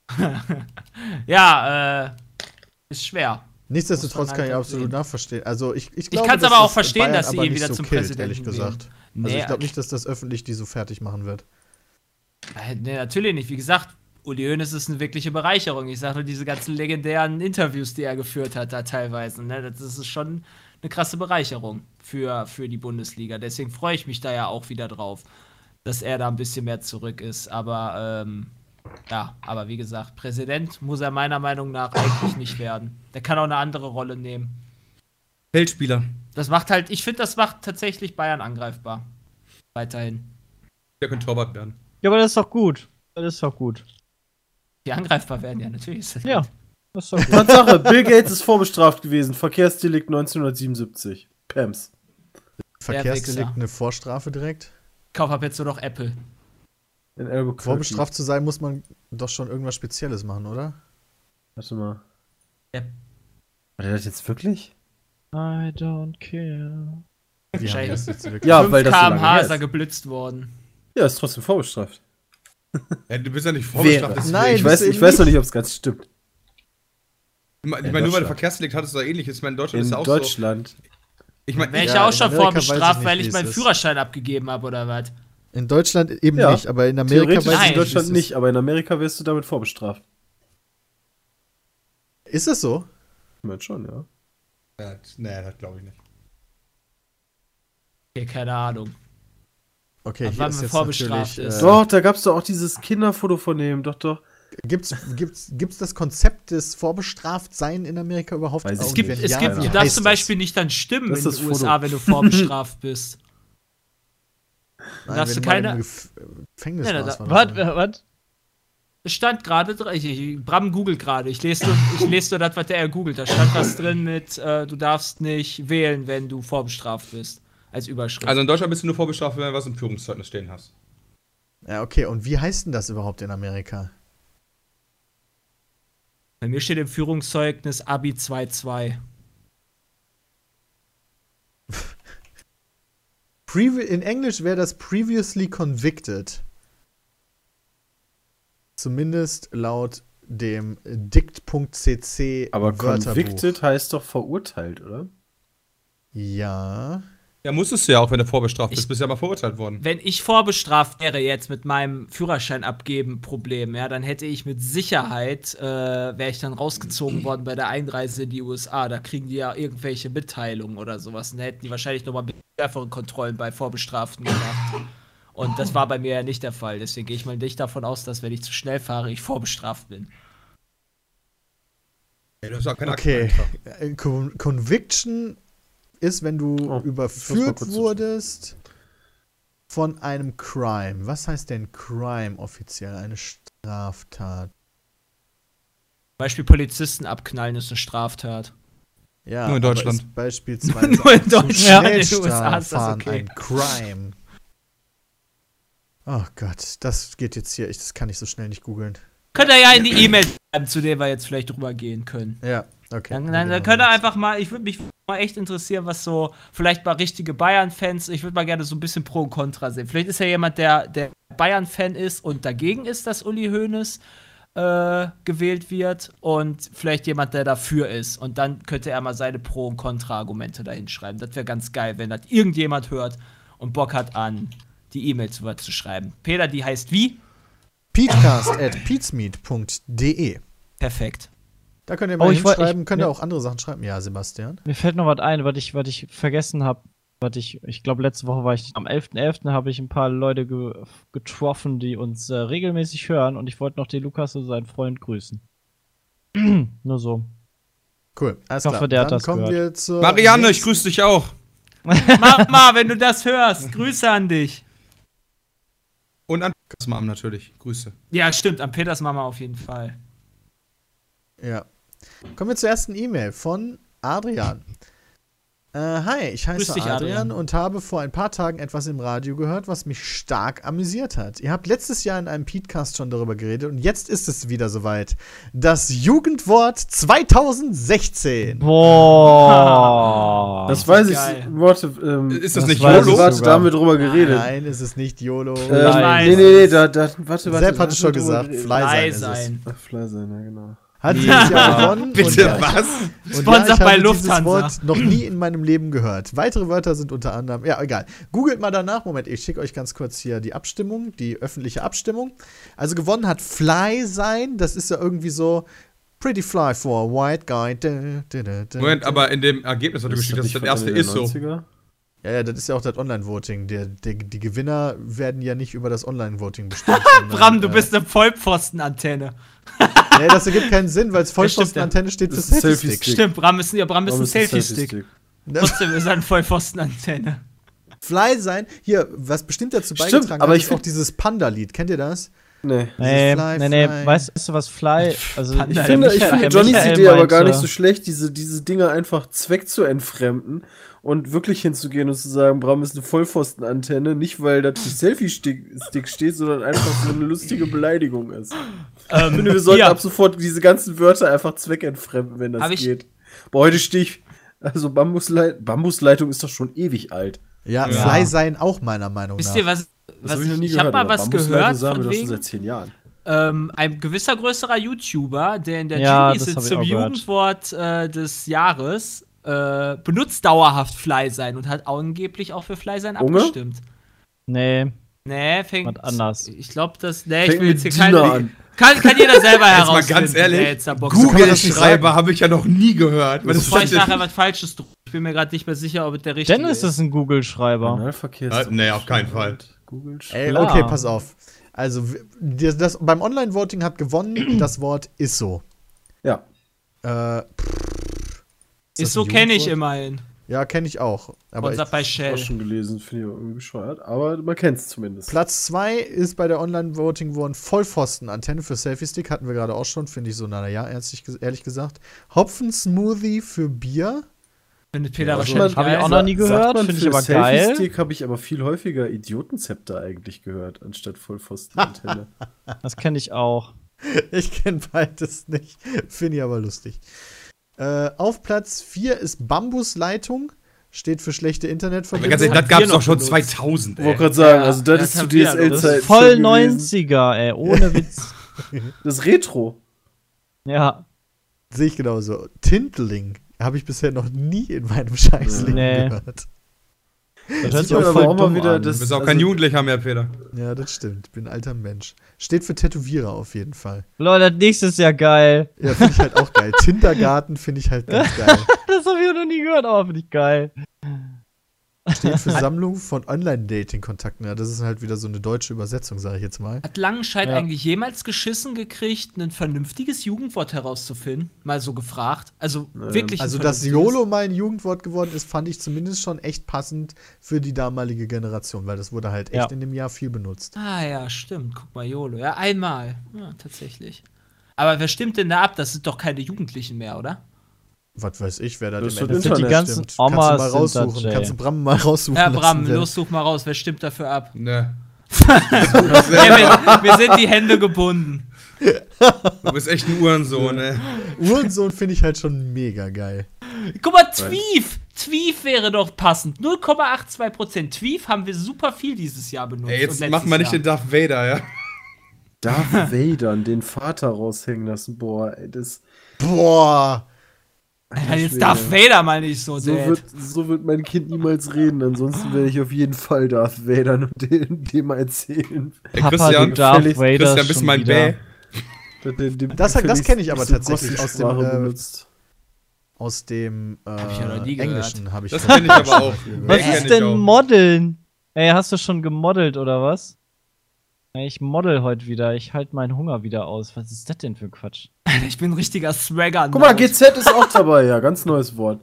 Ja, äh, ist schwer. Nichtsdestotrotz kann ich absolut nachverstehen. Also ich, ich, Ich glaube, kann's dass aber auch verstehen, Bayern dass sie ihn wieder so zum killt, Präsidenten ehrlich gesagt. Also Nee, ich glaube nicht, dass das öffentlich die so fertig machen wird. Äh, Nee, natürlich nicht. Wie gesagt, Uli Hoeneß ist eine wirkliche Bereicherung. Ich sage nur diese ganzen legendären Interviews, die er geführt hat, da teilweise. Ne? Das ist schon eine krasse Bereicherung für, für die Bundesliga. Deswegen freue ich mich da ja auch wieder drauf, dass er da ein bisschen mehr zurück ist. Aber ähm, ja, aber wie gesagt, Präsident muss er meiner Meinung nach eigentlich nicht werden. Der kann auch eine andere Rolle nehmen. Feldspieler. Das macht halt, ich finde, das macht tatsächlich Bayern angreifbar. Weiterhin. Der könnte Torwart werden. Ja, aber das ist doch gut. Das ist doch gut. Die angreifbar werden, ja, natürlich. Ist das Ja, gut. das ist doch gut. Tatsache, Bill Gates ist vorbestraft gewesen. Verkehrsdelikt 1977. Pams. Verkehrsdelikt eine Vorstrafe direkt. Kauf ab jetzt nur noch Apple. In Albuquerque. Vorbestraft zu sein, muss man doch schon irgendwas Spezielles machen, oder? Warte mal. Ja. War der das jetzt wirklich? I don't care. Wahrscheinlich. das jetzt wirklich? Ja, 5 weil das so km/h ist er geblitzt worden. Ja, ist trotzdem vorbestraft. Ja, du bist ja nicht vorbestraft. deswegen. Nein, ich weiß, ich weiß nicht. noch nicht, ob es ganz stimmt. Ich meine, In nur weil du Deutschland. Verkehrsdelikt hattest oder ähnliches. Ich meine, in Deutschland In ist ja auch Deutschland. so. Ich meine, Wäre ich Ja, ja auch schon vorbestraft, weil ich meinen. Führerschein abgegeben habe oder was? In Deutschland eben Ja. nicht, aber in Amerika Theoretisch weiß in Deutschland nicht, aber in Amerika wirst du damit vorbestraft. Ist. das so? Ich meine schon, ja. Ja, nee, das glaube ich nicht. Okay, keine Ahnung. Okay, Ab hier wann ist man jetzt vorbestraft natürlich, ist. Äh, Doch, da gab es doch auch dieses Kinderfoto von dem. Doch, doch. Gibt's, gibt's, gibt's das Konzept des Vorbestraftsein in Amerika überhaupt? Weiß? Es gibt, es ja, gibt, heißt darfst zum das? Beispiel nicht dann stimmen Das in den das USA, Foto. wenn du vorbestraft bist. Nein, wenn du keine- Gef- Gefängnis Ja, da- warst, war Was? das so. Was? Es stand gerade, dr- ich, ich, Bram googelt gerade. Ich lese nur, ich lese nur das, was der googelt. Da stand was drin mit, äh, du darfst nicht wählen, wenn du vorbestraft bist. Als Überschrift. Also in Deutschland bist du nur vorbestraft, wenn du was im Führungszeugnis stehen hast. Ja, okay, und wie heißt denn das überhaupt in Amerika? Bei mir steht im Führungszeugnis Abi 2.2. Previ in Englisch wäre das previously convicted. Zumindest laut dem dict.cc Aber Wörterbuch. convicted heißt doch verurteilt, oder? Ja. Ja, musstest du ja auch, wenn du vorbestraft bist. Ich- bist ja mal verurteilt worden. Wenn ich vorbestraft wäre jetzt mit meinem Führerschein abgeben Problem, ja, dann hätte ich mit Sicherheit, äh, wäre ich dann rausgezogen worden bei der Einreise in die USA. Da kriegen die ja irgendwelche Mitteilungen oder sowas. Und da hätten die wahrscheinlich nochmal schärfere Kontrollen bei Vorbestraften gemacht. Und das war bei mir ja nicht der Fall. Deswegen gehe ich mal nicht davon aus, dass wenn ich zu schnell fahre, ich vorbestraft bin. Ja, du hast auch keine Okay. Con Conviction ist, wenn du Oh, überführt wurdest von einem Crime. Was heißt denn Crime offiziell? Eine Straftat. Beispiel Polizisten abknallen ist eine Straftat. Ja, Nur in aber Deutschland. Ist beispielsweise Nur in Deutschland. Ja, in den USA ist das okay. ein Crime. Oh Gott, das geht jetzt hier. Ich, das kann ich so schnell nicht googeln. Könnt ihr ja in die E-Mail schreiben, zu der wir jetzt vielleicht drüber gehen können. Ja, Okay. Dann, dann, dann könnt ihr einfach mal, ich würde mich mal echt interessieren, was so, vielleicht mal richtige Bayern-Fans, ich würde mal gerne so ein bisschen Pro und Contra sehen. Vielleicht ist ja jemand, der, der Bayern-Fan ist und dagegen ist, dass Uli Hoeneß äh, gewählt wird und vielleicht jemand, der dafür ist. Und dann könnte er mal seine Pro- und Contra-Argumente da hinschreiben. Das wäre ganz geil, wenn das irgendjemand hört und Bock hat an, die E-Mail zu, zu schreiben. Peter, die heißt wie? Peachcast at peatsmeet.de. Perfekt. Da könnt ihr mal Oh, ich woll- hinschreiben, ich- könnt ihr auch andere Sachen schreiben. Ja, Sebastian. Mir fällt noch was ein, was ich, was ich vergessen habe. Was ich, ich glaube, letzte Woche war ich am 11.11. habe ich ein paar Leute ge getroffen, die uns äh, regelmäßig hören und ich wollte noch den Lukas und seinen Freund grüßen. Nur so. Cool. Alles Ich hoffe, klar. der hat Dann das kommen gehört. wir zur Marianne, ich grüße dich auch. Mama, wenn du das hörst, Grüße an dich. Und an Mom natürlich. Grüße. Ja, stimmt, an Peters Mama auf jeden Fall. Ja. Kommen wir zur ersten E-Mail von Adrian. Äh, hi, ich heiße dich, Adrian, Adrian. und habe vor ein paar Tagen etwas im Radio gehört, was mich stark amüsiert hat. Ihr habt letztes Jahr in einem Podcast schon darüber geredet und jetzt ist es wieder soweit. Das Jugendwort 2016. Boah. Das weiß ich. Warte, ähm, Ist das Das nicht YOLO? warte, da haben wir drüber geredet. Nein, es ist nicht YOLO. Ähm, Fly nee, nee, nee, da, da, warte, warte. Sepp hatte schon gesagt. Fly sein es. Fly sein, ja, genau. Hat dieses Jahr gewonnen. und Bitte, ja, was? Und Sponsor ja, ich bei habe Lufthansa. dieses Wort noch nie in meinem Leben gehört. Weitere Wörter sind unter anderem, ja, egal. Googelt mal danach. Moment, ich schicke euch ganz kurz hier die Abstimmung, die öffentliche Abstimmung. Also gewonnen hat Fly sein. Das ist ja irgendwie so Pretty Fly for a White Guy. Da, da, da, da, Moment, da. aber in dem Ergebnis hat er geschrieben, das dass das erste ist so. 90er? Ja, ja, das ist ja auch das Online-Voting. Der, der, die Gewinner werden ja nicht über das Online-Voting bestimmt. Bram, du äh, bist eine Vollpfostenantenne. Nee, das ergibt keinen Sinn, weil Vollpfostenantenne steht für ein Selfie-Stick. Stimmt, Bram ist, ja, Bram ist ein Selfie-Stick. Trotzdem ist er eine Vollpfostenantenne. Fly sein. Hier, was bestimmt dazu Stimmt, beigetragen aber hat, ich ist auch dieses Panda-Lied. Kennt ihr das? Nee. Nee, Fly, nee, nee, Fly. weißt du was, Fly? Also, Panda- Ich finde, ich finde Johnnys Michael Idee aber gar nicht so schlecht, diese, diese Dinger einfach zweck zu entfremden und wirklich hinzugehen und zu sagen, Bram ist eine Vollpfostenantenne, nicht weil da für Selfie-Stick Stick steht, sondern einfach so eine lustige Beleidigung ist. Ich finde, wir sollten hier. ab sofort diese ganzen Wörter einfach zweckentfremden, wenn das ich- geht. Aber heute stehe ich, also Bambusleit Bambusleitung ist doch schon ewig alt. Ja, Ja. Fly sein auch meiner Meinung Wisst nach. ihr, was, was hab ich, nie ich habe mal was gehört sagen wir von wegen, seit zehn Jahren. ähm, ein gewisser größerer YouTuber, der in der Ja, Jury sitzt ich zum. Jugendwort äh, des Jahres, äh, benutzt dauerhaft Fly sein und hat angeblich auch für Fly sein Unge? abgestimmt. nee, Nee, fängt Was anders. Ich glaube, das. Nee, Fängt ich will jetzt hier keine. an. Kann, kann jeder selber Jetzt mal herausfinden. ganz ehrlich. Google-Schreiber habe ich ja noch nie gehört. Was ist Bevor das ich nachher was Falsches drucke. Ich bin mir gerade nicht mehr sicher, ob es der richtige Dennis ist ein Google-Schreiber. Ah, nee, auf keinen Fall. Google Ey, okay, pass auf. Also, das, das, beim Online-Voting hat gewonnen das Wort ist so. Ja. Äh, das Ist so ein kenne ich immerhin. Ja, kenne ich auch. Aber Unser ich, bei Auch Shell. schon gelesen, finde ich auch irgendwie bescheuert. Aber man kennt es zumindest. Platz 2 ist bei der Online-Voting geworden Vollpfosten-Antenne für Selfie-Stick. Hatten wir gerade auch schon, finde ich so, naja, ehrlich, ehrlich gesagt. Hopfen-Smoothie für Bier. Findet Peter Ja, wahrscheinlich hab ich auch noch nie gehört, finde ich aber geil. Selfie-Stick habe ich aber viel häufiger Idiotenzepter eigentlich gehört, anstatt Vollpfostenantenne. Das kenne ich auch. Ich kenne beides nicht. Finde ich aber lustig. Äh, auf Platz 4 ist Bambusleitung. Steht für schlechte Internetverbindung. ganz ehrlich, das gab's wir doch schon benutzt. 2000, Ich wollte gerade sagen, Ja, also das, das ist zu ist voll 90er, ey, ohne Witz. Das ist Retro. ja. Sehe ich genauso. Tintling habe ich bisher noch nie in meinem Scheißleben Nee. gehört. Das hört sich auch voll dumm wieder, an. das- Du bist auch also- kein Jugendlicher mehr, Peter. Ja, das stimmt. Ich bin ein alter Mensch. Steht für Tätowierer auf jeden Fall. Leute, das nächste ist ja geil. Ja, finde ich halt auch geil. Tindergarten finde ich halt ganz geil. Das habe ich auch noch nie gehört, aber finde ich geil. Steht für Sammlung von Online-Dating-Kontakten. Ja, das ist halt wieder so eine deutsche Übersetzung, sage ich jetzt mal. Hat Langenscheid Ja. eigentlich jemals geschissen gekriegt, ein vernünftiges Jugendwort herauszufinden? Mal so gefragt. Also wirklich. ein Also, dass? YOLO mal ein Jugendwort geworden ist, fand ich zumindest schon echt passend für die damalige Generation, weil das wurde halt echt Ja. in dem Jahr viel benutzt. Ah ja, stimmt. Guck mal, YOLO. Ja, einmal. Ja, tatsächlich. Aber wer stimmt denn da ab? Das sind doch keine Jugendlichen mehr, oder? Was weiß ich, wer da Das Endeffekt Internet. Die ganzen stimmt. Kannst du mal Omas raussuchen. Kannst du Bram mal raussuchen. Ja, lassen, Bram, wer- los, such mal raus. Wer stimmt dafür ab? Ne. Ja, wir, wir sind die Hände gebunden. Du bist echt ein Uhrensohn, ey. Uhrensohn finde ich halt schon mega geil. Guck mal, Tweef! Tweef wäre doch passend. 0,82%. Tweef haben wir super viel dieses Jahr benutzt. Ey, jetzt mach mal nicht Jahr. den Darth Vader, ja. Darth Vader, den Vater raushängen lassen. Boah, ey, das. Boah. Ja, jetzt Darth Vader mal nicht so, So Dad. wird, so wird mein Kind niemals reden. Ansonsten werde ich auf jeden Fall Darth Vader und dem, dem mal erzählen. Ey, Papa, Christian, du Darth Vader Christian, ist bist schon mein wieder. Bä. Dem, dem Das- das gefälligst kenn ich aber tatsächlich aus dem, äh, benutzt. Aus dem äh, ich ja noch nie. Englischen habe ich Das von- kenn ich aber auch. Was ist denn. Modeln? Ey, hast du schon gemodelt oder was? Ich model heute wieder. Ich halte meinen Hunger wieder aus. Was ist das denn für Quatsch? Ich bin ein richtiger Swagger. Guck mal, GZ ist auch dabei, ja, ganz neues Wort.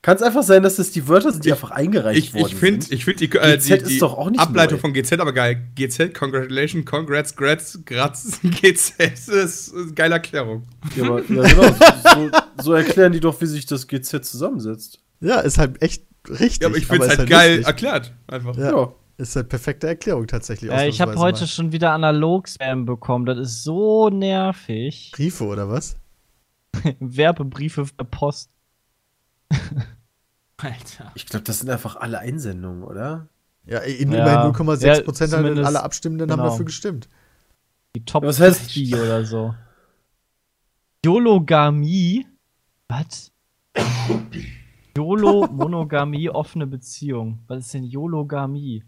Kann es einfach sein, dass das die Wörter sind, die einfach eingereicht Ich, worden ich finde sind? ich find die, äh, GZ die, ist die doch auch nicht Ableitung neu. von GZ aber geil. GZ, Congratulations, Congrats, Grats, Graz, GZ. Das ist eine geile Erklärung. Ja, aber, ja, genau. So, so erklären die doch, wie sich das GZ zusammensetzt. Ja, ist halt echt richtig. Ja, aber ich finde es ist halt geil lustig. erklärt. Einfach. Ja. Ja. Ist halt perfekte Erklärung tatsächlich. Äh, ich habe heute mal. schon wieder Analog-Spam bekommen. Das ist so nervig. Briefe oder was? Werbebriefe per Post. Alter. Ich glaube, das sind einfach alle Einsendungen, oder? Ja, in Ja. immerhin 0,6 Ja, Prozent haben zumindest- alle Abstimmenden haben genau. dafür gestimmt. Die Top Was heißt- 50 oder so. Yologamie? Was? YOLO, Monogamie, offene Beziehung. Was ist denn Yologamie?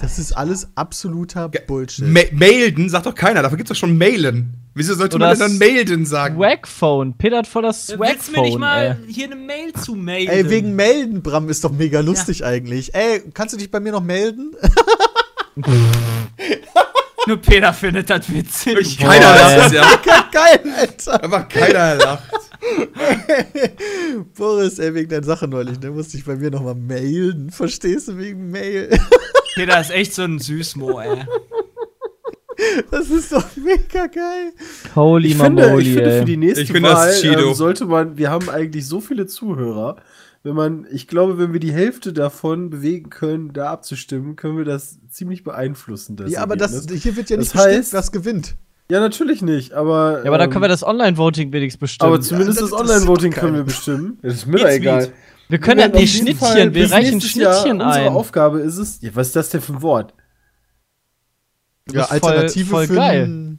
Das ist alles absoluter Bullshit. Ma Mailden sagt doch keiner, dafür gibt's doch schon Mailen. Wieso sollte Oder man denn dann Mailden sagen? Swagphone. Peter hat voll das Willst du mir nicht Swagphone, mal ey. hier eine Mail zu mailen? Ey, wegen Melden, Bram, ist doch mega lustig eigentlich. Ey, kannst du dich bei mir noch melden? Nur Peter findet das witzig. Wirklich keiner lacht es ja. Geil, Alter. Einfach keiner lacht. Boris, ey, wegen deiner Sache neulich, ne, musste ich bei mir noch mal melden. Verstehst du, wegen Mail? Peter ist echt so ein Süßmo, ey. Das ist doch mega geil. Holy Ich finde, Mamoli, ich finde für die nächste Wahl ähm, sollte man, wir haben eigentlich so viele Zuhörer, wenn man, ich glaube, wenn wir die Hälfte davon bewegen können, da abzustimmen, können wir das ziemlich beeinflussen. Das Ja, aber das, hier wird ja nicht Das heißt- bestimmt, was gewinnt. ja, natürlich nicht, aber. Ja, aber da ähm, können wir das Online-Voting wenigstens bestimmen. Aber zumindest Ja, das das- Online-Voting können wir bestimmen. Ja, das ist mir egal. mit? Wir können ja auf die jeden Fall Schnittchen, wir reichen nächstes Jahr- Schnittchen Unsere ein. Aufgabe ist es. Ja, was ist das denn für ein Wort? Du Ja, bist voll- Alternative voll für geil.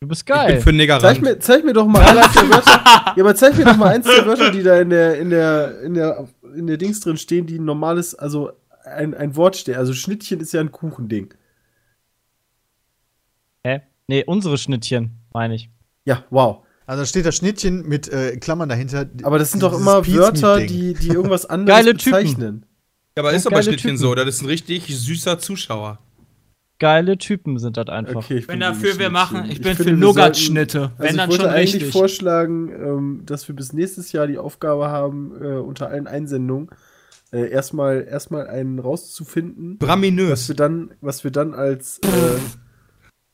Du bist Ich bin geil. für einen Zeig mir, zeig mir doch mal eins der Wörter. Ja, aber zeig mir doch mal eins der Wörter, die da in der, in der, in der, in der Dings drin stehen, die ein normales, also ein, ein Wort steht. Also Schnittchen ist ja ein Kuchending. Hä? Nee, unsere Schnittchen, meine ich. Ja, wow. Also da steht das Schnittchen mit äh, Klammern dahinter. Aber das sind doch immer Wörter, die, die irgendwas anderes Geile Typen. bezeichnen. Ja, aber ist doch bei Schnittchen Typen. so, das ist ein richtig süßer Zuschauer. Geile Typen sind das einfach. Okay, ich Wenn bin dafür wir machen, ich bin finde, für wir Nougat-Schnitte. Wenn Also dann ich wollte schon eigentlich richtig. vorschlagen, ähm, dass wir bis nächstes Jahr die Aufgabe haben, äh, unter allen Einsendungen äh, erstmal erstmal einen rauszufinden, was Braminös. wir dann, was wir dann als äh,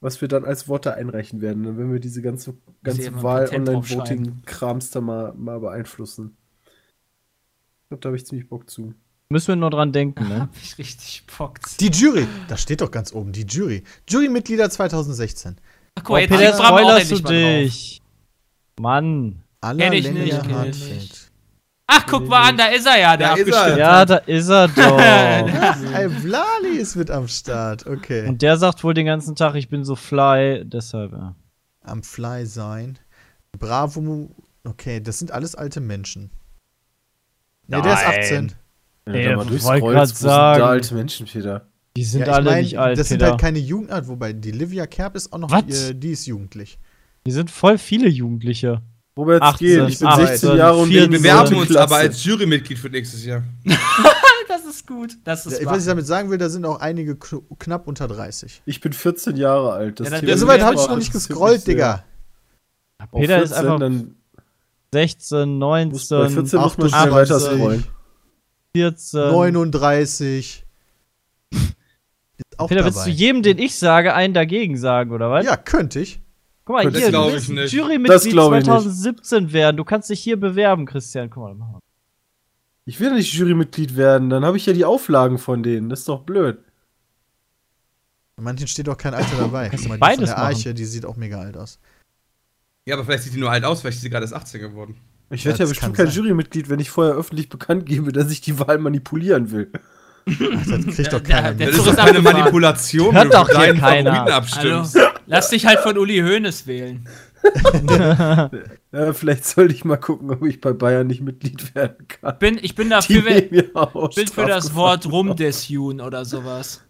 was wir dann als Worte einreichen werden, ne, wenn wir diese ganze ganze einfach Wahl Patent Online-Voting Krams da mal, mal beeinflussen. Ich glaube, da habe ich ziemlich Bock zu. Müssen wir nur dran denken, ne? Hab ich richtig Bock. Die Jury. Das steht doch ganz oben, die Jury. Jurymitglieder 2016. Ach, Oh, jetzt Peter, spoilerst du mal dich. Mann. Aller Kenn ich Länder nicht, kenn ich Hartfeld. Ach, guck mal an, da ist er ja, der Da ist er. abgestimmt Ja, da ist er doch. Hey, Vlali ist mit am Start. Okay. Und der sagt wohl den ganzen Tag, ich bin so fly, deshalb, ja. Am Fly sein. Bravo. Okay, das sind alles alte Menschen. Nee, der ist Nein. 18. Wenn Ey, du da mal wollt durchscrollst, grad wo sind sagen. Da alte Menschen, Peter. Die sind Ja, ich alle mein, nicht alt, Das sind Peter. halt keine Jugendart, wobei die Livia Kerb ist auch noch, Was? äh, die ist jugendlich. Die sind voll viele Jugendliche. Wo wir jetzt 18, gehen. Ich bin 18, 16 Jahre und 14. bin Wir bewerben uns Klasse. aber als Jurymitglied für nächstes Jahr. Das ist gut. Das ist Ja, was ich damit sagen will, da sind auch einige kn knapp unter 30. Ich bin 14 Jahre alt. Das Ja, Ja, soweit habe ich noch nicht gescrollt. Digga. Auf Peter ist 14, einfach dann 16, muss, bei 14 muss man 19, schnell 18, weiter scrollen. 14. 39. Ist auch Peter, willst du jedem, den ich sage, einen dagegen sagen, oder was? Ja, könnte ich. Guck mal, Das hier, du willst Jurymitglied glaub ich nicht. 2017 werden. Du kannst dich hier bewerben, Christian. Guck mal, mach mal. Ich will nicht Jurymitglied werden, dann habe ich ja die Auflagen von denen. Das ist doch blöd. Bei manchen steht auch kein Alter dabei. Kannst Guck mal, die beides von der machen. Arche, die sieht auch mega alt aus. Ja, aber vielleicht sieht die nur alt aus, vielleicht ist sie gerade erst 18 geworden. Ich werde ja Das bestimmt kann kein sein. Jurymitglied, wenn ich vorher öffentlich bekannt gebe, dass ich die Wahl manipulieren will. Das kriegt doch keiner mit. Das ist doch keine. Manipulation, Hört wenn du doch hier deinen keiner. Abstimmst. Lass dich halt von Uli Hoeneß wählen. Ja, vielleicht sollte ich mal gucken, ob ich bei Bayern nicht Mitglied werden kann. Bin, ich bin dafür, auch bin für das. Wort Rumdesjun oder sowas.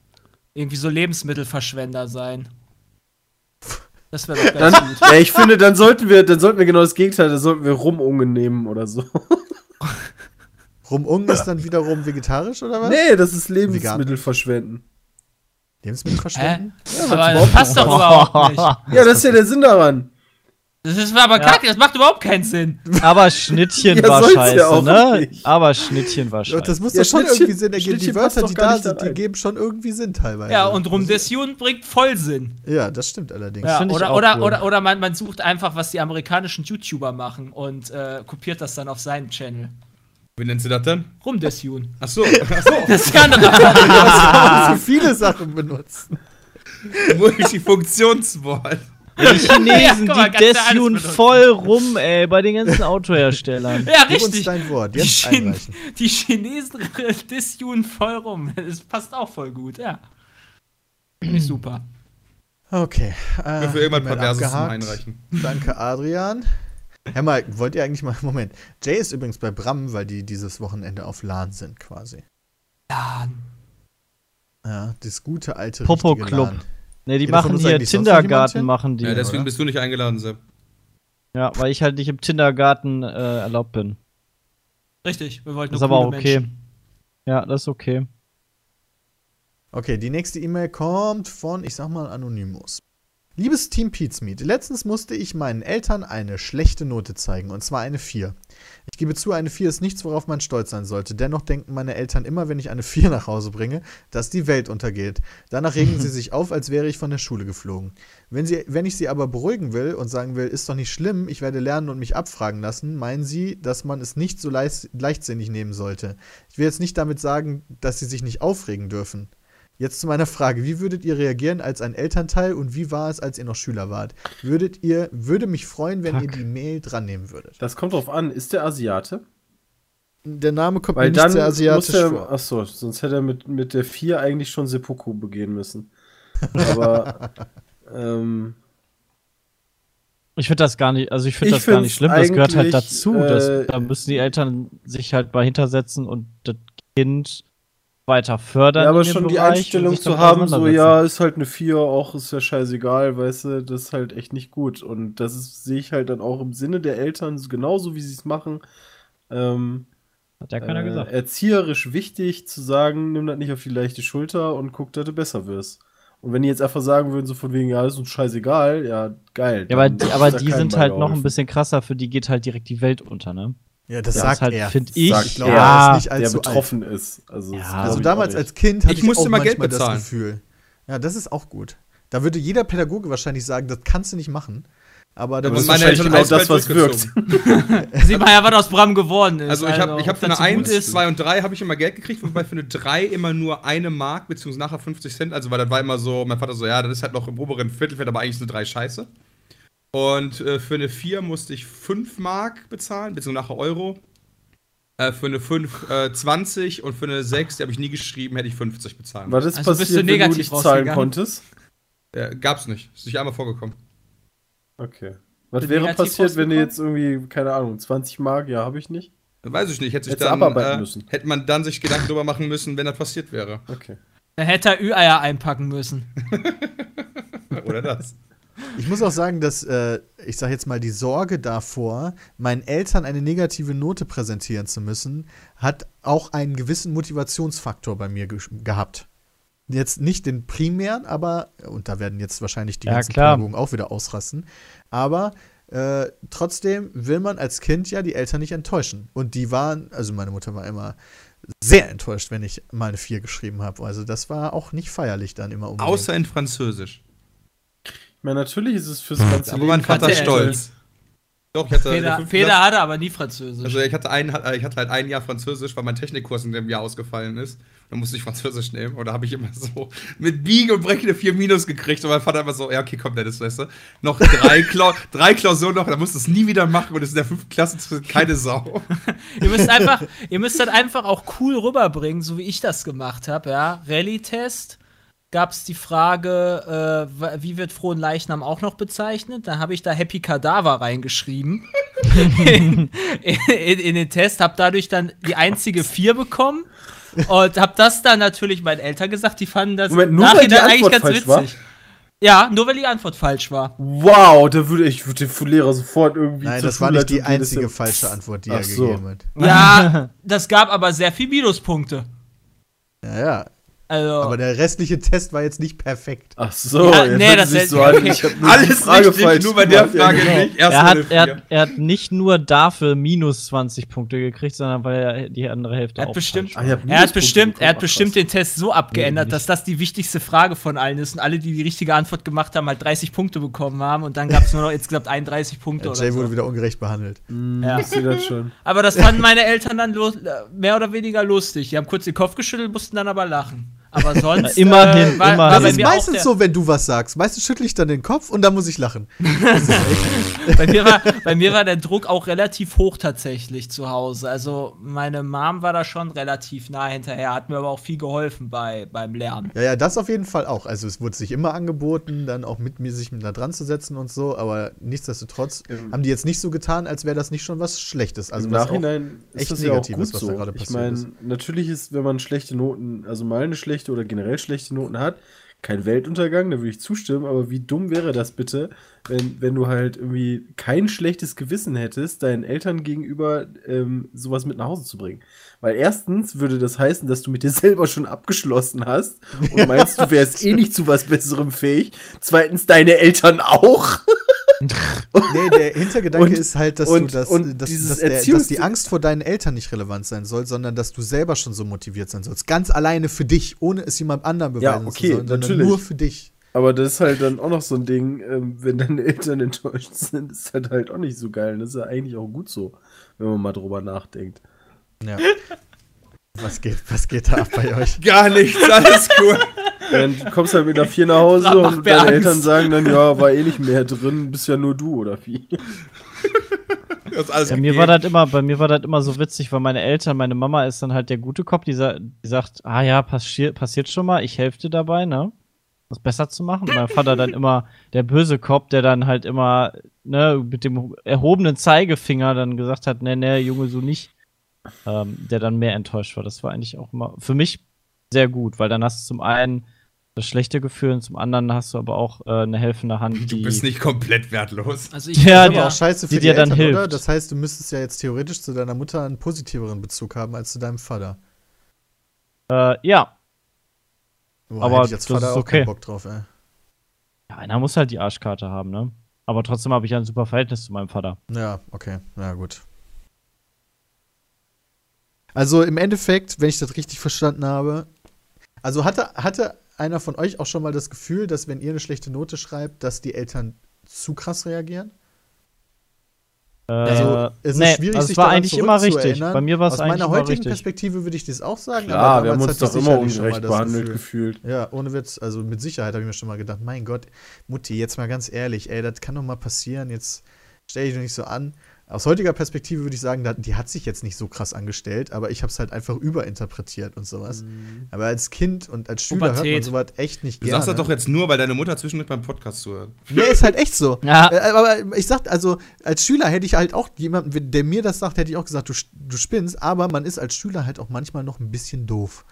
Irgendwie so Lebensmittelverschwender sein. Das wäre doch Dann, ganz gut. ja, ich finde, dann sollten wir, dann sollten wir genau das Gegenteil, dann sollten wir Rumungen nehmen oder so. Rumung ist dann wiederum vegetarisch oder was? Nee, das ist Lebensmittel verschwenden. Lebensmittel verschwenden? Aber das passt doch überhaupt nicht. Ja, das ist ja der Sinn daran. Das ist aber kacke, das macht überhaupt keinen Sinn. Aber Schnittchen Ja, war ja scheiße, auch ne? nicht. Aber Schnittchen war Ja, scheiße. das muss Ja, doch schon irgendwie Sinn ergeben. Die Wörter, die da sind, die geben schon irgendwie Sinn teilweise. Ja, und Rumdesjun bringt voll Sinn. Ja, das stimmt allerdings. Ja, ich oder auch oder, cool. oder, oder man, man sucht einfach, was die amerikanischen YouTuber machen und äh, kopiert das dann auf seinen Channel. Wie nennst du das denn? Rumdesjun. Achso, achso. Das kann doch kann so viele Sachen benutzen. Multifunktionswort. Die Chinesen, Ja, mal, die Desjun voll rum, ey, bei den ganzen Autoherstellern. Ja, Gib uns richtig. dein Wort. Die, Chin einreichen. die Chinesen Disjun voll rum. Das passt auch voll gut, ja. Finde ich super. Okay. Äh, Für irgendwann Perverses zum. Einreichen. Danke, Adrian. Hör mal, wollt ihr eigentlich mal. Moment. Jay ist übrigens bei Bram, weil die dieses Wochenende auf LAN sind quasi. Ja, Ja, das gute alte Popo Club. LAN. Ne, die Geht machen hier hin? machen die. Ja, deswegen oder? bist du nicht eingeladen, Sepp. Ja, weil ich halt nicht im Kindergarten äh, erlaubt bin. richtig. Wir wollten Das ist nur aber auch okay. Menschen. Ja, das ist okay. Okay, die nächste E-Mail kommt von, ich sag mal, Anonymous. Liebes Team Pizmeet, letztens musste ich meinen Eltern eine schlechte Note zeigen, und zwar eine 4. Ich gebe zu, eine 4 ist nichts, worauf man stolz sein sollte. Dennoch denken meine Eltern immer, wenn ich eine 4 nach Hause bringe, dass die Welt untergeht. Danach regen sie sich auf, als wäre ich von der Schule geflogen. Wenn, sie, wenn ich sie aber beruhigen will und sagen will, ist doch nicht schlimm, ich werde lernen und mich abfragen lassen, meinen sie, dass man es nicht so leis- leichtsinnig nehmen sollte. Ich will jetzt nicht damit sagen, dass sie sich nicht aufregen dürfen. Jetzt zu meiner Frage, wie würdet ihr reagieren als ein Elternteil und wie war es, als ihr noch Schüler wart? Würdet ihr, würde mich freuen, wenn ihr Fuck. die Mail dran nehmen würdet. Das kommt drauf an. Ist der Asiate? Der Name kommt Weil mir nicht sehr asiatisch er, vor. achso, sonst hätte er mit, mit der 4 eigentlich schon Seppuku begehen müssen. Aber, ähm, Ich finde das gar nicht, also ich finde das gar nicht schlimm, das gehört halt dazu. dass, äh, da müssen die Eltern sich halt mal hintersetzen und das Kind weiter fördern. ja, aber schon die Bereich und Einstellung zu haben, so, ja, ist halt eine 4, auch ist ja scheißegal, weißt du, das ist halt echt nicht gut. Und das ist- sehe ich halt dann auch im Sinne der Eltern, genauso wie sie es machen. Ähm, Hat ja keiner äh, gesagt. erzieherisch wichtig zu sagen, nimm das nicht auf die leichte Schulter und guck, dass du besser wirst. Und wenn die jetzt einfach sagen würden, so von wegen, ja, ist uns scheißegal, ja, geil. Ja, aber die, aber die sind halt noch ein bisschen krasser, für die geht halt direkt die Welt unter, ne? Ja, das Ja, sagt halt, er. find ich, Sagt ja, er, ja, ist nicht der allzu alt. betroffen ist. Also, Ja. Also damals als nicht. Kind hatte Ich ich, musste auch mal Geld manchmal das bezahlen. Gefühl. Ja, das ist auch gut. Da würde jeder Pädagoge wahrscheinlich sagen, das kannst du nicht machen. Aber da das ist meine wahrscheinlich genau das, was wirkt. Sieht man ja, was aus Bram geworden ist. Also ich habe ich hab für eine das so gut 1, ist. 2 und 3 habe ich immer Geld gekriegt, wobei für eine 3 immer nur eine Mark, beziehungsweise nachher 50 Cent. Also weil das war immer so, mein Vater so, ja, das ist halt noch im oberen Viertelfeld, aber eigentlich ist eine 3 scheiße. Und äh, für eine 4 musste ich 5 Mark bezahlen, beziehungsweise nachher Euro. Äh, für eine 5 äh, 20 und für eine 6, die habe ich nie geschrieben, hätte ich 50 bezahlen. War das Also bist passiert, du wenn du negativ nicht zahlen konntest? Äh, gab's nicht. Ist nicht einmal vorgekommen. Okay. Was Bin wäre negativ passiert, wenn du jetzt irgendwie, keine Ahnung, 20 Mark, ja, habe ich nicht? Weiß ich nicht. Hätte, sich Hättest dann, abarbeiten äh, müssen. hätte man dann sich Gedanken darüber machen müssen, wenn das passiert wäre. Okay. Dann hätte er Ü-Eier einpacken müssen. Oder das. Ich muss auch sagen, dass, äh, ich sage jetzt mal, die Sorge davor, meinen Eltern eine negative Note präsentieren zu müssen, hat auch einen gewissen Motivationsfaktor bei mir ge gehabt. Jetzt nicht den primären, aber, und da werden jetzt wahrscheinlich die Ja, ganzen klar. Pädagogen auch wieder ausrasten, aber äh, trotzdem will man als Kind ja die Eltern nicht enttäuschen. Und die waren, also meine Mutter war immer sehr enttäuscht, wenn ich mal eine 4 geschrieben habe. Also das war auch nicht feierlich dann immer unbedingt. Außer in Französisch. Meine, natürlich ist es fürs ganze Aber mein Vater er stolz. Doch, ich hatte der Feder, hatte aber nie Französisch. Also ich hatte, ein, äh, ich hatte halt ein Jahr Französisch, weil mein Technikkurs in dem Jahr ausgefallen ist. Dann musste ich Französisch nehmen. Und da habe ich immer so mit Biegen und Brechen eine 4 Minus gekriegt. Und mein Vater immer so, ja, okay, komm, weißt du. Noch drei, Klau drei Klausuren noch, dann musst du es nie wieder machen. Und es ist in der fünften Klasse keine Sau. ihr müsst einfach, ihr müsst das einfach auch cool rüberbringen, so wie ich das gemacht habe, ja. Rallye-Test gab es die Frage, äh, wie wird Frohen Leichnam auch noch bezeichnet? Dann habe ich da Happy Cadaver reingeschrieben in, in, in, den Test, habe dadurch dann die einzige vier bekommen und habe das dann natürlich meinen Eltern gesagt. Die fanden das Moment, nur weil die eigentlich ganz Antwort witzig. falsch war? Ja, nur weil die Antwort falsch war. Wow, da würde ich würde den Lehrer sofort irgendwie. Nein, das war nicht die einzige ist falsche Antwort, die Ach er so. gegeben hat. Ja, das gab aber sehr viel Minuspunkte. Ja, ja. Also, Aber der restliche Test war jetzt nicht perfekt. Ach so, Ja, nee, das hält- so okay. Ich nur Alles Frage richtig, falsch nur bei der gemacht. Ja, Frage genau. nicht. Erst Er hat, er, hat, er hat nicht nur dafür minus 20 Punkte gekriegt, sondern weil er die andere Hälfte Er hat bestimmt- Ah, er hat bestimmt, er hat bestimmt den Test so abgeändert, Nee, dass das die wichtigste Frage von allen ist und alle, die die richtige Antwort gemacht haben, halt 30 Punkte bekommen haben und dann gab es nur noch insgesamt 31 Punkte Ja, oder Jay wurde so. wieder ungerecht behandelt. krass. Ja. Ich sehe das schon. Aber das fanden meine Eltern dann los, mehr oder weniger lustig. Die haben kurz den Kopf geschüttelt, mussten dann aber lachen. Aber sonst. Immerhin, äh, war, immerhin. War Das ist meistens so, wenn du was sagst. Meistens schüttle ich dann den Kopf und dann muss ich lachen. bei, mir war, bei mir war der Druck auch relativ hoch tatsächlich zu Hause. Also meine Mom war da schon relativ nah hinterher, hat mir aber auch viel geholfen bei, beim Lernen. Ja, ja, das auf jeden Fall auch. Also es wurde sich immer angeboten, dann auch mit mir sich mit da dran zu setzen und so, aber nichtsdestotrotz Im- haben die jetzt nicht so getan, als wäre das nicht schon was Schlechtes. Also Im was auch- Nachhinein echt ist das ja auch gut ist, was da so. gerade Ich passiert meine, ist. natürlich ist, wenn man schlechte Noten, also mal eine schlechte oder generell schlechte Noten hat, kein Weltuntergang, da würde ich zustimmen, aber wie dumm wäre das bitte, wenn, wenn du halt irgendwie kein schlechtes Gewissen hättest, deinen Eltern gegenüber ähm, sowas mit nach Hause zu bringen. Weil erstens würde das heißen, dass du mit dir selber schon abgeschlossen hast und meinst, du wärst eh nicht zu was Besserem fähig. Zweitens, deine Eltern auch. Nee, der Hintergedanke Und- ist halt, dass, und- du das, und dass, dass, der, dass die Angst vor deinen Eltern nicht relevant sein soll, sondern dass du selber schon so motiviert sein sollst. Ganz alleine für dich, ohne es jemand anderem beweisen Ja, zu okay, sollen, sondern natürlich. nur für dich. Aber das ist halt dann auch noch so ein Ding, ähm, wenn deine Eltern enttäuscht sind, ist halt halt auch nicht so geil. Das ist ja eigentlich auch gut so, wenn man mal drüber nachdenkt. Ja. Was geht, was geht da ab bei euch? Gar nichts, alles cool. Dann du kommst halt mit einer 4 nach Hause und mir deine Angst. Eltern sagen dann, ja, war eh nicht mehr drin, bist ja nur du, oder wie? Das ist alles Ja, mir gegeben. war das immer, bei mir war das immer so witzig, weil meine Eltern, meine Mama ist dann halt der gute Kopf, die, sa die sagt, ah ja, passi passiert schon mal, ich helfe dir dabei, ne? Das besser zu machen. Und mein Vater dann immer der böse Kopf, der dann halt immer, ne, mit dem erhobenen Zeigefinger dann gesagt hat, ne, ne, Junge, so nicht. Ähm, der dann mehr enttäuscht war. Das war eigentlich auch immer für mich sehr gut, weil dann hast du zum einen das schlechte Gefühl und zum anderen hast du aber auch äh, eine helfende Hand, Du bist nicht komplett wertlos. Also ich Ja, Das ist die- aber auch scheiße für die die, dir dann Eltern, oder? hilft. Das heißt, du müsstest ja jetzt theoretisch zu deiner Mutter einen positiveren Bezug haben als zu deinem Vater. äh, ja, Boah, Aber hätte ich als das Vater ist auch okay. keinen Bock drauf, ey. Ja, einer muss halt die Arschkarte haben, ne? Aber trotzdem habe ich ja ein super Verhältnis zu meinem Vater. Ja, okay, ja gut. Also im Endeffekt, wenn ich das richtig verstanden habe, also hatte, hatte einer von euch auch schon mal das Gefühl, dass wenn ihr eine schlechte Note schreibt, dass die Eltern zu krass reagieren? Also, äh, es ist nee, schwierig, also sich es war daran eigentlich immer richtig. Bei mir war es Aus eigentlich meiner immer heutigen richtig. Perspektive würde ich das auch sagen. Klar, wir haben uns doch immer ungerecht behandelt Gefühl. gefühlt. Ja, ohne Witz. Also mit Sicherheit habe ich mir schon mal gedacht, mein Gott, Mutti, jetzt mal ganz ehrlich, ey, das kann doch mal passieren. Jetzt stell dich doch nicht so an. Aus heutiger Perspektive würde ich sagen, die hat sich jetzt nicht so krass angestellt, aber ich habe es halt einfach überinterpretiert und sowas. Aber als Kind und als Schüler hört man Pubertät. sowas echt nicht Du gerne. sagst das doch jetzt nur, weil deine Mutter zwischendurch beim Podcast zuhört. Nee, ist halt echt so. Ja. Äh, Aber ich sag, also als Schüler hätte ich halt auch jemanden, der mir das sagt, hätte ich auch gesagt, du, du spinnst, aber man ist als Schüler halt auch manchmal noch ein bisschen doof.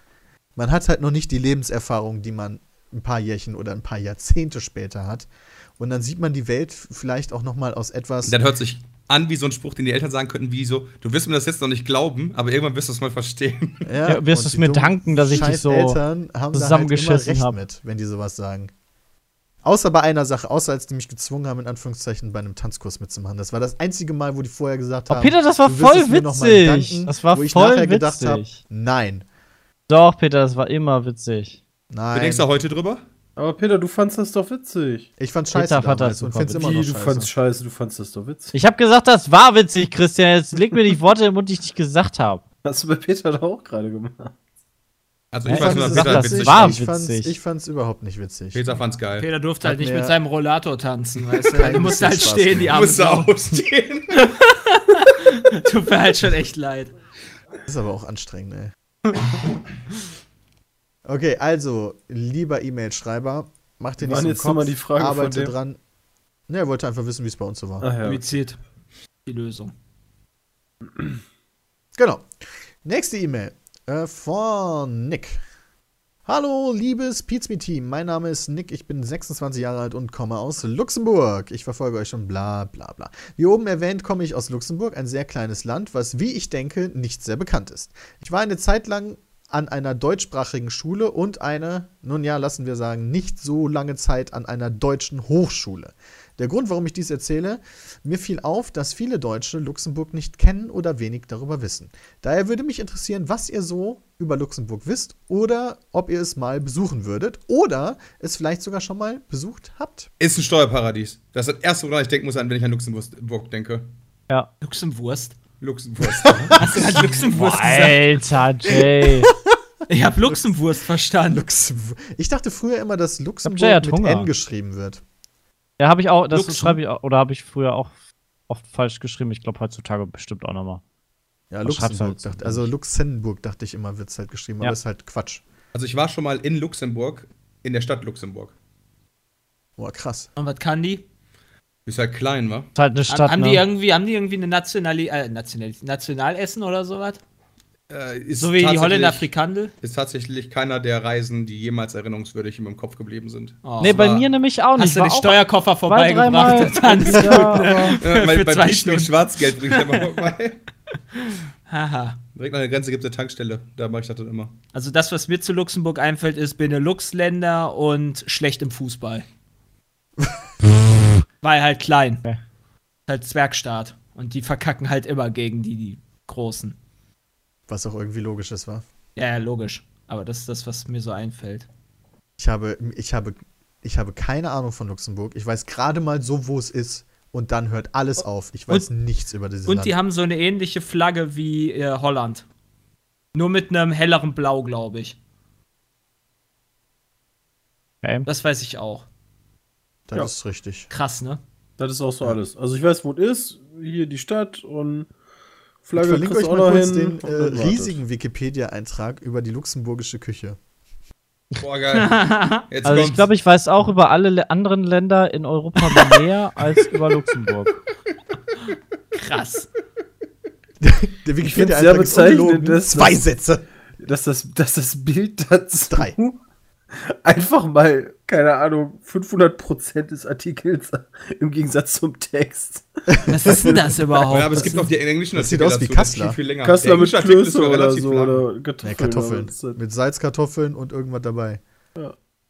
Man hat halt noch nicht die Lebenserfahrung, die man ein paar Jährchen oder ein paar Jahrzehnte später hat. Und dann sieht man die Welt vielleicht auch noch mal aus etwas. Das hört sich an wie so ein Spruch, den die Eltern sagen könnten, wie so, du wirst mir das jetzt noch nicht glauben, aber irgendwann wirst du es mal verstehen. Ja, wirst und du's die mir danken, dass ich dich so Eltern haben halt zusammengeschissen recht hab. mit, wenn die sowas sagen. Außer bei einer Sache, außer als die mich gezwungen haben, in Anführungszeichen bei einem Tanzkurs mitzumachen. Das war das einzige Mal, wo die vorher gesagt Oh, haben. Peter, das war du wirst voll es witzig. danken, Das war wo ich voll nachher gedacht habe, witzig. nein, Doch, Peter, das war immer witzig. Du nein. denkst da heute drüber? Aber Peter, du fandst das doch witzig. Ich fand scheiße Peter fand das und find's immer noch du scheiße. fandst scheiße, du fandst das doch witzig. Ich habe gesagt, das war witzig, Christian. Jetzt leg mir nicht Worte im Mund, die ich nicht gesagt habe. Hast du bei Peter doch auch gerade gemacht. Also Ja, ich weiß nur, Peter das witzig ist warm. ich fand's, witzig. ich fand's überhaupt nicht witzig. Peter fand's geil. Peter durfte halt nicht mit seinem Rollator tanzen, weißt du? Du musst halt Spaß stehen, die. Arme. Musste Sau. ausstehen. Tut mir halt schon echt leid. Das ist aber auch anstrengend, ey. Okay, also, lieber E-Mail-Schreiber, mach dir nicht so jetzt noch mal die Fragen von arbeite dran. Ne, er wollte einfach wissen, wie es bei uns so war. Ach ja. Kompliziert. Die Lösung. Genau. Nächste E-Mail äh, von Nick. Hallo, liebes Pizmi-Team. Mein Name ist Nick. Ich bin 26 Jahre alt und komme aus Luxemburg. Ich verfolge euch schon bla bla bla. Wie oben erwähnt, komme ich aus Luxemburg, ein sehr kleines Land, was, wie ich denke, nicht sehr bekannt ist. Ich war eine Zeit lang an einer deutschsprachigen Schule und eine, nun ja, lassen wir sagen, nicht so lange Zeit an einer deutschen Hochschule. Der Grund, warum ich dies erzähle, mir fiel auf, dass viele Deutsche Luxemburg nicht kennen oder wenig darüber wissen. Daher würde mich interessieren, was ihr so über Luxemburg wisst oder ob ihr es mal besuchen würdet oder es vielleicht sogar schon mal besucht habt. Ist ein Steuerparadies. Das ist das erste, woran ich denken muss, wenn ich an Luxemburg denke. Ja. Luxemwurst. Luxemburg. Hast du gerade Luxemwurst gesagt? Alter, Jay. Ich hab Luxemwurst verstanden. Luxemburg. Ich dachte früher immer, dass Luxemburg mit Hunger. N geschrieben wird. Ja, habe ich auch, das Luxem- schreibe ich auch, oder habe ich früher auch oft falsch geschrieben. Ich glaube heutzutage bestimmt auch nochmal. Ja, Was Luxemburg. halt? Dachte, also Luxemburg dachte ich immer, wird es halt geschrieben, Ja. aber ist halt Quatsch. Also ich war schon mal in Luxemburg, in der Stadt Luxemburg. Boah, krass. Und was kann die? Ist halt klein, wa? Ist halt eine Stadt, haben, ne? die irgendwie, haben die irgendwie eine Nationali äh, Nationali Nationalessen oder sowas? Äh, ist So wie die Holländer Frikandel? Ist tatsächlich keiner der Reisen, die jemals erinnerungswürdig in meinem Kopf geblieben sind. Oh. nee, bei mir nämlich auch nicht. Hast du den Steuerkoffer vorbeigebracht? Dann ist Ja, gut, ne? Äh, bei und Stunden. Schwarzgeld bringe ich immer vorbei. Haha. Direkt an der Grenze gibt es eine Tankstelle. Da mache ich das dann immer. Also das, was mir zu Luxemburg einfällt, ist Benelux-Länder und schlecht im Fußball. Weil halt klein. Okay. Halt Zwergstaat. Und die verkacken halt immer gegen die, die Großen. Was auch irgendwie logisch ist, war. Ja, ja, logisch. Aber das ist das, was mir so einfällt. Ich habe, ich habe, ich habe keine Ahnung von Luxemburg. Ich weiß gerade mal so, wo es ist. Und dann hört alles auf. Ich weiß nichts über dieses Und Land. die haben so eine ähnliche Flagge wie äh, Holland. Nur mit einem helleren Blau, glaube ich. Okay. Das weiß ich auch. Das Ja. ist richtig. Krass, ne? Das ist auch so alles. Also ich weiß, wo es ist, hier die Stadt und Ich Flagge verlinke kriegst euch mal auch noch kurz hin. den äh, riesigen Wikipedia-Eintrag über die luxemburgische Küche. Boah, geil. Jetzt Also ich glaube, ich weiß auch über alle le- anderen Länder in Europa mehr als über Luxemburg. Krass. Der sehr Wikipedia-Eintrag ist bezeichnend, ungelogen. Zwei Sätze. dass das, dass das Bild dazu Drei. Einfach mal, keine Ahnung, 500% des Artikels im Gegensatz zum Text. Was ist denn das überhaupt? Ja, aber es gibt noch die englischen Das sieht Artikel aus wie Kassler. Viel, viel. Kassler mit Klöße oder relativ so. lang. Oder Kartoffeln. Kartoffeln. aber das ist- Mit Salzkartoffeln und irgendwas dabei.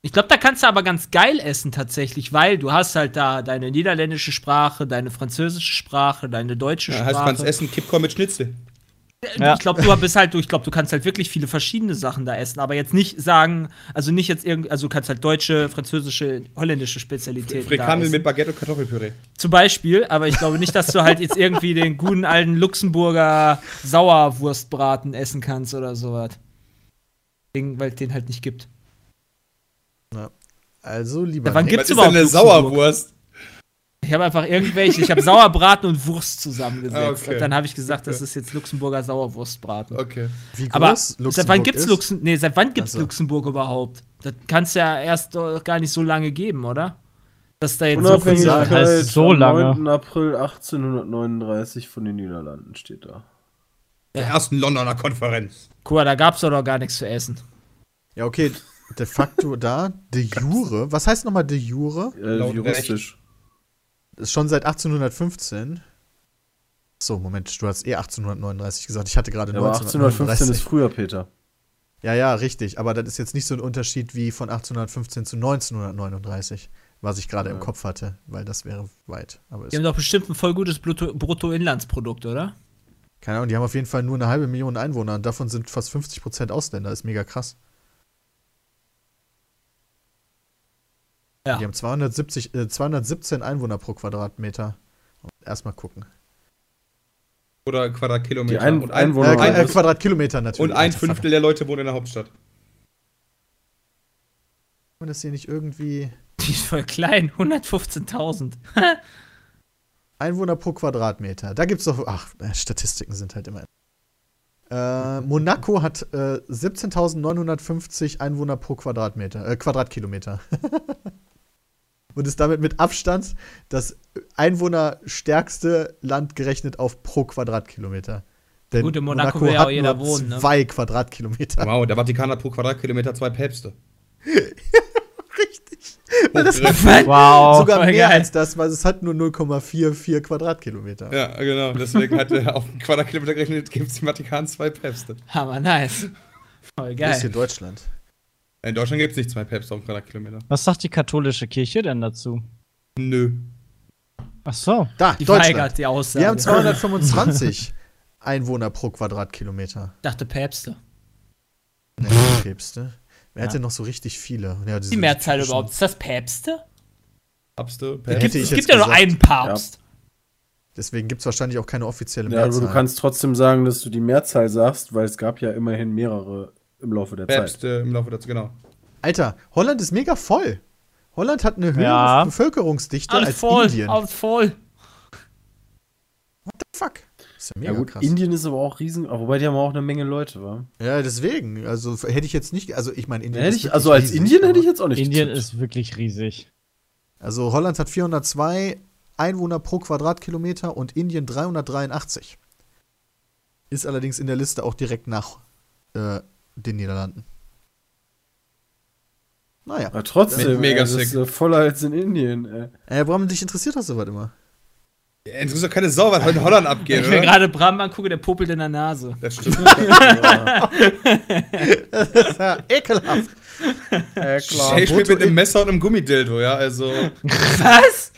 Ich glaube, da kannst du aber ganz geil essen tatsächlich, weil du hast halt da deine niederländische Sprache, deine französische Sprache, deine deutsche Ja, heißt Sprache. Franz Essen, Kippkorn mit Schnitzel. Ja. Ich glaube, du bist halt, du- ich glaube, du kannst halt wirklich viele verschiedene Sachen da essen, aber jetzt nicht sagen, also nicht jetzt irgendwie, also du kannst halt deutsche, französische, holländische Spezialitäten Frikandel mit Baguette und Kartoffelpüree. Zum Beispiel, aber ich glaube nicht, dass du halt jetzt irgendwie den guten alten Luxemburger Sauerwurstbraten essen kannst oder sowas. Wegen- Weil es den halt nicht gibt. Also, lieber Ja, wann Gibt's Was ist überhaupt denn eine Luxemburg? Sauerwurst? Ich habe einfach irgendwelche, ich habe Sauerbraten und Wurst zusammengesetzt. Okay. Und dann habe ich gesagt, das ist jetzt Luxemburger Sauerwurstbraten. Okay. wie groß Aber Luxemburg seit wann gibt's? Luxemburg? Nee, seit wann gibt's Ach so. Luxemburg überhaupt? Das kann es ja erst doch gar nicht so lange geben, oder? Dass da jetzt so viel heißt so am lange. 9. April 1839 von den Niederlanden steht da. Der ersten Londoner Konferenz. Guck mal, da gab's doch noch gar nichts zu essen. Ja, okay. De facto da, de jure. Was heißt nochmal de jure? Äh, Laut Ist schon seit 1815. So, Moment, du hast eh 1839 gesagt. Ich hatte gerade Ja, aber 1815 ist 1939. früher, Peter. Ja, ja, richtig. Aber das ist jetzt nicht so ein Unterschied wie von 1815 zu 1939, was ich gerade im Ja. Kopf hatte, weil das wäre weit. Aber Die haben doch bestimmt ein voll gutes Brutto- Bruttoinlandsprodukt, oder? keine Ahnung, die haben auf jeden Fall nur eine halbe Million Einwohner und davon sind fast 50% Ausländer. Ist mega krass. Ja. Die haben 270, äh, 217 Einwohner pro Quadratmeter. Erstmal gucken. Oder Quadratkilometer. Die Ein- und ein, Einwohner- Äh, und äh, Quadratkilometer natürlich. und ein Fünftel der Leute wohnen in der Hauptstadt. man das hier nicht irgendwie. Die ist voll klein, 115.000. Einwohner pro Quadratmeter. Da gibt's doch. Ach, äh, Statistiken sind halt immer. Äh, Monaco hat äh, 17.950 Einwohner pro Quadratmeter, äh, Quadratkilometer. Und ist damit mit Abstand das einwohnerstärkste Land gerechnet auf pro Quadratkilometer. Denn Gut, in Monaco will ja auch hat jeder nur wohnen, ne? Zwei Quadratkilometer. Wow, der Vatikan hat pro Quadratkilometer zwei Päpste. Richtig. Weil das hat Wow. sogar mehr geil. als das, weil es hat nur 0,44 Quadratkilometer. Ja, genau. Deswegen hat er auf einen Quadratkilometer gerechnet, gibt es im Vatikan zwei Päpste. Hammer nice. Voll Das ist hier geil. Deutschland. In Deutschland gibt es nicht zwei Päpste auf einen Quadratkilometer. Was sagt die katholische Kirche denn dazu? Nö. Ach so. Da, Die Deutschland. weigert die Aussage. Wir haben 225 Einwohner pro Quadratkilometer. Ich dachte Päpste. Ne, Päpste. Wer hat denn noch so richtig viele? Ja, Die Mehrzahl überhaupt. Ist das Päpste? Papste, Es Hätte gibt, ich es gibt ja nur einen Papst. Deswegen gibt es wahrscheinlich auch keine offizielle Ja, aber Mehrzahl. du kannst trotzdem sagen, dass du die Mehrzahl sagst, weil es gab ja immerhin mehrere im Laufe der Zeit. Päpste im Laufe dazu, genau. Alter, Holland ist mega voll. Holland hat eine höhere Ja. Bevölkerungsdichte Alles als voll, Indien. alles voll. Fuck. Ist ja Ja mega gut, krass. Indien ist aber auch riesen, aber wobei die haben auch eine Menge Leute, wa? ja, deswegen. Also hätte ich jetzt nicht. Also ich meine, Indien Hätte ist ich, also als riesig, Indien hätte ich jetzt auch nicht Indien getippt. ist wirklich riesig. Also Holland hat 402 Einwohner pro Quadratkilometer und Indien 383. Ist allerdings in der Liste auch direkt nach äh, den Niederlanden. Naja. Aber trotzdem, mega ey, das ist sick. äh, voller als in Indien, ey. Äh, warum dich interessiert das sowas immer? Ja, Interessiert doch keine Sau, was heute in Holland abgeht, Wenn ich mir gerade Bram angucke, der popelt in der Nase. Das stimmt. Das ist ja ekelhaft. Äh, Ich spiele mit einem Messer und einem Gummidildo, ja, also. Was?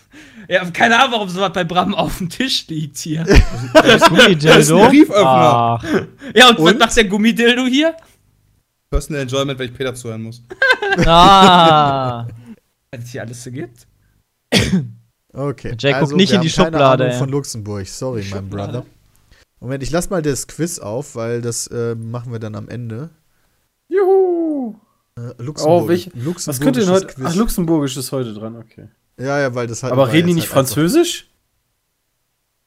Ja, keine Ahnung, warum sowas bei Bram auf dem Tisch liegt hier. Gummidildo. ist ein Brieföffner. Ah, Ja, und, was Und? macht der Gummidildo hier? Personal Enjoyment, wenn ich Peter zuhören muss. ah. Was es hier alles so gibt. Okay. Jay, guck also, nicht wir in die haben keine Schublade, Ahnung von Luxemburg. Sorry, mein Schublade. Brother. Moment, ich lass mal das Quiz auf, weil das äh, machen wir dann am Ende. Juhu! Äh, Luxemburg. Oh, welch- Was könnt ihr denn heute? Ach, Luxemburgisch ist heute dran, okay. Ja, ja, weil das halt. Aber reden die nicht halt einfach- Französisch?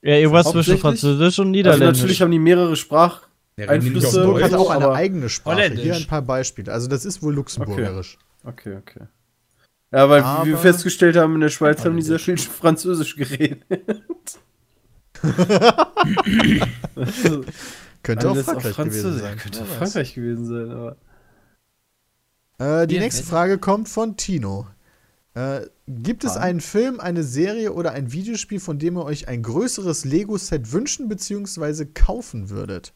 Ja, irgendwas zwischen? Französisch und Also Niederländisch. natürlich haben die mehrere Sprach. Ja, Einflüsse- hat auch eine eigene Sprache. Holländisch. Hier ein paar Beispiele. Also, das ist wohl Luxemburgerisch. Okay, okay. Ja, weil Aber- wie wir festgestellt haben, in der Schweiz haben die sehr viel Französisch geredet. Könnte auch Frankreich gewesen sein. Könnte weiß. Frankreich gewesen sein, aber. Äh, die Ja, nächste Frage kommt von Tino. Äh, gibt es einen Film, eine Serie oder ein Videospiel, von dem ihr euch ein größeres Lego-Set wünschen bzw. kaufen würdet?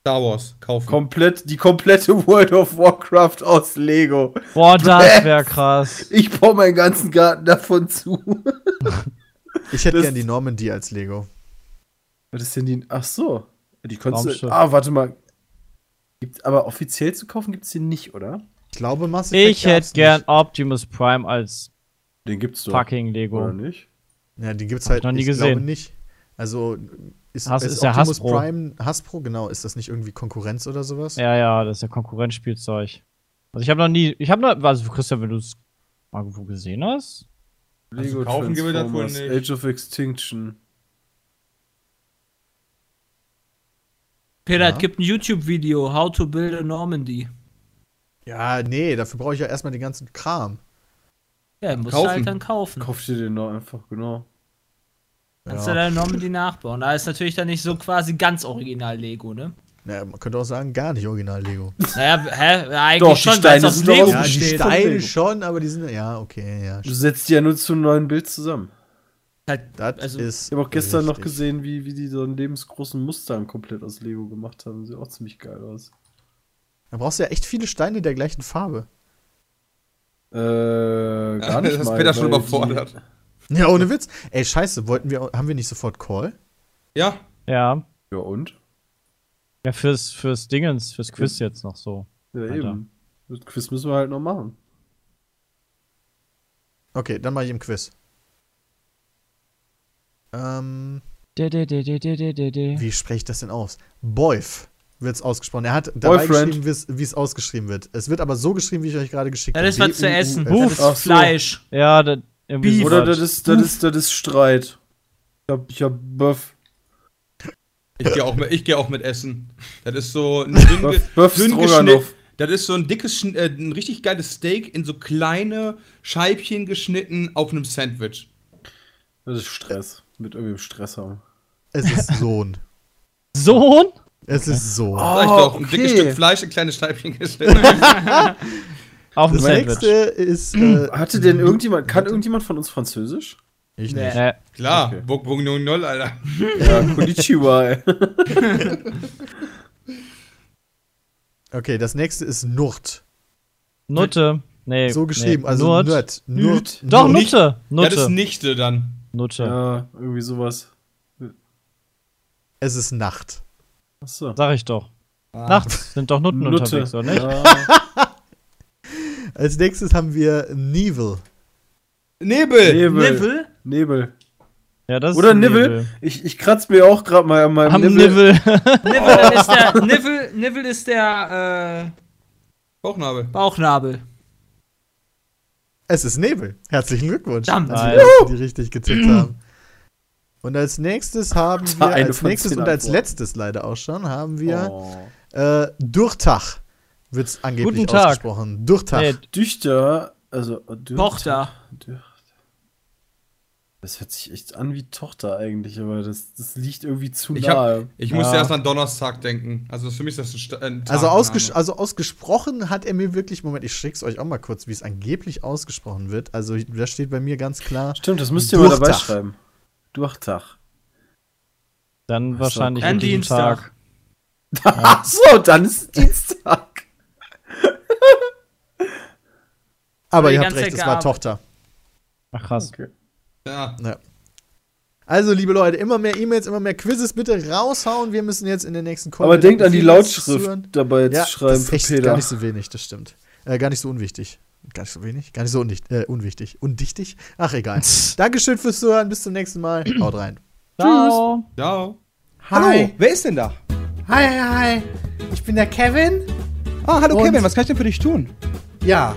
Star Wars, kaufen. Komplett, die komplette World of Warcraft aus Lego. Boah, das wäre krass. Ich baue meinen ganzen Garten davon zu. Ich hätte Das- gern die Normandy als Lego. Was ist denn die? Ach so. Die konntest du. Ah, warte mal. Gibt, aber offiziell zu kaufen gibt es den nicht, oder? Ich glaube, Mass Effect Ich hätte gern nicht. Optimus Prime als Den gibt's doch. fucking Oder Lego. nicht? Ja, die gibt's Hab halt ich noch nie ich gesehen. glaube nicht. Also ist, Has- ist, ist ja Optimus Hasbro. Prime Hasbro, genau, ist das nicht irgendwie Konkurrenz oder sowas? Ja, ja, das ist ja Konkurrenzspielzeug. Also ich habe noch nie, ich habe noch, also Christian, wenn du es mal irgendwo gesehen hast, Lego kaufen gibt es das wohl nicht. Age of Extinction. Peter, Ja. es gibt ein YouTube-Video, How to Build a Normandy. Ja, nee, dafür brauche ich ja erstmal den ganzen Kram. Ja, musst Kaufen. du halt dann kaufen. Kauf dir den noch einfach, genau. Kannst Ja. du deine Normandy nachbauen. Da ist natürlich dann nicht so quasi ganz original Lego, ne? Ja, man könnte auch sagen, gar nicht original Lego. Naja, hä? Ja, Eigentlich Doch, die schon, weil Steine sind Lego Ja, die. Steine Lego. schon, aber die sind ja okay, ja. Du setzt die ja nur zu einem neuen Bild zusammen. Halt, Das also, ist. Ich habe auch gestern noch richtig. gesehen, wie, wie die so einen lebensgroßen Mustang komplett aus Lego gemacht haben. Sieht auch ziemlich geil aus. Da brauchst du ja echt viele Steine der gleichen Farbe. Äh, gar nicht das ist. Peter schon überfordert. Ja, ohne Witz. Ey, scheiße, wollten wir, haben wir nicht sofort Call? Ja, ja, ja, und? ja fürs fürs Dingens, fürs Quiz jetzt noch so. Ja, Alter. eben. Das Quiz müssen wir halt noch machen. Okay, dann mal ich im Quiz. Ähm, De, de, de, de, de, de, de, de. wie spreche ich das denn aus? Boif. wird es ausgesprochen. Er hat dabei Boyfriend. geschrieben, wie's- wie es ausgeschrieben wird. Es wird aber so geschrieben, wie ich euch gerade geschickt Ja, habe. das ist was zu essen. Das so. Fleisch. Ja, das, Beef. Oder das ist, das ist, das ist Streit. Ich hab, ich hab Böff. Ich gehe auch, mit- ich geh auch mit Essen. Das ist so ein dünn, Böff dünn. Das ist so ein dickes, Schn- äh, ein richtig geiles Steak in so kleine Scheibchen geschnitten auf einem Sandwich. Das ist Stress. Mit irgendeinem Stress haben. Es ist Sohn. Sohn? Es ist Sohn. Sag ich doch, ein okay. dickes Stück Fleisch in kleine Scheibchen geschnitten. Auf dem Das Sandwich. nächste ist. Äh, Hatte denn irgendjemand, kann irgendjemand von uns Französisch? ich Nee. nicht. Äh, Klar, Okay. Bug Bug 0, Alter. Ja, Konnichiwa, ey. Okay, das nächste ist Nurt. Nutte. Nee. So geschrieben, nee. also Nurt. Nurt. Nurt. Doch, Nicht- Nutte. Das ist Nutte. Nichte dann. Nutte. Ja, irgendwie sowas. Es ist Nacht. Achso. Sag ich doch. Nachts sind doch Nutten unterwegs, oder nicht? Ja. Als nächstes haben wir Neville. Nebel! Nebel. Nivel? Nebel. Ja, das Oder Nivel. Ich, ich kratz mir auch gerade mal an meinem Am Nivel. Nivel. Nivel, ist der, Nivel, Nivel ist der Bauchnabel. äh, Bauchnabel. Es ist Nebel. Herzlichen Glückwunsch. Verdammt. dass wir die richtig getippt haben. Und als nächstes haben wir, als nächstes und als letztes leider auch schon, haben wir Oh. äh, Durchtag. Wird es angeblich Guten Tag. ausgesprochen. Durchtag. Nee, Düchter, also Tochter. Das hört sich echt an wie Tochter eigentlich, aber das, das liegt irgendwie zu Ich, hab, nahe. ich musste Ja. erst an Donnerstag denken. Also für mich ist das ein, ein Also, ausges also ausgesprochen hat er mir wirklich, Moment, ich schick's euch auch mal kurz, wie es angeblich ausgesprochen wird. Also da steht bei mir ganz klar. Stimmt, das müsst ihr mal dabei Durchtag. schreiben. Durchtag. dann so, wahrscheinlich diesem Dienstag. Tag. Ach so, dann ist Dienstag. Aber ihr habt recht, es war. Tochter. Ach krass. Ja. Also, liebe Leute, immer mehr E-Mails, immer mehr Quizzes bitte raushauen. Wir müssen jetzt in den nächsten Aber denkt an die Lautschrift zuhören. dabei Ja, zu schreiben das ist für echt Peter. gar nicht so wenig, das stimmt. Äh, gar nicht so unwichtig. Gar nicht so wenig? Gar nicht so undicht, äh, unwichtig. Undichtig? Ach, egal. Dankeschön fürs Zuhören. Bis zum nächsten Mal. Haut rein. Ciao. Ciao. Hallo, wer ist denn da? Hi, hi, hi. Ich bin der Kevin. Ah, hallo Und- Kevin, was kann ich denn für dich tun? Ja,